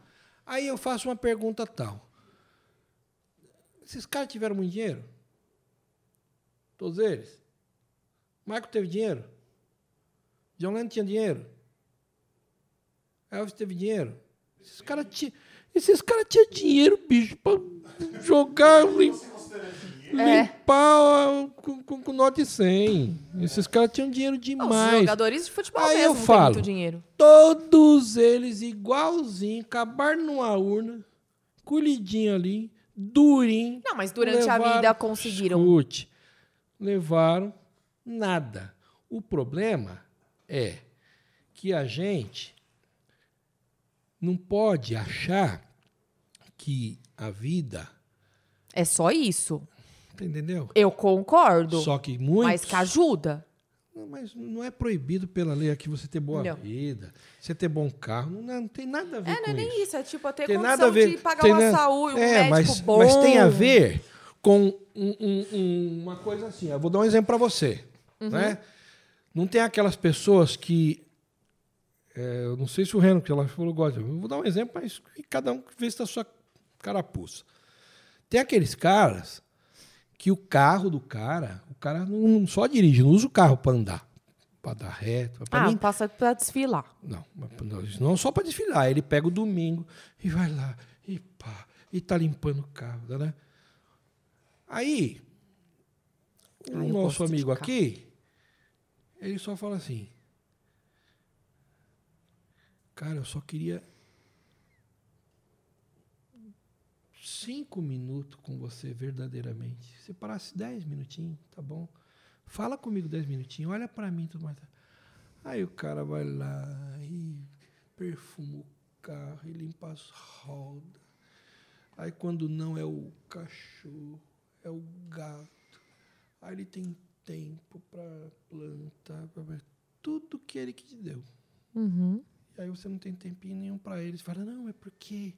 Aí eu faço uma pergunta tal. Esses caras tiveram muito dinheiro? Todos eles? Michael teve dinheiro? John Lennon tinha dinheiro? Elvis teve dinheiro? Esses caras tinham esses cara tinham dinheiro, bicho, pra jogar. em- É. limpar com, com, com nó de 100. Esses caras tinham dinheiro Os demais. jogadores de futebol Aí mesmo eu falo. muito dinheiro. Todos eles igualzinho, acabaram numa urna, colhidinho ali, durinho. Não, mas durante a levaram- vida conseguiram. Levaram nada. O problema é que a gente não pode achar que a vida, É só isso. Entendeu? Eu concordo. Só que muitos, Mas que ajuda. Mas não é proibido pela lei aqui você ter boa Não. vida, você ter bom carro, não, não tem nada a ver É, com não é nem isso. isso. É tipo, ter Tem nada a ver. de pagar tem uma na- saúde, um é, médico mas, bom. mas tem a ver com um- um- um- uma coisa assim. Eu vou dar um exemplo para você. Uhum. Né? Não tem aquelas pessoas que. é, eu não sei se o Reno, que ela falou, gosta. Eu vou dar um exemplo, mas que cada um vê se da sua carapuça. Tem aqueles caras que o carro do cara, o cara não só dirige, não usa o carro para andar, para dar reto. Pra Ah, mim, passa pra desfilar. não, não, só para desfilar. Ele pega o domingo e vai lá e pá, e tá limpando o carro, né? Aí, o Ah, eu nosso amigo aqui, ele só fala assim: Cara, eu só queria cinco minutos com você verdadeiramente. Se parasse dez minutinhos, tá bom? Fala comigo dez minutinhos, olha para mim, tudo mais. Aí o cara vai lá e perfuma o carro e limpa as rodas. Aí quando não é o cachorro, é o gato. Aí ele tem tempo para plantar, ver tudo que ele que te deu. Uhum. E aí você não tem tempinho nenhum para ele. Você fala, não, é porque.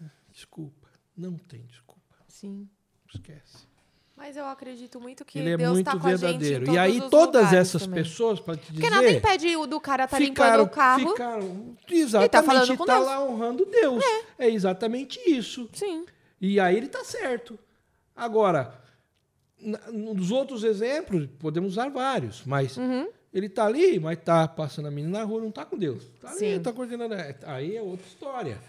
Ah, Desculpa. Não tem desculpa. Sim. Esquece. Mas eu acredito muito que ele é Deus muito tá com a gente em verdadeiro. todos e aí os todas essas também. pessoas, para te dizer. Porque nada impede o do cara tá ficaram, limpando o carro. Ficaram, exatamente, falando com tá Deus. lá honrando Deus. É. exatamente isso. Sim. E aí ele tá certo. Agora, nos outros exemplos, podemos usar vários, mas Uhum. ele tá ali, mas tá passando a menina na rua, não tá com Deus. Tá ali, Sim. tá coordenando. é, Aí é outra história.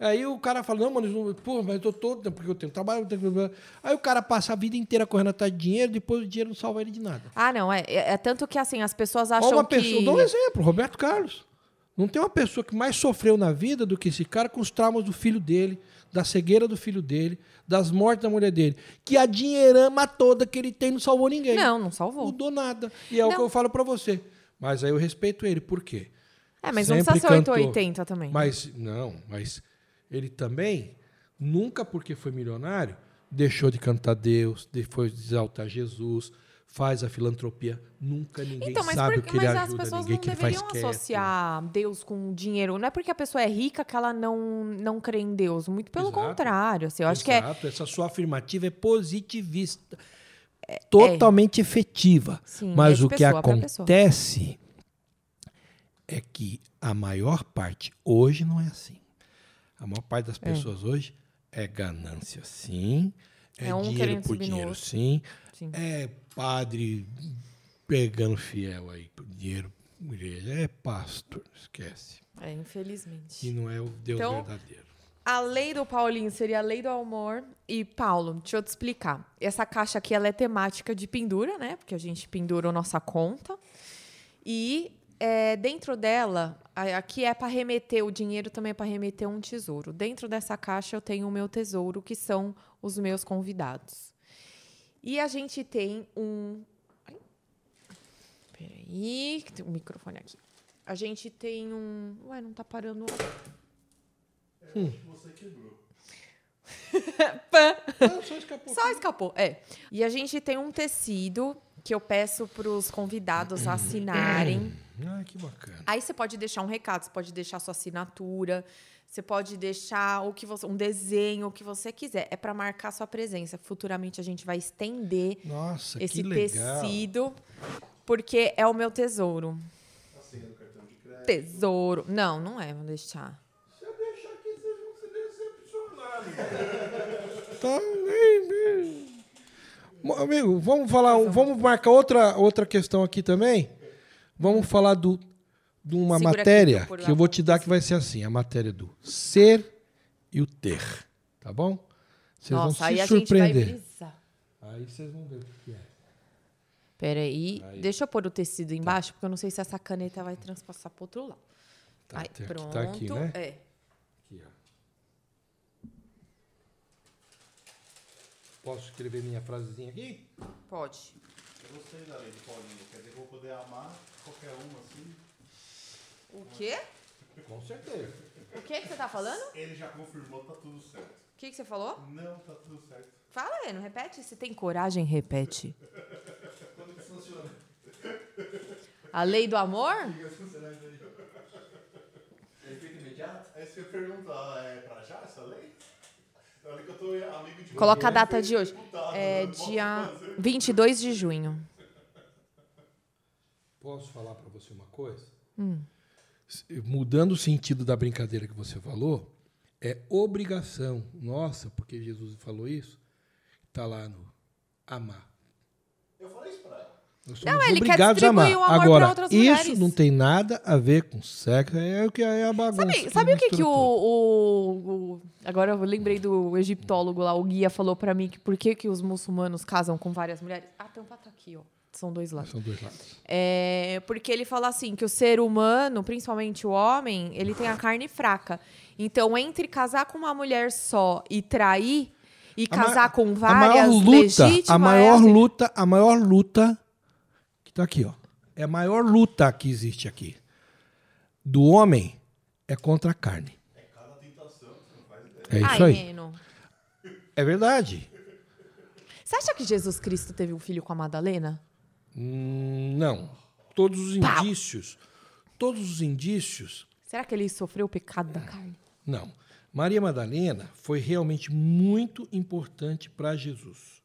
Aí o cara fala, não, mano, pô, mas eu tô todo, porque eu tenho trabalho. eu tenho- Aí o cara passa a vida inteira correndo atrás de dinheiro, depois o dinheiro não salva ele de nada. Ah, não. É, é, é tanto que assim, as pessoas acham uma que. pessoa, dou um exemplo, Roberto Carlos. Não tem uma pessoa que mais sofreu na vida do que esse cara com os traumas do filho dele, da cegueira do filho dele, das mortes da mulher dele. Que a dinheirama toda que ele tem não salvou ninguém. Não, não salvou. Mudou nada. E é o Não. que eu falo pra você. Mas aí eu respeito ele. Por quê? É, mas não Sempre precisa ser cantou. 880 também. Mas, não, mas ele também, nunca porque foi milionário, deixou de cantar Deus, depois de exaltar Jesus, faz a filantropia. Nunca ninguém Então, mas, sabe por- o que ele mas as ajuda, pessoas ninguém não que ele faz deveriam quieto. associar Deus com dinheiro. Não é porque a pessoa é rica que ela não, não crê em Deus. Muito pelo Exato. contrário. Assim, eu acho que é. Exato, essa sua afirmativa é positivista. Totalmente efetiva. Sim, Mas é o que acontece é que a maior parte hoje não é assim. A maior parte das pessoas hoje é ganância, sim. É, É um dinheiro por dinheiro, sim. Sim. É padre pegando fiel aí por dinheiro. igreja. É pastor, esquece. É, infelizmente. E não é o Deus Então, verdadeiro. A lei do Paulinho seria a lei do amor. E, Paulo, deixa eu te explicar. Essa caixa aqui ela é temática de pendura, né? Porque a gente pendura a nossa conta. E é, dentro dela, aqui é para remeter, o dinheiro também é para remeter um tesouro. Dentro dessa caixa eu tenho o meu tesouro, que são os meus convidados. E a gente tem um. Peraí, que tem um microfone aqui. A gente tem um. Ué, não tá parando. Você quebrou. Pã. Não, só escapou. Só escapou, é. E a gente tem um tecido que eu peço para os convidados assinarem. Ah, que bacana. Aí você pode deixar um recado, você pode deixar sua assinatura, você pode deixar o que você, um desenho, o que você quiser. É para marcar sua presença. Futuramente a gente vai estender Nossa, esse tecido, porque é o meu tesouro. Cartão de crédito. Tesouro. Não, não é, vou deixar. Se eu deixar aqui, vocês vão se decepcionar. tá, bem, bem. Amigo, vamos falar, vamos marcar outra, outra questão aqui também. Vamos falar do, de uma Segura aqui, matéria que eu vou pôr que eu vou te dar que vai ser assim, a matéria do ser e o ter, tá bom? Vocês Nossa, vão se a gente vai surpreender. Aí vocês vão ver o que é. Peraí, Aí. deixa eu pôr o tecido embaixo, porque eu não sei se essa caneta vai transpassar pro outro lado. Tá, Aí, tá- pronto. tá aqui, né? É. Aqui, ó. Posso escrever minha frasezinha aqui? Pode. Eu gostei da lei de Paulinho. Quer dizer que eu vou poder amar qualquer um assim. O quê? Com certeza. O que que você tá falando? O Ele já confirmou, tá tudo certo. que que você falou? Não, tá tudo certo. Fala aí, não repete? Se tem coragem, repete. Quando que funciona? A lei do amor? É efeito imediato? Aí você pergunta, ah, é pra já essa lei? Olha que eu tô amigo de Coloca a data de hoje. É né? Dia fazer? 22 de junho. Posso falar para você uma coisa? Hum. Mudando o sentido da brincadeira que você falou, é obrigação nossa, porque Jesus falou isso, está lá no amar. Eu falei isso pra somos ele quer a distribuir o amor pra Agora, outras isso mulheres. não tem nada a ver com sexo, é o que é a bagunça. Sabe, sabe o que, que o, o, o- Agora eu lembrei do egiptólogo lá, o guia falou pra mim que por que, que os muçulmanos casam com várias mulheres. A tampa tá aqui, ó. São dois lados. São dois lados. É, porque ele fala assim que o ser humano, principalmente o homem, ele tem a carne fraca. Então, entre casar com uma mulher só e trair e A casar com a várias maior luta, legítimas, a maior é assim. luta, a maior luta que tá aqui, ó. É a maior luta que existe aqui do homem é contra a carne. É cada tentação, você não faz ideia. É isso Ai, aí. É verdade. Você acha que Jesus Cristo teve um filho com a Madalena? Hum, não. Todos os Pau. indícios, todos os indícios, Será que ele sofreu o pecado da carne? não. Maria Madalena foi realmente muito importante para Jesus.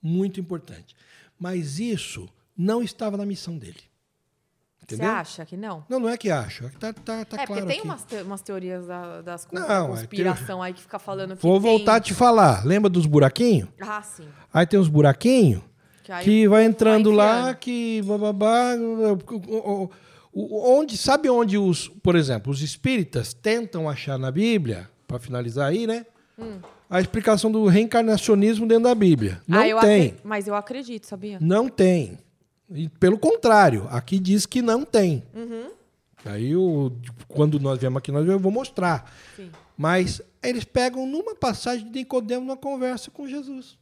Muito importante. Mas isso não estava na missão dele. Entendeu? Você acha que não? Não, não é que acho. É que tá, tá, tá é, claro porque tem aqui. umas, te- umas teorias da- das Não, é conspiração aí que fica falando que Vou tem- voltar a te falar. Lembra dos buraquinhos? Ah, sim. Aí tem os buraquinhos Que, que vai entrando lá, enfiando. que bababá, onde sabe onde os, por exemplo, os espíritas tentam achar na Bíblia, para finalizar aí, né? A explicação do reencarnacionismo dentro da Bíblia. Não Hum. Ah, tem. Mas eu acredito, sabia? Não tem. E, pelo contrário, aqui diz que não tem. Uhum. Aí, eu, quando nós viemos aqui, nós eu vou mostrar. Sim. Mas eles pegam numa passagem de Nicodemo numa conversa com Jesus.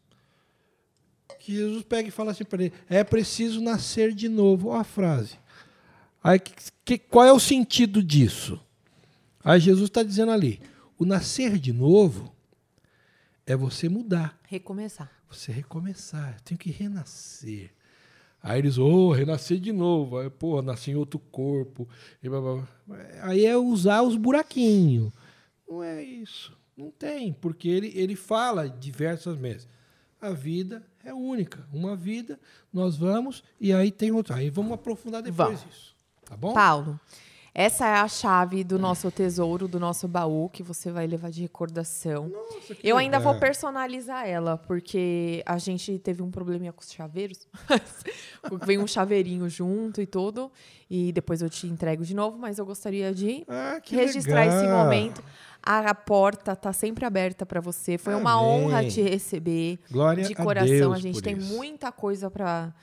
Que Jesus pega e fala assim para ele: é preciso nascer de novo. Olha a frase. Aí, que, que- qual é o sentido disso? Aí Jesus está dizendo ali: o nascer de novo é você mudar, Recomeçar. você recomeçar. Eu tenho que renascer. Aí eles, ô, renascer de novo. Aí, pô, nasci em outro corpo. E blá, blá, blá. Aí é usar os buraquinhos. Não é isso. Não tem, porque ele, ele fala diversas vezes. A vida é única. Uma vida, nós vamos, e aí tem outra. Aí vamos aprofundar depois Vamos. isso. Tá bom? Paulo, essa é a chave do nosso tesouro, do nosso baú, que você vai levar de recordação. Nossa, que Eu ainda vou legal. personalizar ela, porque a gente teve um probleminha com os chaveiros. Vem um chaveirinho junto e tudo. E depois eu te entrego de novo, mas eu gostaria de Ah, que registrar esse legal. momento. A, a porta tá sempre aberta para você. Foi uma Amém. honra te receber. Glória de a coração. Deus a gente por tem isso. muita coisa para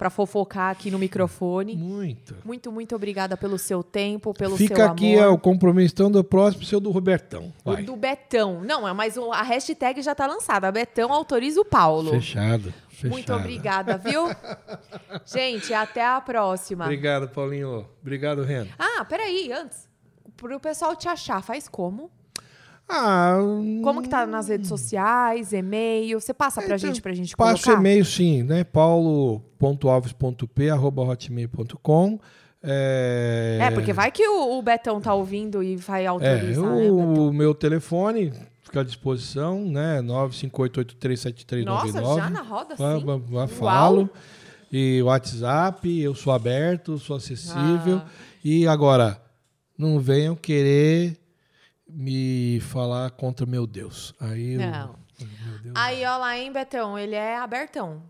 para fofocar aqui no microfone. Muito. Muito, muito obrigada pelo seu tempo, pelo Fica seu aqui amor. ó, o compromisso então, do próximo, seu do Robertão. O Vai. do Betão. Não, é mas o- a hashtag já tá lançada. Betão autoriza o Paulo. Fechado. fechado. Muito obrigada, viu? Gente, até a próxima. Obrigado, Paulinho. Obrigado, Reno. Ah, peraí, antes. Pro pessoal te achar, faz como? Ah, Como que tá nas redes sociais, e-mail? Você passa pra Então, gente, pra gente Passo colocar? e-mail, sim, né? paulo.alves.p.hotmail.com. É... É, porque vai que o, o Betão tá ouvindo e vai É, autorizar, né, Betão? o meu telefone fica à disposição, né? 958837399. Nossa, já na roda, sim? Falo. E WhatsApp, eu sou aberto, sou acessível. Ah. E agora, não venham querer me falar contra meu Deus. Aí eu- Não. meu Deus. Aí, ó lá, hein, Betão? Ele é abertão.